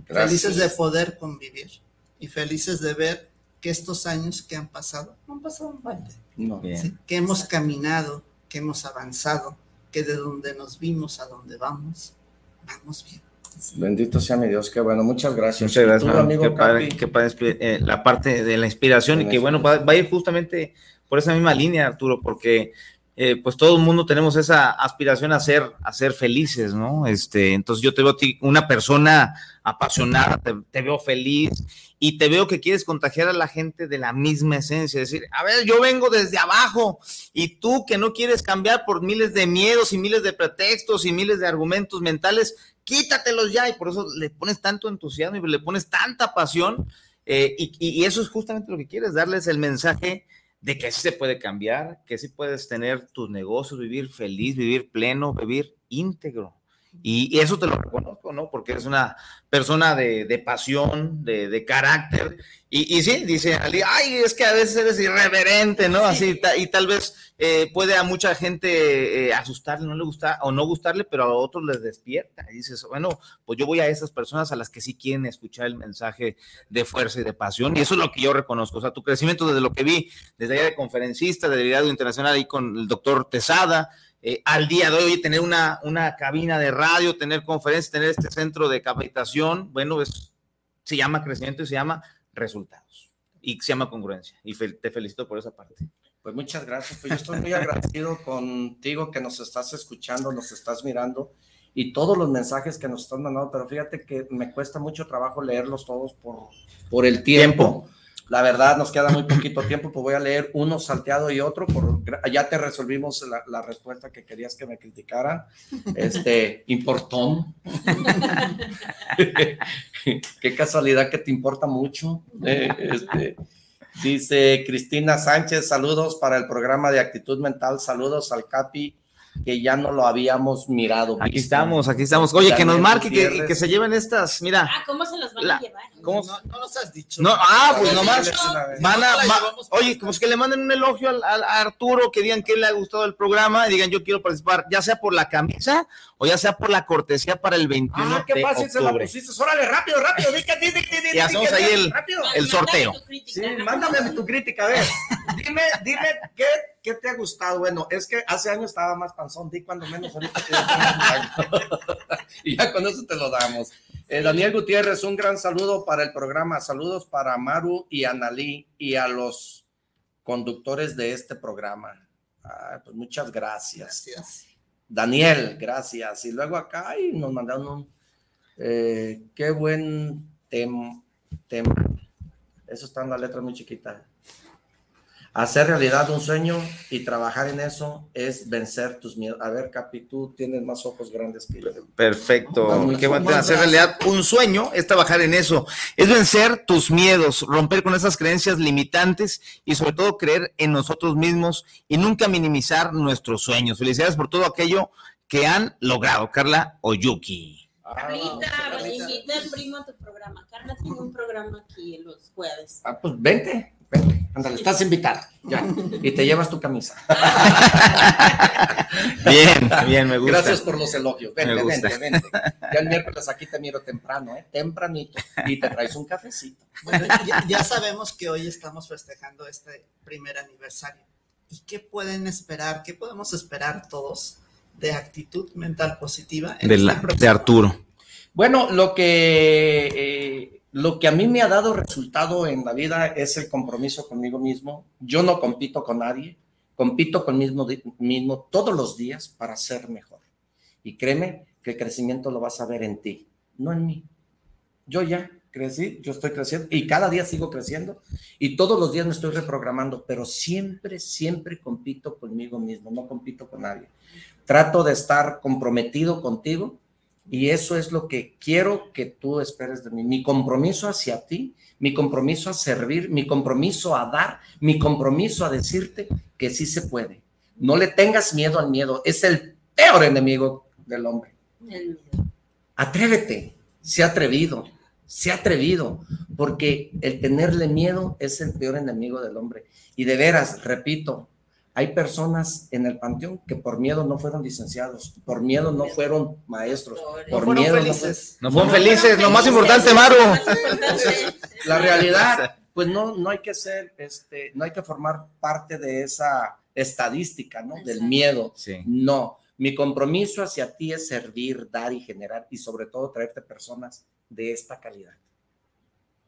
Felices de poder convivir y felices de ver que estos años que han pasado no han pasado en balde. que hemos caminado, que hemos avanzado, que de donde nos vimos a donde vamos, vamos bien. Bendito sea mi Dios, qué bueno, muchas gracias. Muchas gracias, qué padre, qué padre eh, la parte de la inspiración y que bueno, va, a ir justamente por esa misma línea, Arturo, porque eh, pues todo el mundo tenemos esa aspiración a ser, a ser felices, ¿no? Este, entonces yo te veo a ti una persona apasionada, te, veo feliz y te veo que quieres contagiar a la gente de la misma esencia, decir, a ver, yo vengo desde abajo y tú que no quieres cambiar por miles de miedos y miles de pretextos y miles de argumentos mentales, quítatelos ya y por eso le pones tanto entusiasmo y le pones tanta pasión eh, y, y eso es justamente lo que quieres, darles el mensaje de que sí se puede cambiar, que sí puedes tener tus negocios, vivir feliz, vivir pleno, vivir íntegro. Y, eso te lo reconozco, ¿no? Porque eres una persona de, pasión, de, carácter. Y, sí, dice Ali, ay, es que a veces eres irreverente, ¿no? Así, y tal vez eh, puede a mucha gente eh, asustarle, no le gusta o no gustarle, pero a otros les despierta. Y dices, bueno, pues yo voy a esas personas a las que sí quieren escuchar el mensaje de fuerza y de pasión. Y eso es lo que yo reconozco. O sea, tu crecimiento desde lo que vi, desde allá de conferencista, de liderazgo internacional ahí con el doctor Tesada, eh, al día de hoy tener una, una cabina de radio, tener conferencias, tener este centro de capacitación, bueno, es, se llama crecimiento y se llama resultados y se llama congruencia. Y te felicito por esa parte. Pues muchas gracias. Pues yo estoy muy agradecido [laughs] contigo que nos estás escuchando, nos estás mirando y todos los mensajes que nos están mandando, pero fíjate que me cuesta mucho trabajo leerlos todos por, por el tiempo. La verdad, nos queda muy poquito tiempo, pues voy a leer uno salteado y otro. Por, ya te resolvimos la, respuesta que querías que me criticaran. Este, importón. [laughs] Qué casualidad que te importa mucho. Eh, este, dice Cristina Sánchez, saludos para el programa de actitud mental, saludos al Capi que ya no lo habíamos mirado. Aquí estamos, aquí estamos. Oye, que nos marque, que, que, se lleven estas, mira. Ah, ¿cómo se las van a llevar? ¿Cómo? No, no nos has dicho. No, ah, pues nomás. Van a, oye, como es que le manden un elogio al, a Arturo, que digan que le ha gustado el programa y digan yo quiero participar, ya sea por la camisa o ya sea por la cortesía para el 21 ah, qué fácil se la pusiste. Órale, rápido, rápido. Di, di, di, y hacemos ahí el, el sorteo. Sí, mándame tu crítica, a ver. [laughs] dime, dime qué ¿qué te ha gustado? Bueno, es que hace años estaba más panzón, di cuando menos ahorita. [laughs] y ya con eso te lo damos. Eh, Daniel Gutiérrez, un gran saludo para el programa. Saludos para Maru y Analí y a los conductores de este programa. pues muchas gracias. Daniel, gracias. Y luego acá y nos mandaron un eh, qué buen tema. Eso está en la letra muy chiquita. Hacer realidad un sueño y trabajar en eso es vencer tus miedos. A ver, Capi, tú tienes más ojos grandes que yo. Perfecto. Qué bueno, hacer realidad un sueño es trabajar en eso. Es vencer tus miedos, romper con esas creencias limitantes y sobre todo creer en nosotros mismos y nunca minimizar nuestros sueños. Felicidades por todo aquello que han logrado, Carla Oyuki. Carlita, ah, invita al primo a tu programa. Carla tiene un programa aquí los jueves. Ah, pues vente. Vente, ándale, estás invitado. Ya. Y te llevas tu camisa. [laughs] bien, bien, me gusta. Gracias por los elogios. Vente, vente, vente. Ya el miércoles aquí te miro temprano, ¿eh? Tempranito. Y te traes un cafecito. Bueno, ya, sabemos que hoy estamos festejando este primer aniversario. ¿Y qué pueden esperar? ¿Qué podemos esperar todos de actitud mental positiva? de, este de Arturo. Bueno, lo que, eh, lo que a mí me ha dado resultado en la vida es el compromiso conmigo mismo. Yo no compito con nadie, compito conmigo mismo, todos los días para ser mejor. Y créeme que el crecimiento lo vas a ver en ti, no en mí. Yo ya crecí, yo estoy creciendo y cada día sigo creciendo y todos los días me estoy reprogramando, pero siempre, siempre compito conmigo mismo, no compito con nadie. Trato de estar comprometido contigo y eso es lo que quiero que tú esperes de mí. Mi compromiso hacia ti, mi compromiso a servir, mi compromiso a dar, mi compromiso a decirte que sí se puede. No le tengas miedo al miedo. Es el peor enemigo del hombre. Atrévete, sé atrevido, sé atrevido, porque el tenerle miedo es el peor enemigo del hombre. Y de veras, repito, hay personas en el panteón que por miedo no fueron licenciados, por miedo no fueron maestros, por no miedo felices. no, fueron felices. Lo más importante, Maru. La realidad, pues no, no hay que ser, este, no hay que formar parte de esa estadística, ¿no? Del miedo. No. Mi compromiso hacia ti es servir, dar y generar y sobre todo traerte personas de esta calidad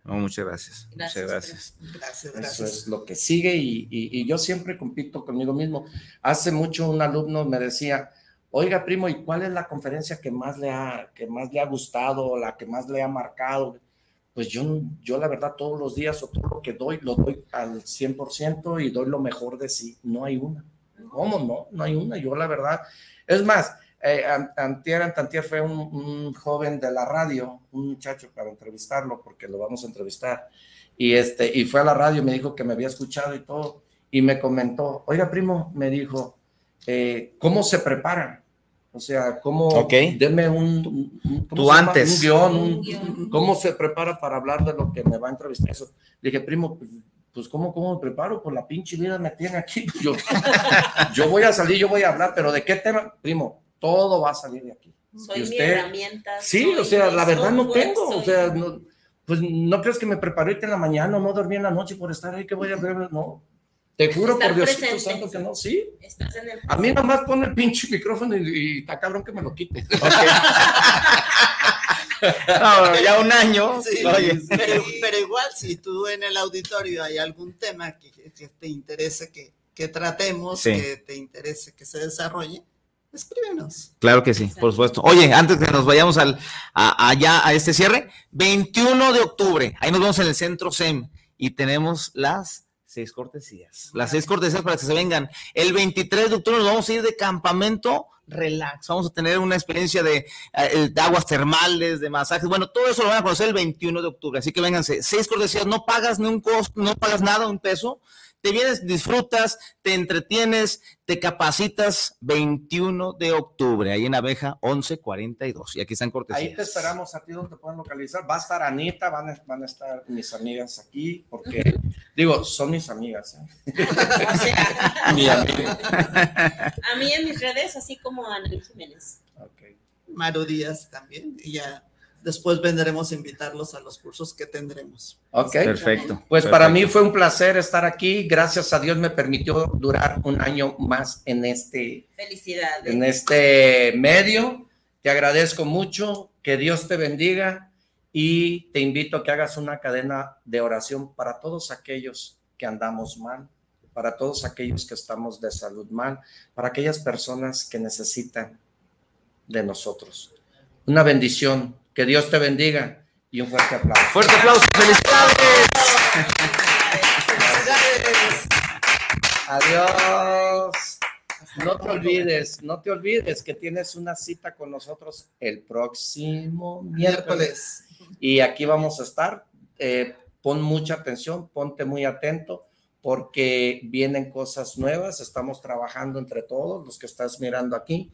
muchas gracias. Muchas gracias. Gracias, Eso es lo que sigue y, yo siempre compito conmigo mismo. Hace mucho un alumno me decía, oiga primo, ¿y cuál es la conferencia que más le ha, que más le ha gustado, la que más le ha marcado? Pues yo, yo la verdad todos los días o todo lo que doy, lo doy al 100% y doy lo mejor de sí. No hay una. ¿Cómo no? No hay una. Yo la verdad, es más, eh, antier, antier fue un, joven de la radio, un muchacho para entrevistarlo, porque lo vamos a entrevistar, y, este, y fue a la radio, me dijo que me había escuchado y todo, y me comentó, oiga primo, me dijo, eh, ¿cómo se preparan? O sea, ¿cómo, okay. deme un, Tú antes. un guion, ¿cómo se prepara para hablar de lo que me va a entrevistar? Eso. dije, primo, pues, pues ¿cómo, ¿cómo me preparo? Pues la pinche vida me tiene aquí. Yo, [laughs] yo voy a salir, yo voy a hablar, pero ¿de qué tema? Primo, todo va a salir de aquí. Soy usted, mi herramienta. Sí, o sea, la verdad no tengo, o sea, no, pues no crees que me preparé en la mañana, no dormí en la noche por estar ahí, que voy a ver, [laughs] no. Te juro por Diosito Santo que no, sí. a mí nada más pone el pinche micrófono y, está cabrón que me lo quite. [laughs] no, ya un año. pero, igual, si tú en el auditorio hay algún tema que, te interese que, que tratemos, que te interese que se desarrolle, escríbenos. Claro que sí, por supuesto. Oye, antes que nos vayamos al, allá a este cierre, 21 de octubre, ahí nos vemos en el centro SEM y tenemos las seis cortesías. Las seis cortesías para que se vengan. El 23 de octubre nos vamos a ir de campamento relax. Vamos a tener una experiencia de, eh, de, aguas termales, de masajes. Bueno, todo eso lo van a conocer el 21 de octubre. Así que vénganse. Seis cortesías, no pagas ni un costo, no pagas nada, un peso te vienes, disfrutas, te entretienes, te capacitas 21 de octubre, ahí en Abeja 1142. Y aquí están cortesías. Ahí te esperamos a ti donde te pueden localizar. Va a estar Anita, van a, van a estar mis amigas aquí, porque, [laughs] digo, son mis amigas. ¿eh? [laughs] Mi amiga. A mí en mis redes, así como Ana Jiménez. Okay. Maru Díaz también, y ya después vendremos a invitarlos a los cursos que tendremos. Ok. Perfecto. Pues para mí fue un placer estar aquí. Gracias a Dios me permitió durar un año más en este. Felicidades. En este medio. Te agradezco mucho. Que Dios te bendiga. Y te invito a que hagas una cadena de oración para todos aquellos que andamos mal, para todos aquellos que estamos de salud mal, para aquellas personas que necesitan de nosotros. Una bendición que Dios te bendiga y un fuerte aplauso. Fuerte aplauso, felicidades. Adiós. No te olvides, no te olvides que tienes una cita con nosotros el próximo miércoles. Y aquí vamos a estar. Eh, pon mucha atención, ponte muy atento porque vienen cosas nuevas. Estamos trabajando entre todos los que estás mirando aquí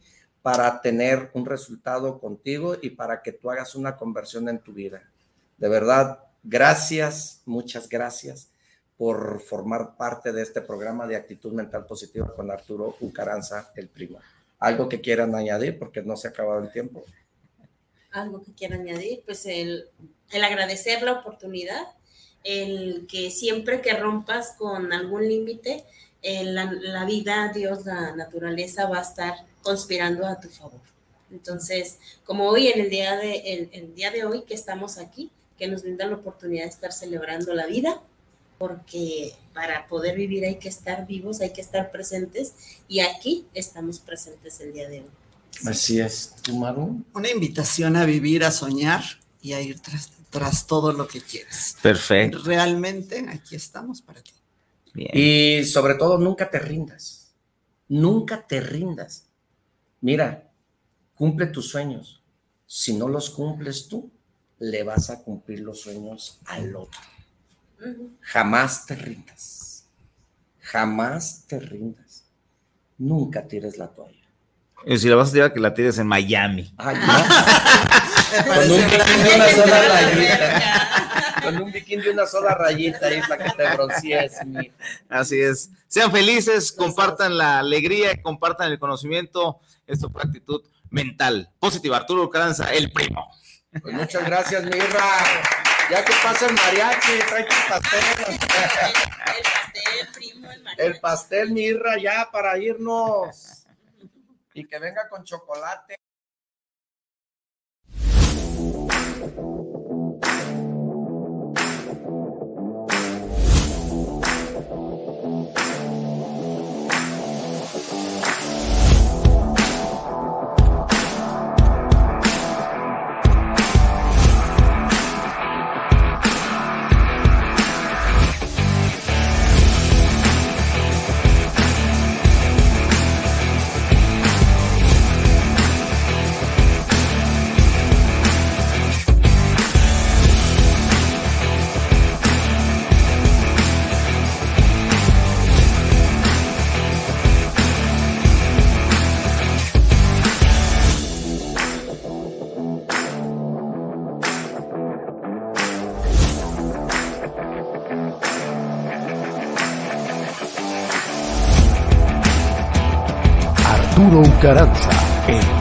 para tener un resultado contigo y para que tú hagas una conversión en tu vida. De verdad, gracias, muchas gracias por formar parte de este programa de actitud mental positiva con Arturo Ucaranza, el primo. ¿Algo que quieran añadir? Porque no se ha acabado el tiempo. Algo que quieran añadir, pues el, el agradecer la oportunidad, el que siempre que rompas con algún límite, la, la vida, Dios, la naturaleza va a estar conspirando a tu favor. Entonces, como hoy en el día de, el, día de hoy que estamos aquí, que nos brinda la oportunidad de estar celebrando la vida, porque para poder vivir hay que estar vivos, hay que estar presentes, y aquí estamos presentes el día de hoy. Así es, ¿tú, Maru? Una invitación a vivir, a soñar y a ir tras, tras todo lo que quieres. Perfecto. Realmente aquí estamos para ti. Y sobre todo, nunca te rindas. Nunca te rindas. Mira, cumple tus sueños. Si no los cumples tú, le vas a cumplir los sueños al otro. Jamás te rindas. Jamás te rindas. Nunca tires la toalla. Y si la vas a tirar, que la tires en Miami. Ay, [laughs] Con un bikini de una sola rayita. Con un bikini de una sola rayita ahí para que te broncees. Así es. Sean felices, compartan la alegría, compartan el conocimiento. Esto fue actitud mental positiva. Arturo Caranza, el primo. Pues muchas gracias, Mirra. Ya que pasa el mariachi, trae tu pastel. El, pastel, primo, el mariachi. El pastel, Mirra, ya para irnos. Y que venga con chocolate. Arturo Ucaranza, el